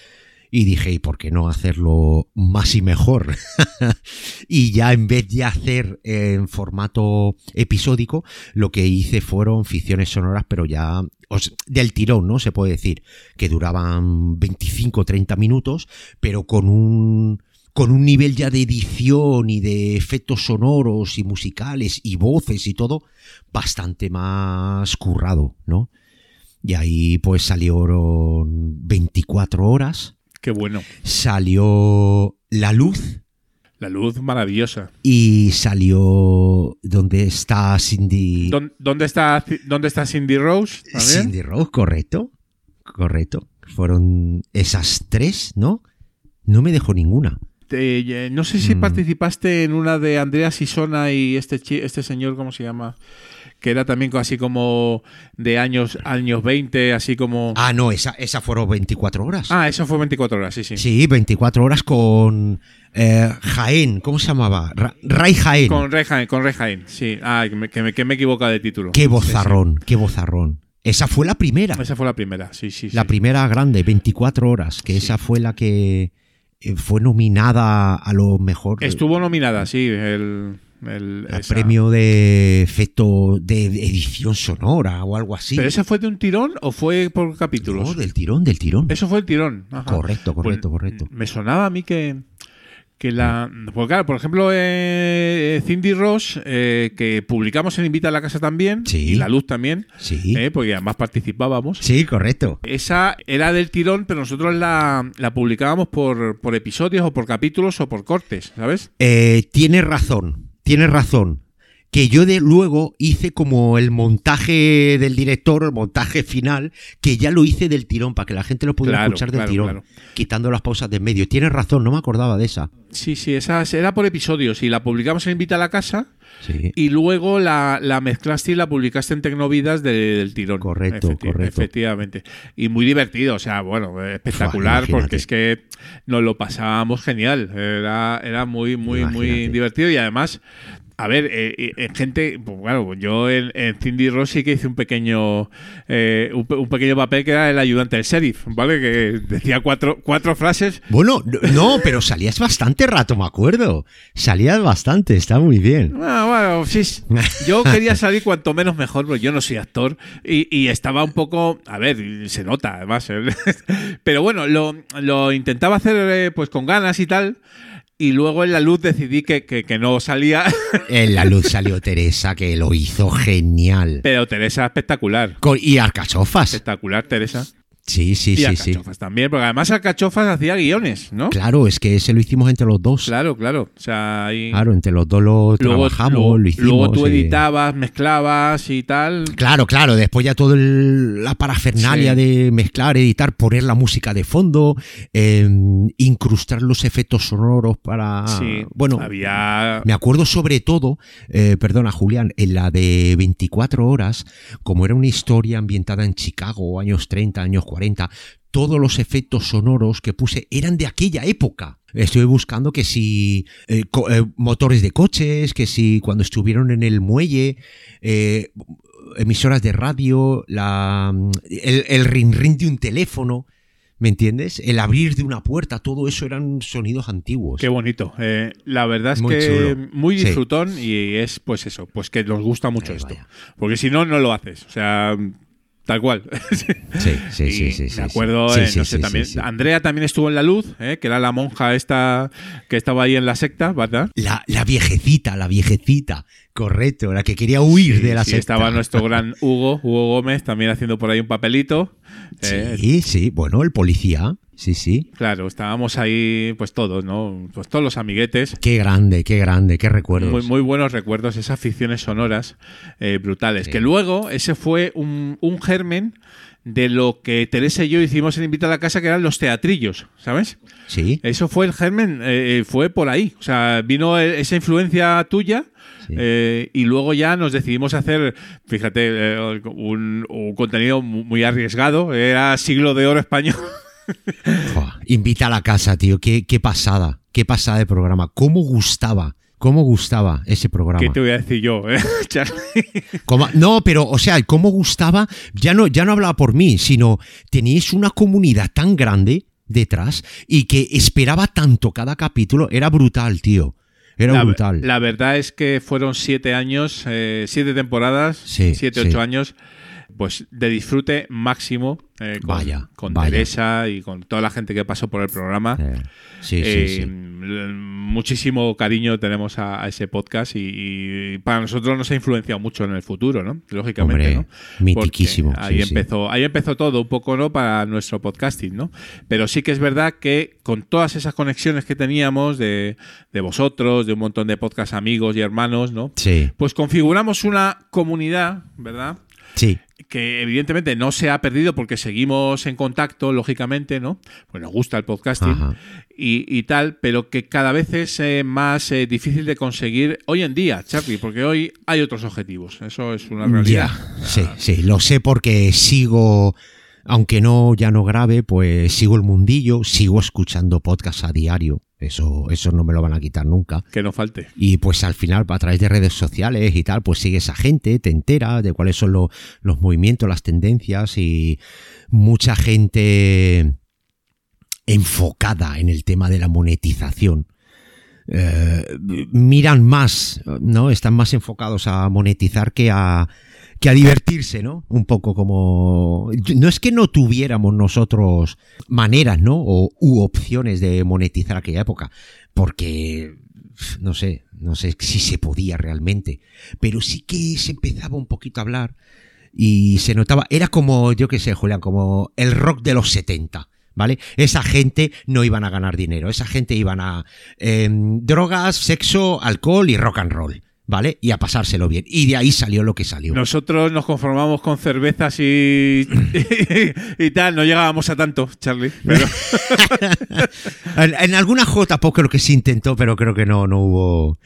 y dije, ¿y por qué no hacerlo más y mejor? y ya en vez de hacer en formato episódico, lo que hice fueron ficciones sonoras, pero ya o sea, del tirón, ¿no? Se puede decir, que duraban 25 30 minutos, pero con un con un nivel ya de edición y de efectos sonoros y musicales y voces y todo bastante más currado, ¿no? Y ahí pues salieron 24 horas, Qué bueno. salió La Luz La luz maravillosa. y salió donde está Cindy ¿Dón- ¿Dónde está, ¿Dónde está Cindy Rose? también? Cindy Rose, correcto, correcto. Fueron esas tres, ¿no? No me dejó ninguna. Te- eh, no sé si Mm. participaste en una de Andrea Sisona y este, este señor, ¿cómo se llama? Que era también así como de años, años 20, así como... Ah, no, esa, esa fueron 24 horas. Ah, eso fue 24 horas, sí, sí. Sí, 24 horas con eh, Jaén, ¿cómo se llamaba? Ra- Ray Jaén. Con Rey Jaén, con Rey Jaén, sí. Ah, que me, que me, que me he equivocado de título. Qué Sí, bozarrón, qué bozarrón. Esa fue la primera. Esa fue la primera, sí, sí. La sí. primera grande, 24 horas, que esa fue la que fue nominada a lo mejor. Estuvo nominada, sí, el... el- premio de efecto de edición sonora o algo así. ¿Pero ese fue de un tirón o fue por capítulos? No, del tirón, del tirón. Eso fue el tirón. ajá. Correcto, correcto, Pues, correcto. Me sonaba a mí que, que la. Pues claro, por ejemplo, eh, Cindy Ross, eh, que publicamos en Invita a la Casa también, Sí. y La Luz también, Sí. eh, porque además participábamos. Sí, correcto. Esa era del tirón, pero nosotros la, la publicábamos por, por episodios o por capítulos o por cortes, ¿sabes? Eh, tienes razón, tienes razón. Que yo de luego hice como el montaje del director, el montaje final, que ya lo hice del tirón, para que la gente lo pudiera Claro, escuchar del claro, tirón, claro. quitando las pausas de en medio. Tienes razón, no me acordaba de esa. Sí, sí, esa era por episodios y la publicamos en Invita a la Casa. Sí. Y luego la, la mezclaste y la publicaste en Tecnovidas de- del tirón. Correcto, Efecti- correcto. Efectivamente. Y muy divertido, o sea, bueno, espectacular, porque es que nos lo pasábamos genial. Era, era muy, muy, muy divertido y además. A ver, eh, eh, en gente, pues claro, yo en, en Cindy Ross sí que hice un pequeño eh, un, pe- un pequeño papel que era el ayudante del sheriff, ¿vale? Que decía cuatro, cuatro frases Bueno, no, pero salías bastante rato, me acuerdo. Salías bastante, está muy bien. Ah, bueno, sí. Yo quería salir cuanto menos mejor, porque yo no soy actor. Y, y estaba un poco. A ver, se nota, además. ¿eh? Pero bueno, lo, lo intentaba hacer eh, pues con ganas y tal. Y luego en la luz decidí que, que- que no salía. En la luz salió Teresa, que lo hizo genial. Pero Teresa espectacular. Con- y Arcachofas. Espectacular, Teresa. Sí, sí, y sí, sí. Alcachofas también, porque además Alcachofas hacía guiones, ¿no? Claro, es que ese lo hicimos entre los dos. Claro, claro. O sea, ahí. Claro, entre los dos lo Luego, trabajamos, luego- lo hicimos. luego tú eh. editabas, mezclabas y tal. Claro, claro, después ya todo el- la parafernalia Sí. de mezclar, editar, poner la música de fondo, eh, incrustar los efectos sonoros para... Sí, bueno, había. me acuerdo sobre todo, eh, perdona Julián, en la de 24 horas, como era una historia ambientada en Chicago, años 30, años 40, todos los efectos sonoros que puse eran de aquella época. Estuve buscando que si eh, eh, motores de coches, que si cuando estuvieron en el muelle, eh, emisoras de radio, la, el, el ring ring de un teléfono. ¿Me entiendes? El abrir de una puerta, todo eso eran sonidos antiguos. Qué bonito. Eh, la verdad es Muy que chulo. muy Sí. disfrutón y es pues eso, pues que nos gusta mucho esto. Porque si no, no lo haces. O sea, tal cual. Sí, sí, Y sí, sí, sí, Me acuerdo, sí. eh, Sí, no sí, sé, sí, también. Andrea también estuvo en la luz, eh, que era la monja esta que estaba ahí en la secta, ¿verdad? La, la viejecita, la viejecita, correcto, la que quería huir de la Sí, secta. estaba nuestro gran Hugo, Hugo Gómez, también haciendo por ahí un papelito. Eh, Sí, sí, bueno, el policía, sí, sí. Claro, estábamos ahí, pues todos, ¿no? Pues todos los amiguetes. Qué grande, qué grande, qué recuerdos. Muy, muy buenos recuerdos, esas ficciones sonoras eh, brutales. Que luego ese fue un, un germen de lo que Teresa y yo hicimos en Invita a la Casa, que eran los teatrillos, ¿sabes? Sí. Eso fue el germen, eh, fue por ahí. O sea, vino eh, esa influencia tuya. eh, y luego ya nos decidimos hacer, fíjate, eh, un, un contenido mu- muy arriesgado. Era siglo de oro español. Invita a la casa, tío. Qué, qué pasada, qué pasada de programa. ¿Cómo gustaba? ¿Cómo gustaba ese programa? ¿Qué te voy a decir yo, eh, no, pero, o sea, cómo gustaba, ya no, ya no hablaba por mí, sino teníais una comunidad tan grande detrás y que esperaba tanto cada capítulo. Era brutal, tío. Era la, brutal. La verdad es que fueron siete años, eh, siete temporadas, Sí, siete, sí. ocho años, pues de disfrute máximo eh, con, Vaya, con vaya. Teresa y con toda la gente que pasó por el programa. sí, sí, Eh, sí. Muchísimo cariño tenemos a, a ese podcast y, y para nosotros nos ha influenciado mucho en el futuro, ¿no? Lógicamente, Hombre, ¿no? mitiquísimo, Porque Ahí empezó, ahí empezó todo un poco, ¿no? Para nuestro podcasting, ¿no? Pero sí que es verdad que con todas esas conexiones que teníamos de, de vosotros, de un montón de podcast amigos y hermanos, ¿no? Sí. Pues configuramos una comunidad, ¿verdad? Sí. Que evidentemente no se ha perdido porque seguimos en contacto, lógicamente, ¿no? Pues nos gusta el podcasting y, y tal, pero que cada vez es eh, más eh, difícil de conseguir hoy en día, Charlie, porque hoy hay otros objetivos. Eso es una realidad. Ya, sí, sí, lo sé porque sigo, aunque no ya no grabe, pues sigo el mundillo, sigo escuchando podcasts a diario. Eso, eso no me lo van a quitar nunca. Que no falte. Y pues al final, a través de redes sociales y tal, pues sigues a gente, te entera de cuáles son lo- los movimientos, las tendencias y mucha gente enfocada en el tema de la monetización. Eh, miran más, ¿no? Están más enfocados a monetizar que a, que a divertirse, ¿no? Un poco como... No es que no tuviéramos nosotros maneras, ¿no? O u opciones de monetizar aquella época, porque no sé, no sé si se podía realmente, pero sí que se empezaba un poquito a hablar y se notaba, era como, yo qué sé, Julián, como el rock de los 70. ¿Vale? Esa gente no iban a ganar dinero, esa gente iban a em, drogas, sexo, alcohol y rock and roll, ¿vale? Y a pasárselo bien. Y de ahí salió lo que salió. Nosotros nos conformamos con cervezas y, y, tal, no llegábamos a tanto, Charlie. Pero en, en alguna J poco lo que se intentó, pero creo que no, no hubo.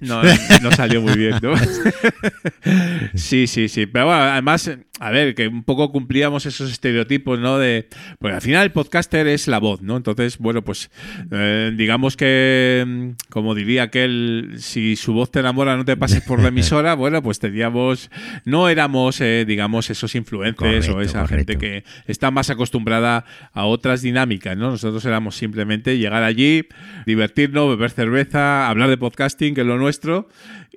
no, no salió muy bien, ¿no? Sí, sí, sí. Pero bueno, además, a ver, que un poco cumplíamos esos estereotipos, ¿no? De. Pues al final el podcaster es la voz, ¿no? Entonces, bueno, pues eh, digamos que, mm, como diría aquel, si su voz te enamora, no te pases por la emisora, bueno, pues teníamos. No éramos, eh, digamos, esos influencers o Correcto, esa gente que está más acostumbrada a otras dinámicas, ¿no? Nosotros éramos simplemente llegar allí, divertirnos, beber cerveza, hablar de podcasting, que es lo nuestro,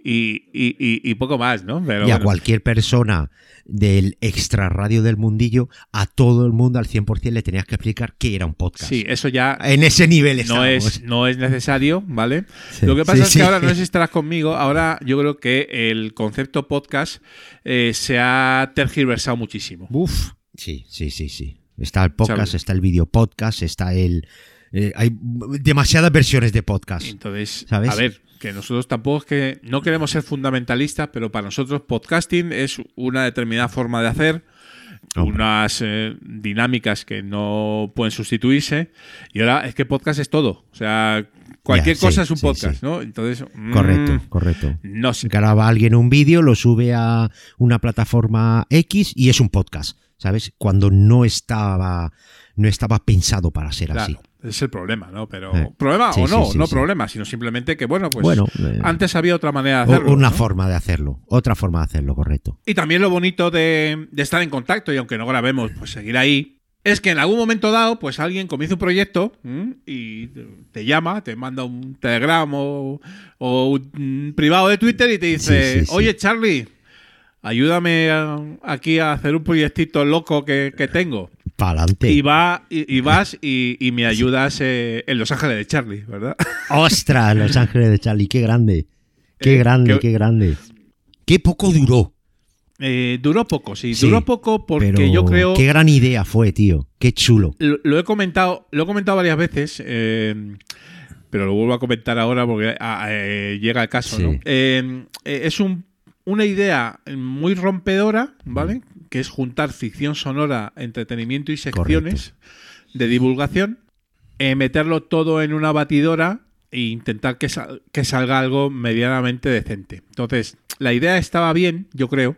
y, y- y- y poco más, ¿no? Pero y a bueno. cualquier persona del extra radio del mundillo, a todo el mundo al 100% le tenías que explicar qué era un podcast. Sí, eso ya. En ese nivel no es, no es necesario, ¿vale? Sí, Lo que pasa sí, es que sí. ahora no sé si estarás conmigo. Ahora yo creo que el concepto podcast eh, se ha tergiversado muchísimo. Uf. Sí, sí, sí, sí. Está el podcast, está el video podcast, está el. eh, hay demasiadas versiones de podcast. Entonces, ¿Sabes? a ver, que nosotros tampoco es que no queremos ser fundamentalistas, pero para nosotros podcasting es una determinada forma de hacer, unas eh, dinámicas que no pueden sustituirse. Y ahora es que podcast es todo. O sea, cualquier Ya, sí, cosa es un sí, podcast, sí. ¿no? Entonces, mm, Correcto, correcto. No sé. Graba alguien un vídeo, lo sube a una plataforma X y es un podcast, ¿sabes? Cuando no estaba, no estaba pensado para ser así. Es el problema, ¿no? Pero Eh, problema sí, o no, sí, sí, no problema, sino simplemente que bueno, pues Bueno, eh, antes había otra manera de hacerlo. una ¿no? forma de hacerlo, otra forma de hacerlo, correcto. Y también lo bonito de, de estar en contacto y aunque no grabemos, pues seguir ahí, es que en algún momento dado, pues alguien comienza un proyecto y te llama, te manda un telegram o, o un privado de Twitter y te dice, oye Charlie, ayúdame aquí a hacer un proyectito loco que, que tengo. Pa'lante. Y, va, y, y vas y, y me ayudas eh, en Los Ángeles de Charlie, ¿verdad? ¡Ostras! Los Ángeles de Charlie, qué grande. Qué Eh, grande, que- qué grande. Qué poco duró. Eh, duró poco, sí, Sí, duró poco porque pero yo creo... Qué gran idea fue, tío. Qué chulo. lo, lo he comentado, lo he comentado varias veces, eh, pero lo vuelvo a comentar ahora porque ah, eh, llega el caso, Sí. ¿no? Eh, eh, es un- una idea muy rompedora, ¿vale? Que es juntar ficción sonora, entretenimiento y secciones de divulgación, eh, meterlo todo en una batidora e intentar que, sal- que salga algo medianamente decente. Entonces, la idea estaba bien, yo creo.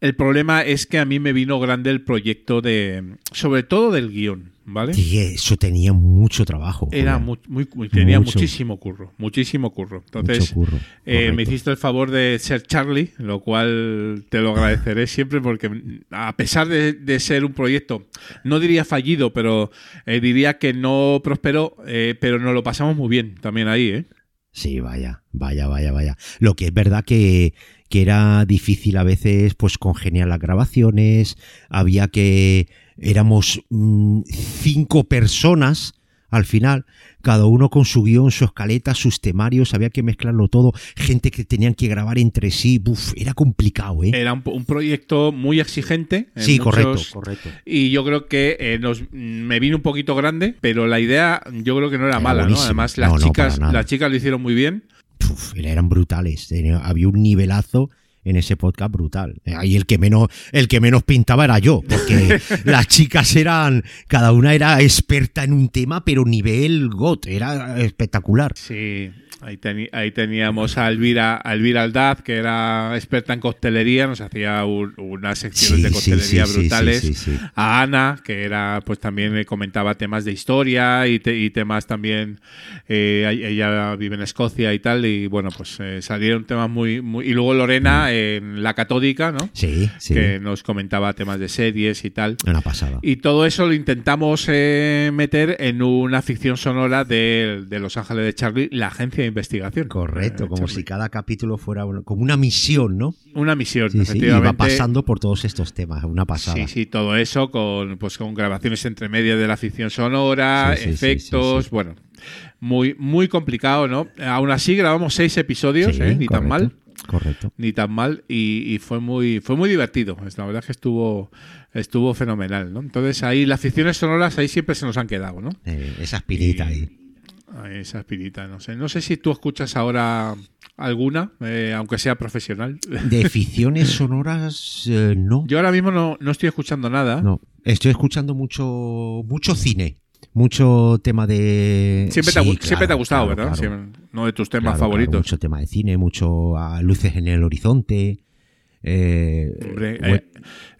El problema es que a mí me vino grande el proyecto de, sobre todo del guion, ¿vale? Sí, eso tenía mucho trabajo. Era joder. mu- muy, muy- tenía Mucho. muchísimo curro, muchísimo curro. Entonces, Mucho curro, eh, me hiciste el favor de ser Charlie, lo cual te lo agradeceré siempre porque a pesar de, de ser un proyecto, no diría fallido, pero eh, diría que no prosperó, eh, pero nos lo pasamos muy bien también ahí, ¿eh? Sí, vaya, vaya, vaya, vaya. Lo que es verdad que, que era difícil a veces, pues, congeniar las grabaciones. Había que. Éramos mm, cinco personas al final, cada uno con su guion, su escaleta, sus temarios, había que mezclarlo todo. Gente que tenían que grabar entre sí. Buf, era complicado, ¿eh? Era un, un proyecto muy exigente. en Sí, correcto, muchos- correcto. Y yo creo que eh, nos, me vino un poquito grande, pero la idea yo creo que no era, Era mala, ¿no? Además, las No, chicas, las chicas lo hicieron muy bien. Uf, eran brutales. Había un nivelazo en ese podcast brutal. Eh, Ahí el que menos, el que menos pintaba era yo, porque las chicas eran, cada una era experta en un tema, pero nivel GOT, era espectacular. Sí, ahí, ahí teníamos a Elvira, a Elvira Aldaz, que era experta en coctelería, nos hacía un- unas secciones Sí, de coctelería sí, sí, brutales. A Ana, que era, pues también me comentaba temas de historia y, te- y temas también, eh, ella vive en Escocia y tal, y bueno, pues eh, salieron temas muy, muy... Y luego Lorena en La Catódica, ¿no? Sí, sí. Que nos comentaba temas de series y tal. Una pasada. Y todo eso lo intentamos eh, meter en una ficción sonora de, de Los Ángeles de Charlie, la agencia de investigación. Correcto, Eh, como si cada capítulo fuera como una misión, ¿no? Una misión, Sí, sí, y efectivamente. va pasando por todos estos temas, una pasada. Sí, sí, todo eso con, pues, con grabaciones entre medias de la ficción sonora, Sí, efectos, bueno, muy, muy complicado, ¿no? Aún así grabamos seis episodios, ¿eh? ni correcto, tan mal. Correcto. Ni tan mal y, y fue muy fue muy divertido. La verdad es que estuvo estuvo fenomenal, ¿no? Entonces ahí las ficciones sonoras ahí siempre se nos han quedado, ¿no? Eh, esa espinita ahí. Ay, esa espirita, no sé. No sé si tú escuchas ahora alguna, eh, aunque sea profesional. De ficciones sonoras, eh, no. Yo ahora mismo no, no estoy escuchando nada. No, estoy escuchando mucho mucho cine, mucho tema de Siempre, te ha, Sí, gu- siempre te ha claro, gustado, claro, ¿verdad? claro. Siempre- uno de tus temas Claro, claro, favoritos. mucho tema de cine, mucho ah, luces en el horizonte. Eh, Hombre, eh,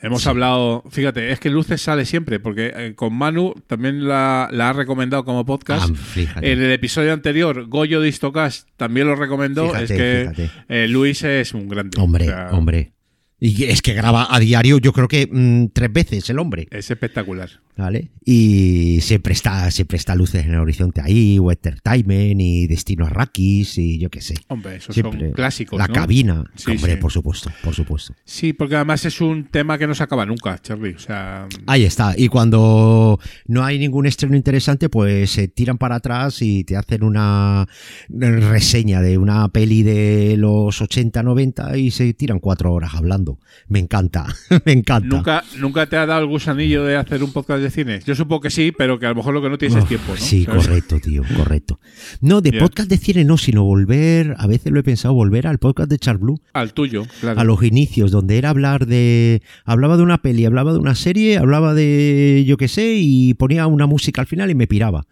hemos hablado, fíjate, es que Luces sale siempre, porque eh, con Manu también la, la ha recomendado como podcast. Ah. En el episodio anterior, Goyo de Istocast también lo recomendó. Fíjate, es que Luis es un grande. hombre, O sea, hombre. Y es que graba a diario, yo creo que mm, tres veces el hombre. Es espectacular. ¿Vale? Y siempre está, siempre está luces en el horizonte ahí, Western Time y Destino Arrakis y yo qué sé. Hombre, esos Siempre. son clásicos. La ¿no? cabina, Sí, hombre, sí. por supuesto, por supuesto. Sí, porque además es un tema que no se acaba nunca, Charlie. O sea, Ahí está. Y cuando no hay ningún estreno interesante, pues se tiran para atrás y te hacen una reseña de una peli de los 80, 90 y se tiran cuatro horas hablando. Me encanta, me encanta. ¿nunca, ¿nunca te ha dado el gusanillo de hacer un podcast de cine? Yo supongo que sí, pero que a lo mejor lo que no tienes es tiempo, ¿no? Sí, ¿Sabes? correcto, tío, correcto. No, de podcast de cine no, sino volver, a veces lo he pensado, volver al podcast de Charles Blue. Al tuyo, claro. A los inicios, donde era hablar de. Hablaba de una peli, hablaba de una serie, hablaba de yo qué sé, y ponía una música al final y me piraba.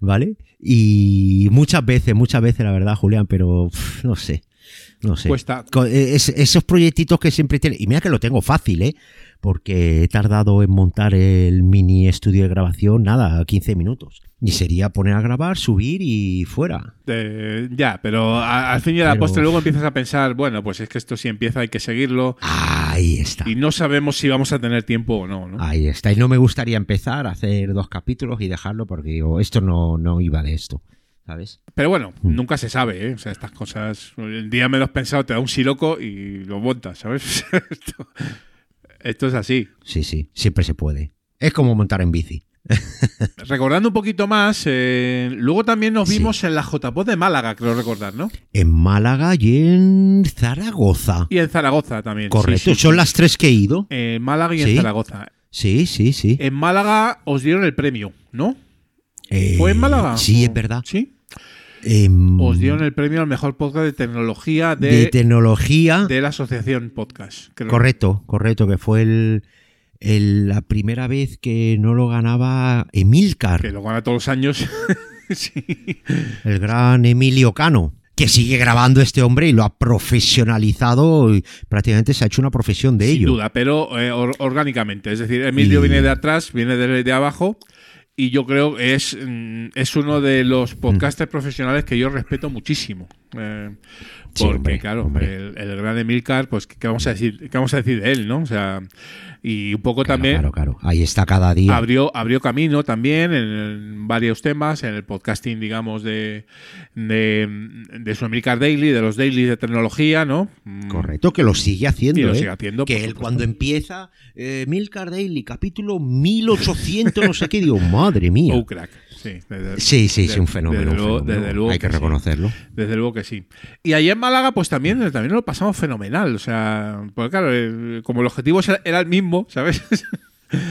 ¿Vale? Y muchas veces, muchas veces, la verdad, Julián, pero no sé. No sé. Cuesta. Es- esos proyectitos que siempre tiene. Y mira que lo tengo fácil, ¿eh? Porque he tardado en montar el mini estudio de grabación, nada, 15 minutos. Y sería poner a grabar, subir y fuera. Eh, ya, pero a- al fin y al Pero- postre luego empiezas a pensar, bueno, pues es que esto si empieza hay que seguirlo. Ahí está. Y no sabemos si vamos a tener tiempo o no, ¿no? Ahí está. Y no me gustaría empezar a hacer dos capítulos y dejarlo porque digo, esto no, no iba de esto. ¿Sabes? Pero bueno, Mm. nunca se sabe, ¿eh? O sea, estas cosas. El día menos pensado te da un siloco y lo montas, ¿sabes? esto, esto es así. Sí, sí, siempre se puede. Es como montar en bici. Recordando un poquito más, eh, luego también nos Sí. vimos en la JPod de Málaga, creo recordar, ¿no? En Málaga y en Zaragoza. Y en Zaragoza también. Correcto, sí, sí, son sí. las tres que he ido. En Málaga y en. Zaragoza. Sí, sí, sí. En Málaga os dieron el premio, ¿no? Eh, ¿Fue en Málaga? Sí, es verdad. Sí. Em, Os dieron el premio al mejor podcast de tecnología de, de tecnología. de la asociación podcast. creo. Correcto, correcto, que fue el, el- la primera vez que no lo ganaba Emilcar, Que lo gana todos los años. sí. el gran Emilio Cano, que sigue grabando este hombre y lo ha profesionalizado y prácticamente se ha hecho una profesión de Sin ello. duda, pero eh, or- orgánicamente. Es decir, Emilio Y- viene de atrás, viene de, de abajo. Y yo creo que es, mm, es uno de los podcasters profesionales que yo respeto muchísimo. Eh, Sí, porque, hombre, claro. El, el gran Emilcar, pues, ¿qué vamos a decir? ¿Qué vamos a decir de él, no? O sea, y un poco Claro, también claro, claro. Ahí está cada día. abrió, abrió camino también en, varios temas, en el podcasting, digamos, de, de, de su Emilcar Daily, de los dailies de tecnología, ¿no? Mm, Correcto, que lo sigue haciendo. Y lo ¿eh? sigue haciendo, Que él cuando empieza, eh, Milcar Daily, capítulo 1800, no sé qué, digo, madre mía. Oh, crack. Sí, desde- Sí, sí, sí, de- un fenómeno. Desde un luego, fenómeno. desde luego Hay que sí. reconocerlo. Desde luego que sí. Y allí en Málaga, pues también, también lo pasamos fenomenal. O sea, porque claro, eh, como el objetivo era- el mismo, ¿sabes?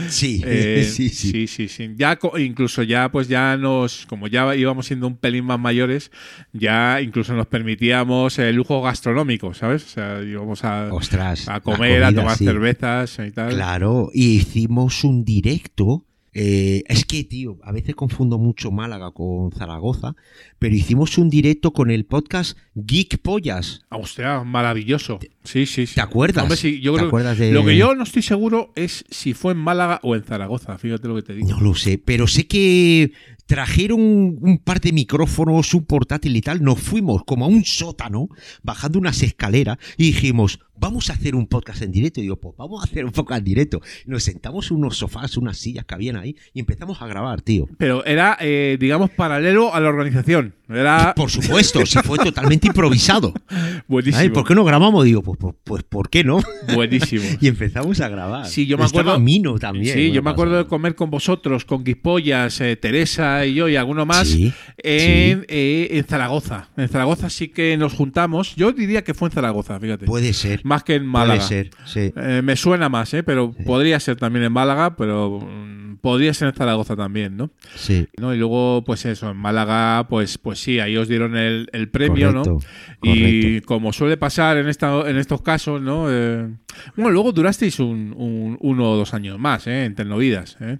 Sí, Eh, sí, sí. sí, sí, sí. Ya incluso ya, pues ya nos, como ya íbamos siendo un pelín más mayores, ya incluso nos permitíamos el lujo gastronómico, ¿sabes? O sea, íbamos a, Ostras, a comer, a tomar sí. cervezas y tal. Claro, y hicimos un directo. Eh, es que, tío, a veces confundo mucho Málaga con Zaragoza, pero hicimos un directo con el podcast Geek Pollas. Ah, Hostia, maravilloso. Sí, sí, sí. ¿Te acuerdas? Hombre, sí, yo ¿Te creo- acuerdas de- Lo que yo no estoy seguro es si fue en Málaga o en Zaragoza, fíjate lo que te digo. No lo sé, pero sé que trajeron un par de micrófonos, un portátil y tal. Nos fuimos como a un sótano, bajando unas escaleras y dijimos, vamos a hacer un podcast en directo. Y digo, pues vamos a hacer un podcast en directo. Y nos sentamos en unos sofás, unas sillas que habían ahí y empezamos a grabar, tío. Pero era, eh, digamos, paralelo a la organización. Era Por supuesto, si fue totalmente improvisado. buenísimo. Ay, ¿Por qué no grabamos? Digo, pues, pues, pues, ¿por qué no? Buenísimo. y empezamos a grabar. Sí, yo me Estaba acuerdo. Mino también. Sí, yo me acuerdo de comer con vosotros, con Guispollas, eh, Teresa y yo y alguno más Sí, en, eh, en Zaragoza. En Zaragoza sí que nos juntamos. Yo diría que fue en Zaragoza, fíjate. Puede ser. Más que en Málaga. Puede ser, sí. Eh, me suena más, ¿eh? pero podría ser también en Málaga, pero mm, podría ser en Zaragoza también, ¿no? Sí. ¿no? Y luego, pues eso, en Málaga, pues, pues sí, ahí os dieron el, el premio, Correcto, ¿no? Y como suele pasar en, esta, en estos casos, ¿no? Eh, bueno, luego durasteis un, un- uno o dos años más, ¿eh? En Telnovidas, ¿eh?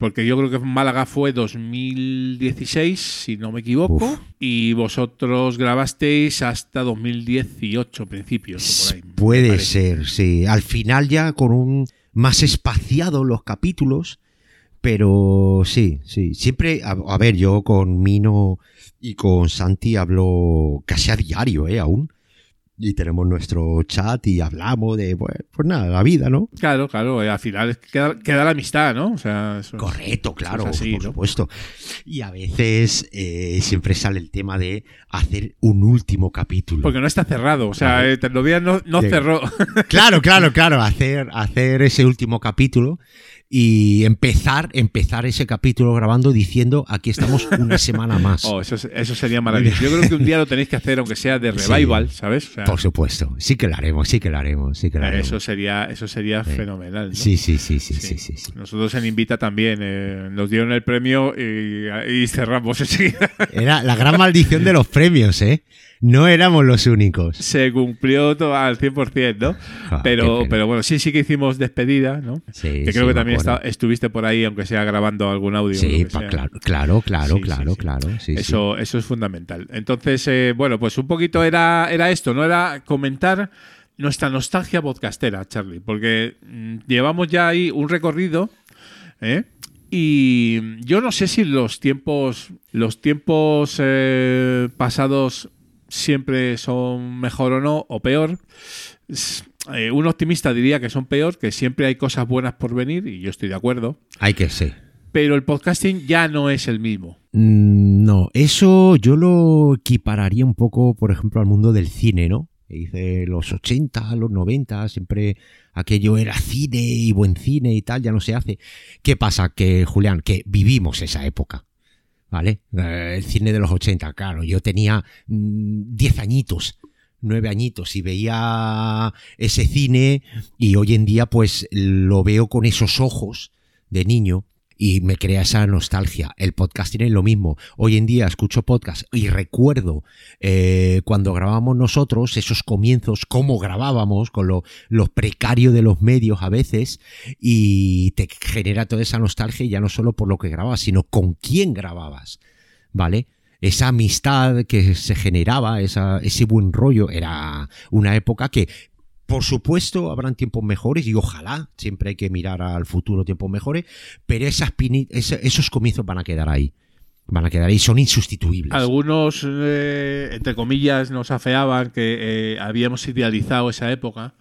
Porque yo creo que Málaga fue 2016, si no me equivoco, Uf. y vosotros grabasteis hasta 2018, principios. o por ahí, Puede ser, sí. Al final ya con un más espaciado los capítulos, pero sí, sí. Siempre, a, a ver, yo con Mino y con Santi hablo casi a diario, ¿eh? Aún. Y tenemos nuestro chat y hablamos de, pues, pues nada, la vida, ¿no? Claro, claro, eh, al final queda, queda la amistad, ¿no? O sea, eso es- Correcto, claro, eso es así, por ¿no? supuesto. Y a veces eh, siempre sale el tema de hacer un último capítulo. Porque no está cerrado, o sea, Claro. eh, Telnovidas no, no cerró. Claro, claro, claro. Hacer, hacer ese último capítulo y empezar, empezar ese capítulo grabando diciendo aquí estamos una semana más. Oh, eso, es- eso sería maravilloso. Yo creo que un día lo tenéis que hacer, aunque sea de Sí. revival, ¿sabes? O sea, Por supuesto. Sí que lo haremos, sí que lo haremos, sí que lo haremos. eso sería, eso sería fenomenal. ¿no? Sí, sí, sí, sí, sí, sí, sí. Nosotros en Invita también eh, nos dieron el premio y, y cerramos enseguida. Era la gran maldición de los premios, ¿eh? No éramos los únicos. Se cumplió todo al 100%, ¿no? Ah, pero, pero bueno, sí, sí que hicimos despedida, ¿no? Sí, que sí, creo que también estuviste por ahí, aunque sea grabando algún audio. Sí, pa- claro, claro, claro, Sí, claro, claro. eso, eso es fundamental. Entonces, eh, bueno, pues un poquito era, era esto, ¿no? Era comentar nuestra nostalgia podcastera, Charlie, porque mm, llevamos ya ahí un recorrido, ¿eh? Y yo no sé si los tiempos, los tiempos eh, pasados siempre son mejor o no, o peor. Eh, un optimista diría que son peor, que siempre hay cosas buenas por venir, y yo estoy de acuerdo. Hay que ser. Pero el podcasting ya no es el mismo. Mm, No, eso yo lo equipararía un poco, por ejemplo, al mundo del cine, ¿no? Dice los 80, los 90, siempre aquello era cine y buen cine y tal, ya no se hace. ¿Qué pasa? Que, Julián, que vivimos esa época. ¿Vale? Eh, el cine de los 80, claro. Yo tenía mm, 10 añitos, 9 añitos y veía ese cine y hoy en día pues lo veo con esos ojos de niño y me crea esa nostalgia. El podcasting es lo mismo. Hoy en día escucho podcast y recuerdo eh, cuando grabábamos nosotros esos comienzos, cómo grabábamos, con lo, lo precario de los medios a veces, y te genera toda esa nostalgia ya no solo por lo que grababas, sino con quién grababas, ¿vale? Esa amistad que se generaba, esa, ese buen rollo, era una época que por supuesto, habrán tiempos mejores y ojalá, siempre hay que mirar al futuro tiempos mejores, pero esas esos comienzos van a quedar ahí. Van a quedar ahí, son insustituibles. Algunos, eh, entre comillas, nos afeaban que eh, habíamos idealizado esa época.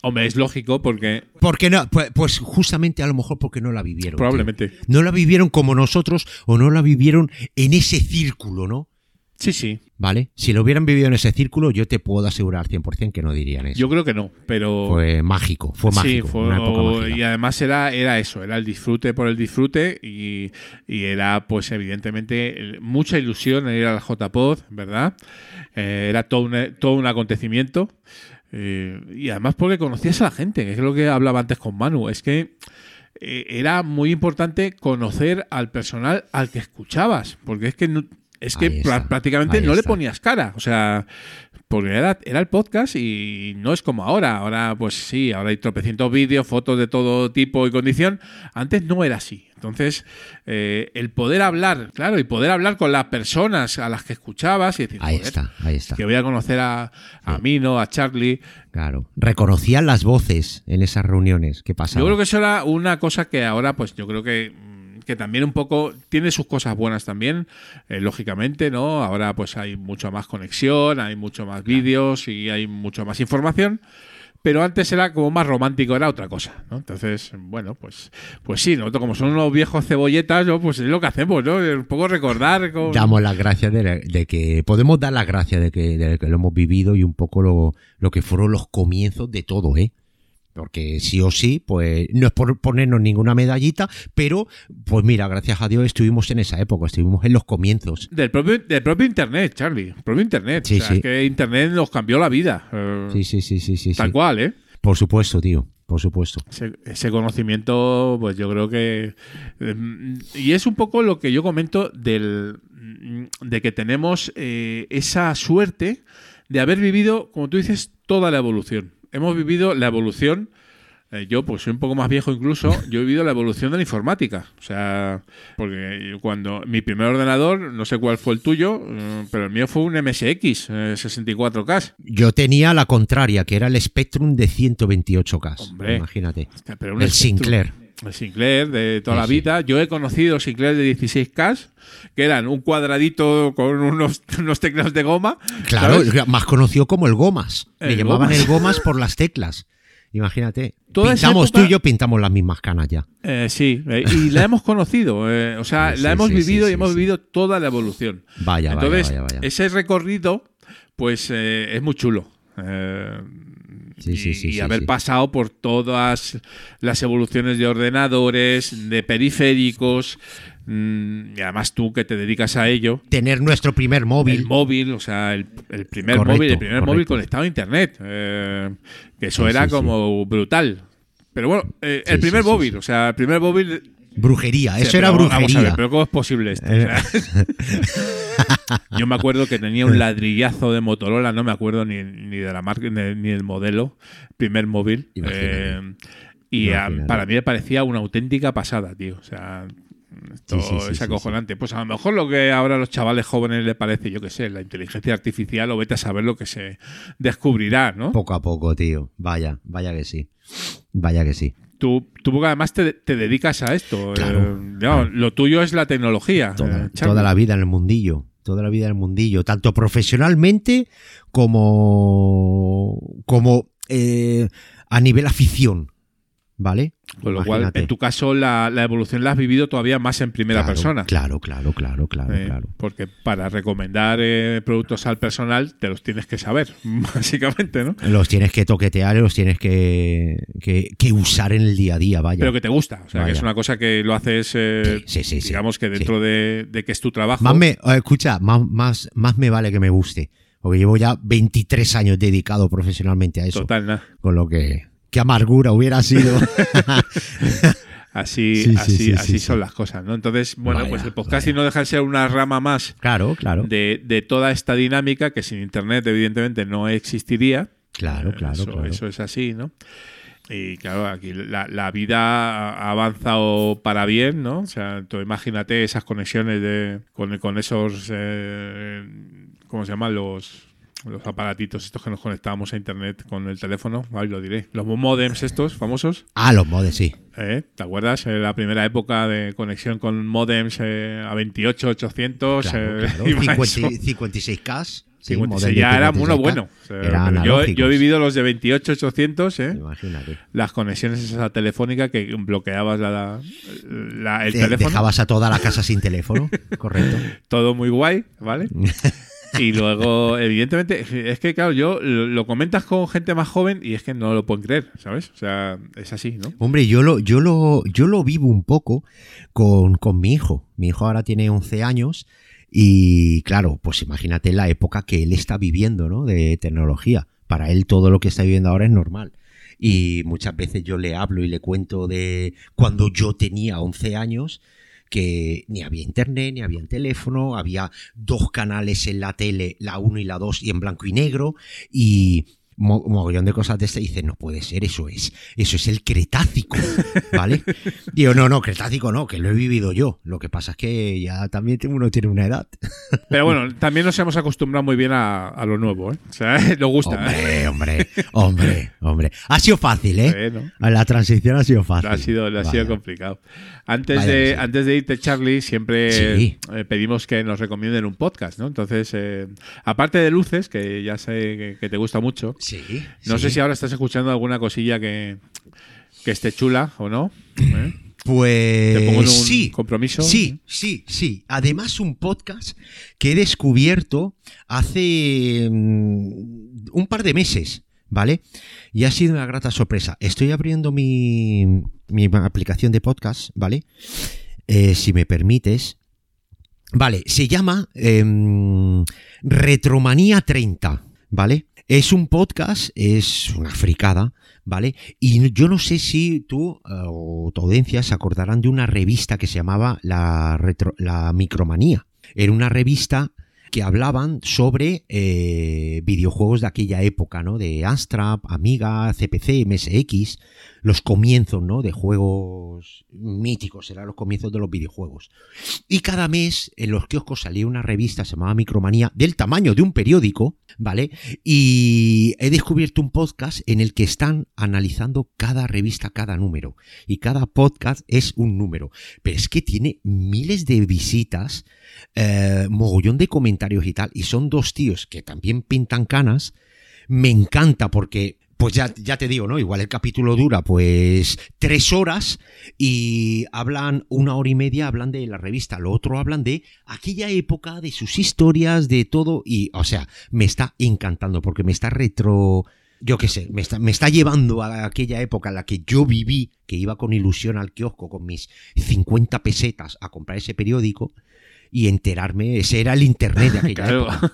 Hombre, es lógico porque Porque no, pues, pues justamente a lo mejor porque no la vivieron. tío. probablemente. No la vivieron como nosotros o no la vivieron en ese círculo, ¿no? Sí, sí. ¿Vale? Si lo hubieran vivido en ese círculo, yo te puedo asegurar 100% que no dirían eso. Yo creo que no, pero Fue mágico, fue mágico. Sí, fue- una época mágica. y además era, era eso, era el disfrute por el disfrute y, y era pues evidentemente mucha ilusión en ir al JPod, ¿verdad? Eh, era todo un, todo un acontecimiento eh, y además porque conocías a la gente, que es lo que hablaba antes con Manu, es que eh, era muy importante conocer al personal al que escuchabas, porque es que no- es que prácticamente ahí no le ponías cara, o sea, porque era, era el podcast y no es como ahora, ahora pues sí, ahora hay tropecientos vídeos, fotos de todo tipo y condición, antes no era así, entonces eh, el poder hablar, claro, y poder hablar con las personas a las que escuchabas y decir, Ahí "Joder, está, ahí está. que voy a conocer a, a Mino, a Charlie, Claro. Reconocían las voces en esas reuniones. ¿Qué pasaba? Yo creo que eso era una cosa que ahora, pues yo creo que, que también un poco tiene sus cosas buenas también, eh, lógicamente, ¿no? Ahora pues hay mucho más conexión, hay mucho más vídeos y hay mucho más información. Pero antes era como más romántico, era otra cosa, ¿no? Entonces, bueno, pues, pues sí, nosotros como son unos viejos cebolletas, ¿no? pues es lo que hacemos, ¿no? Un poco recordar con... Damos las gracias de, de que podemos dar las gracias de que, de que lo hemos vivido y un poco lo, lo que fueron los comienzos de todo, ¿eh? Porque sí o sí, pues no es por ponernos ninguna medallita, pero pues mira, gracias a Dios estuvimos en esa época, estuvimos en los comienzos. Del propio, del propio Internet, Charlie. El propio Internet. Sí, o sea, sí. que Internet nos cambió la vida. eh, Sí, sí, sí, sí, sí. Tal sí. cual, ¿eh? Por supuesto, tío, por supuesto. Ese, ese conocimiento, pues yo creo que. eh, y es un poco lo que yo comento del, mm, de que tenemos eh, esa suerte de haber vivido, como tú dices, toda la evolución. Hemos vivido la evolución. eh, yo, pues soy un poco más viejo incluso, yo he vivido la evolución de la informática. O sea, porque cuando mi primer ordenador, no sé cuál fue el tuyo, eh, pero el mío fue un MSX eh, 64K. Yo tenía la contraria, que era el Spectrum de 128K. Hombre. imagínate. Pero un el Spectrum. Sinclair. Sinclair de toda la sí. vida. Yo he conocido Sinclair de 16K, que eran un cuadradito con unos, unos teclados de goma. Claro, ¿sabes? más conocido como el Gomas. Le El llamaban Gomas. el Gomas por las teclas. Imagínate. Toda pintamos época- tú y yo pintamos las mismas canas ya. Eh, sí, eh, y la hemos conocido. eh, o sea, Sí, la hemos sí, vivido y hemos vivido toda la evolución. Vaya, vaya, Entonces, vaya, vaya. ese recorrido, pues eh, es muy chulo. Sí, y, sí, y sí, haber pasado por todas las evoluciones de ordenadores, de periféricos, mm, y además tú que te dedicas a ello. Tener nuestro primer móvil. El móvil, o sea, el, el primer Correcto, móvil, el primer móvil conectado a internet. eh, que eso Sí, era sí, sí. como brutal. Pero bueno, eh, el primer móvil, o sea, el primer móvil. Brujería, eso era vamos a ver, brujería. pero ¿cómo es posible esto? O Eh, sea, Yo me acuerdo que tenía un ladrillazo de Motorola, no me acuerdo ni, ni de la marca ni, ni el modelo, primer móvil. Eh, y a- para mí me parecía una auténtica pasada, tío. O sea, esto Sí, sí, sí, es acojonante. Pues a lo mejor lo que ahora a los chavales jóvenes les parece, yo qué sé, la inteligencia artificial o vete a saber lo que se descubrirá, ¿no? Poco a poco, tío. Vaya, vaya que sí. Vaya que sí. Tú, tú porque además te, te dedicas a esto. Claro, eh, no, Lo tuyo es la tecnología. Toda, eh, toda la vida en el mundillo. Toda la vida en el mundillo. Tanto profesionalmente como. como eh, a nivel afición. ¿Vale? Con lo cual, en tu caso, la, la evolución la has vivido todavía más en primera Claro, persona. Claro, claro, claro, claro, Eh, claro. Porque para recomendar eh, productos al personal te los tienes que saber, básicamente, ¿no? Los tienes que toquetear los tienes que, que, que usar en el día a día, vaya. Pero que te gusta. O sea, que es una cosa que lo haces, eh, Sí, sí, sí, digamos que dentro de, de que es tu trabajo. Más me, eh, escucha, más, más, más me vale que me guste. Porque llevo ya 23 años dedicado profesionalmente a eso. Total, nada. Con lo que. Qué amargura hubiera sido. Así, Sí, sí, así, sí, así sí, son las cosas, ¿no? Entonces, bueno, Vaya, pues el podcasting no deja de ser una rama más claro, claro. de, de toda esta dinámica que sin internet, evidentemente, no existiría. Claro, Eh, claro, eso, claro. eso es así, ¿no? Y claro, aquí la, la vida ha avanzado para bien, ¿no? O sea, tú imagínate esas conexiones de, con, con esos, eh, ¿cómo se llaman? Los, los aparatitos estos que nos conectábamos a internet con el teléfono, ahí lo diré. Los modems estos famosos. Ah, los modes, sí. ¿eh? ¿Te acuerdas? Eh, la primera época de conexión con modems eh, a 28, 800. Claro, eh, claro. iba 50 eso. 56K. Sí, 56, modem de ya era 56K. uno bueno. O sea, Era pero yo, he vivido los de 28, 800, ¿eh? Imagínate. Las conexiones esas telefónicas que bloqueabas la, la- el Te- teléfono. Dejabas a toda la casa sin teléfono. Correcto. Todo muy guay, ¿vale? Y luego, evidentemente, es que, claro, yo lo, lo comentas con gente más joven y es que no lo pueden creer, ¿sabes? O sea, es así, ¿no? Hombre, yo lo, yo lo, yo lo vivo un poco con, con mi hijo. Mi hijo ahora tiene 11 años y claro, pues imagínate la época que él está viviendo, ¿no? De tecnología. Para él todo lo que está viviendo ahora es normal. Y muchas veces yo le hablo y le cuento de cuando yo tenía 11 años que ni había internet, ni había teléfono, había dos canales en la tele, la 1 y la 2 y en blanco y negro y mo- mogollón de cosas de este dice, no puede ser, eso es, eso es el Cretácico, ¿vale? Digo, no, no, Cretácico no, que lo he vivido yo. Lo que pasa es que ya también uno tiene una edad. Pero bueno, también nos hemos acostumbrado muy bien a, a lo nuevo, ¿eh? O sea, nos gusta. Hombre, hombre, hombre, hombre. Ha sido fácil, ¿eh? Sí, ¿no? La transición ha sido fácil. Ha sido, ha sido complicado. Antes Vaya de, sí. antes de irte, Charlie, siempre Sí. eh, pedimos que nos recomienden un podcast, ¿no? Entonces, eh, aparte de Luces, que ya sé que, que te gusta mucho, Sí. no sé si ahora estás escuchando alguna cosilla que, que esté chula o no. ¿eh? Pues Te pongo en un sí, compromiso. Sí, sí, sí. Además, un podcast que he descubierto hace mm, un par de meses, ¿vale? Y ha sido una grata sorpresa. Estoy abriendo mi, mi aplicación de podcast, ¿vale? Eh, si me permites. Vale, se llama em, Retromanía 30, ¿vale? Es un podcast, es una fricada, ¿vale? Y yo no sé si tú eh, o tu audiencia se acordarán de una revista que se llamaba la, Retro- la Micromanía. Era una revista que hablaban sobre eh, videojuegos de aquella época, ¿no? De Astra, Amiga, CPC, MSX, los comienzos, ¿no? De juegos míticos, eran los comienzos de los videojuegos. Y cada mes en los kioscos salía una revista, se llamaba Micromanía, del tamaño de un periódico, ¿vale? Y he descubierto un podcast en el que están analizando cada revista, cada número. Y cada podcast es un número. Pero es que tiene miles de visitas, eh, mogollón de comentarios y tal. Y son dos tíos que también pintan canas. Me encanta porque pues ya, ya te digo, ¿no? Igual el capítulo dura pues tres horas y hablan una hora y media, hablan de la revista, lo otro hablan de aquella época, de sus historias, de todo y, o sea, me está encantando porque me está retro... Yo qué sé, me está, me está llevando a aquella época en la que yo viví, que iba con ilusión al kiosco con mis 50 pesetas a comprar ese periódico y enterarme. Ese era el internet de aquella Claro. época.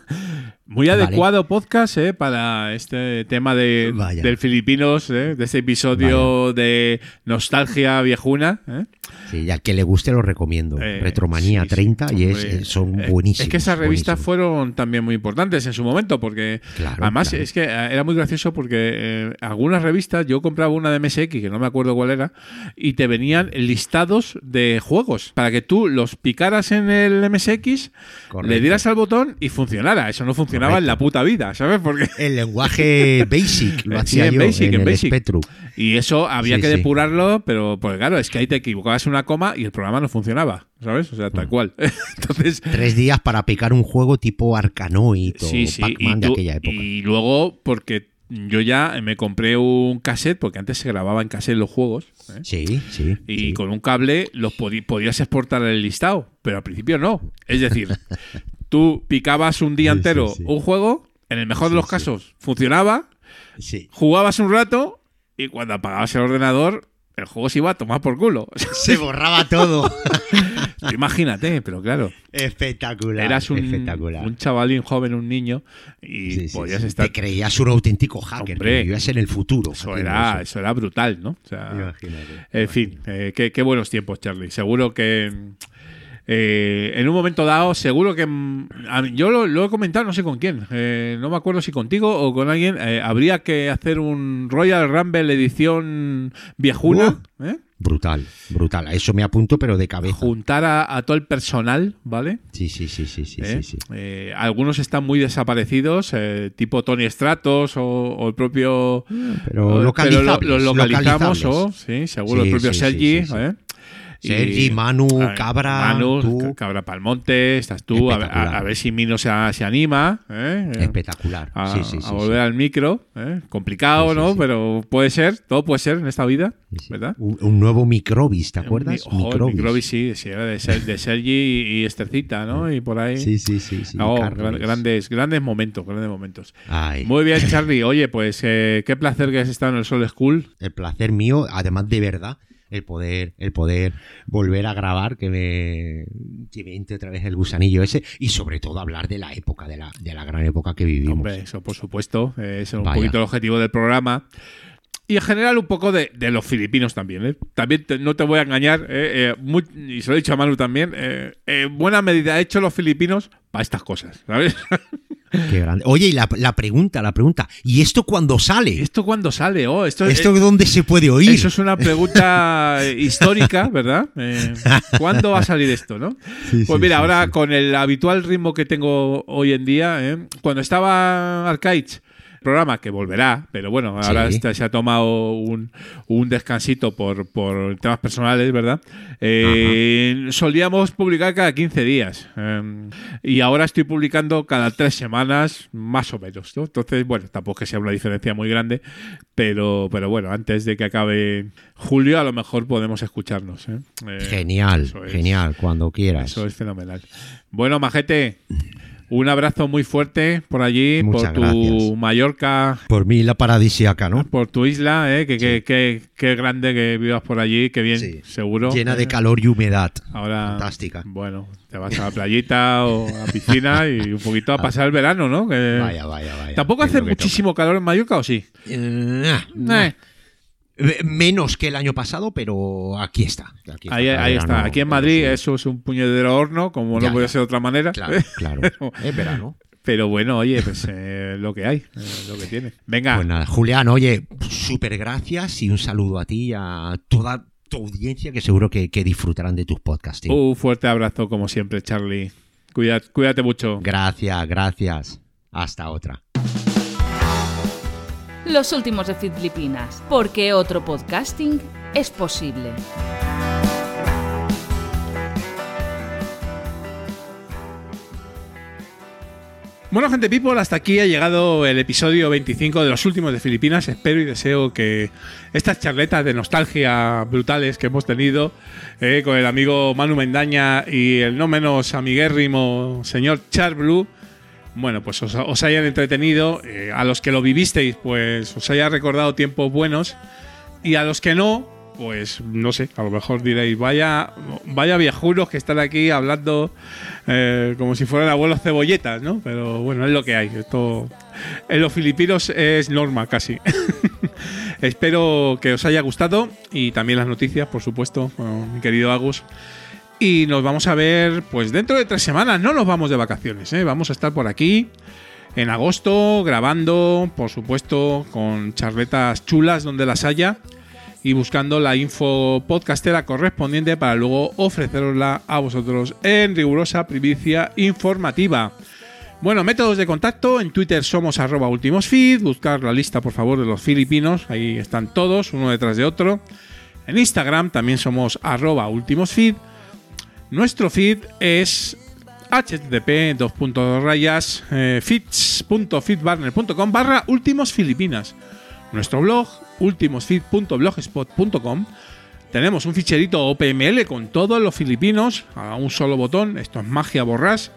Muy Vale. adecuado podcast eh, para este tema de, Vaya. del Filipinos, eh, de este episodio de nostalgia viejuna. eh. Sí, al que le guste lo recomiendo. Eh, Retromanía sí, sí, 30 y es, eh, son buenísimos. Es que esas revistas buenísimos. fueron también muy importantes en su momento, porque Claro, además claro. es que era muy gracioso porque algunas revistas, yo compraba una de MSX, que no me acuerdo cuál era, y te venían listados de juegos para que tú los picaras en el MSX, Correcto. le dieras al botón y funcionara. Eso no funcionaba en la puta vida, ¿sabes? Porque El lenguaje Basic lo hacía sí, en yo Basic, en, en el Basic. Spectrum. Y eso había Sí, que depurarlo, pero pues claro, es que ahí te equivocabas una coma y el programa no funcionaba, ¿sabes? O sea, Mm. tal cual. Entonces, Tres días para picar un juego tipo Arkanoid o sí. Pac-Man de aquella época. y luego, porque yo ya me compré un cassette, porque antes se grababa en cassette los juegos. ¿Eh? Sí, sí. Y con un cable los podías exportar el listado, pero al principio no. Es decir, tú picabas un día sí, entero sí. un juego, en el mejor de los casos funcionaba, jugabas un rato y cuando apagabas el ordenador, el juego se iba a tomar por culo. Se borraba todo. Imagínate, pero claro. Espectacular. Eras un, espectacular. un chavalín joven, un niño, y Sí, podías sí. estar. Te creías un auténtico hacker, Hombre, vivías en el futuro. Eso era, eso. eso era brutal, ¿no? O sea, Imagínate, en fin, eh, qué, qué buenos tiempos, Charlie. Seguro que eh, en un momento dado, seguro que mm, a yo lo, lo he comentado, no sé con quién, eh, no me acuerdo si contigo o con alguien. eh, habría que hacer un Royal Rumble edición viejuna. Brutal, brutal. A eso me apunto, pero de cabeza. juntar a, a todo el personal, ¿vale? Sí, sí, sí, sí, sí, sí, sí. Algunos están muy desaparecidos, tipo Tony Stratos o, o el propio. Pero localizables, lo- localizamos, localizables. o sí, seguro Sí, el propio Sergi. ¿eh? Sergi, Manu, eh, Cabra, Manu, tú. Cabra Palmonte, estás tú. A, ver- a- Espectacular. a ver si Mino se, se anima. ¿eh? Espectacular. A, sí, sí, a sí, volver al micro. ¿eh? Complicado, ¿no? Pero puede ser, todo puede ser en esta vida, ¿verdad? Un, un nuevo Microbis, ¿te acuerdas? Ojo, el Microbis. Microbis, sí, sí, era de, de Sergi y, y Estercita, ¿no? Y por ahí. Sí, sí, sí, gran- grandes, grandes momentos, grandes momentos. Ay. Muy bien, Charlie. Oye, pues eh, qué placer que has estado en el Sol School. El placer mío, además de verdad, el poder, el poder volver a grabar, que me, que me entre otra vez el gusanillo ese, y sobre todo hablar de la época, de la, de la gran época que vivimos. Hombre, eso por supuesto. eh, es un Vaya. poquito el objetivo del programa. Y en general un poco de, de los filipinos también. ¿eh? También te- no te voy a engañar, eh, eh, muy- y se lo he dicho a Manu también, eh, en buena medida he hecho los filipinos para estas cosas, ¿sabes? Qué grande. Oye, y la, la pregunta, la pregunta, ¿y esto cuándo sale? ¿Esto cuándo sale? Oh, esto, ¿Esto eh, dónde se puede oír? Eso es una pregunta histórica, ¿verdad? Eh, ¿Cuándo va a salir esto, no? Sí, pues sí, mira, sí, ahora con el habitual ritmo que tengo hoy en día, ¿eh? cuando estaba Arcade, programa que volverá, pero bueno, ahora Sí. se ha tomado un, un descansito por, por temas personales, ¿verdad? Eh, solíamos publicar cada 15 días eh, y ahora estoy publicando cada tres semanas, más o menos, ¿no? Entonces, bueno, tampoco es que sea una diferencia muy grande, pero, pero bueno, antes de que acabe julio a lo mejor podemos escucharnos. ¿eh? Eh, Genial, es. genial, cuando quieras. Eso es fenomenal. Bueno, Majete, un abrazo muy fuerte por allí, Muchas por tu gracias. Mallorca, Por mí la paradisíaca, ¿no? por tu isla, ¿eh? que, que, que- que grande que vivas por allí, que bien, seguro. Llena de ¿eh? calor y humedad. Ahora, Fantástica. bueno, te vas a la playita o a la piscina y un poquito a pasar el verano, ¿no? Que- Vaya, vaya, vaya. ¿Tampoco hace muchísimo calor en Mallorca o sí? Eh, nah. Eh. Eh, Menos que el año pasado, pero aquí está. Aquí está, Ahí, está. Aquí en Madrid eso es un puñedero horno, como Ya, no puede ser de otra manera. Claro, claro. Pero- Es verano. Pero bueno, oye, pues eh, lo que hay, eh, lo que tiene. Venga, Pues nada, Julián, oye, súper gracias y un saludo a ti y a toda tu audiencia que seguro que, que disfrutarán de tus podcasts. tío. un fuerte abrazo como siempre, Charlie. Cuida- cuídate mucho. Gracias, gracias. Hasta otra. Los últimos de Filipinas, porque otro podcasting es posible. Bueno, gente people, hasta aquí ha llegado el episodio 25 de los últimos de Filipinas. Espero y deseo que estas charletas de nostalgia brutales que hemos tenido eh, con el amigo Manu Mendaña y el no menos amiguérrimo señor Char Blue, bueno, pues os, hayan entretenido. Eh, a los que lo vivisteis, pues os haya recordado tiempos buenos. Y a los que no, pues no sé, a lo mejor diréis, vaya, vaya que están aquí hablando eh, como si fueran abuelos cebolletas, ¿no? Pero bueno, es lo que hay. Esto en los filipinos es norma casi. Espero que os haya gustado y también las noticias, por supuesto, mi querido Agus. Y nos vamos a ver, pues dentro de tres semanas. No nos vamos de vacaciones, ¿eh? vamos a estar por aquí en agosto grabando, por supuesto, con charletas chulas donde las haya y buscando la info podcastera correspondiente para luego ofrecerosla a vosotros en rigurosa primicia informativa. Bueno, métodos de contacto. En Twitter somos arroba ultimosfeed. Buscar la lista, por favor, de los filipinos. Ahí están todos, uno detrás de otro. En Instagram también somos arroba ultimosfeed. Nuestro feed es http rayas eh, feeds.feedbarner.com barra últimos filipinas. Nuestro blog ultimosfeed.blogspot.com tenemos un ficherito OPML con todos los filipinos a un solo botón. Esto es magia borrás.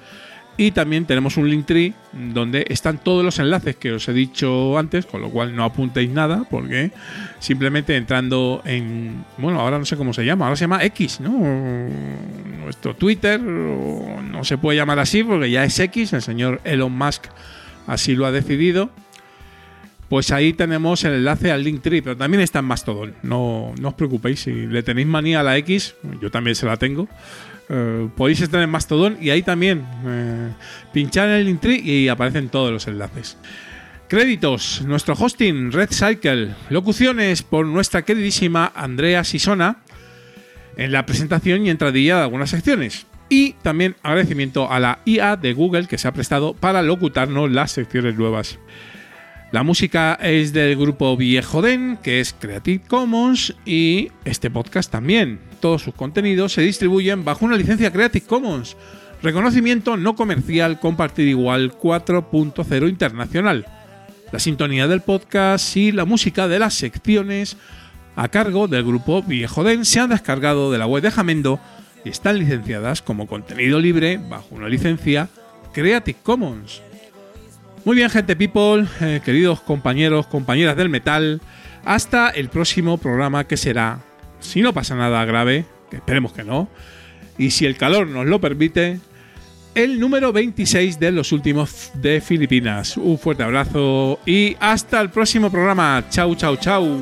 Y también tenemos un link tree donde están todos los enlaces que os he dicho antes, con lo cual no apuntéis nada, porque simplemente entrando en. Bueno, ahora no sé cómo se llama, ahora se llama X, ¿no? Nuestro Twitter, no se puede llamar así porque ya es X, el señor Elon Musk así lo ha decidido. Pues ahí tenemos el enlace al Linktree, pero también está en Mastodon. No, no os preocupéis, si le tenéis manía a la X, yo también se la tengo. Eh, podéis estar en Mastodon y ahí también eh, pinchar en el Linktree y aparecen todos los enlaces. Créditos, nuestro hosting Red Cycle, locuciones por nuestra queridísima Andrea Sisona en la presentación y entradilla de algunas secciones. Y también agradecimiento a la IA de Google que se ha prestado para locutarnos las secciones nuevas. La música es del grupo Viejo Den, que es Creative Commons, y este podcast también. Todos sus contenidos se distribuyen bajo una licencia Creative Commons, reconocimiento no comercial compartir igual 4.0 internacional. La sintonía del podcast y la música de las secciones a cargo del grupo Viejo Den se han descargado de la web de Jamendo y están licenciadas como contenido libre bajo una licencia Creative Commons. Muy bien, gente people, eh, queridos compañeros, compañeras del metal, hasta el próximo programa que será, si no pasa nada grave, que esperemos que no, y si el calor nos lo permite, el número 26 de los últimos de Filipinas. Un fuerte abrazo y hasta el próximo programa. Chau, chau, chau.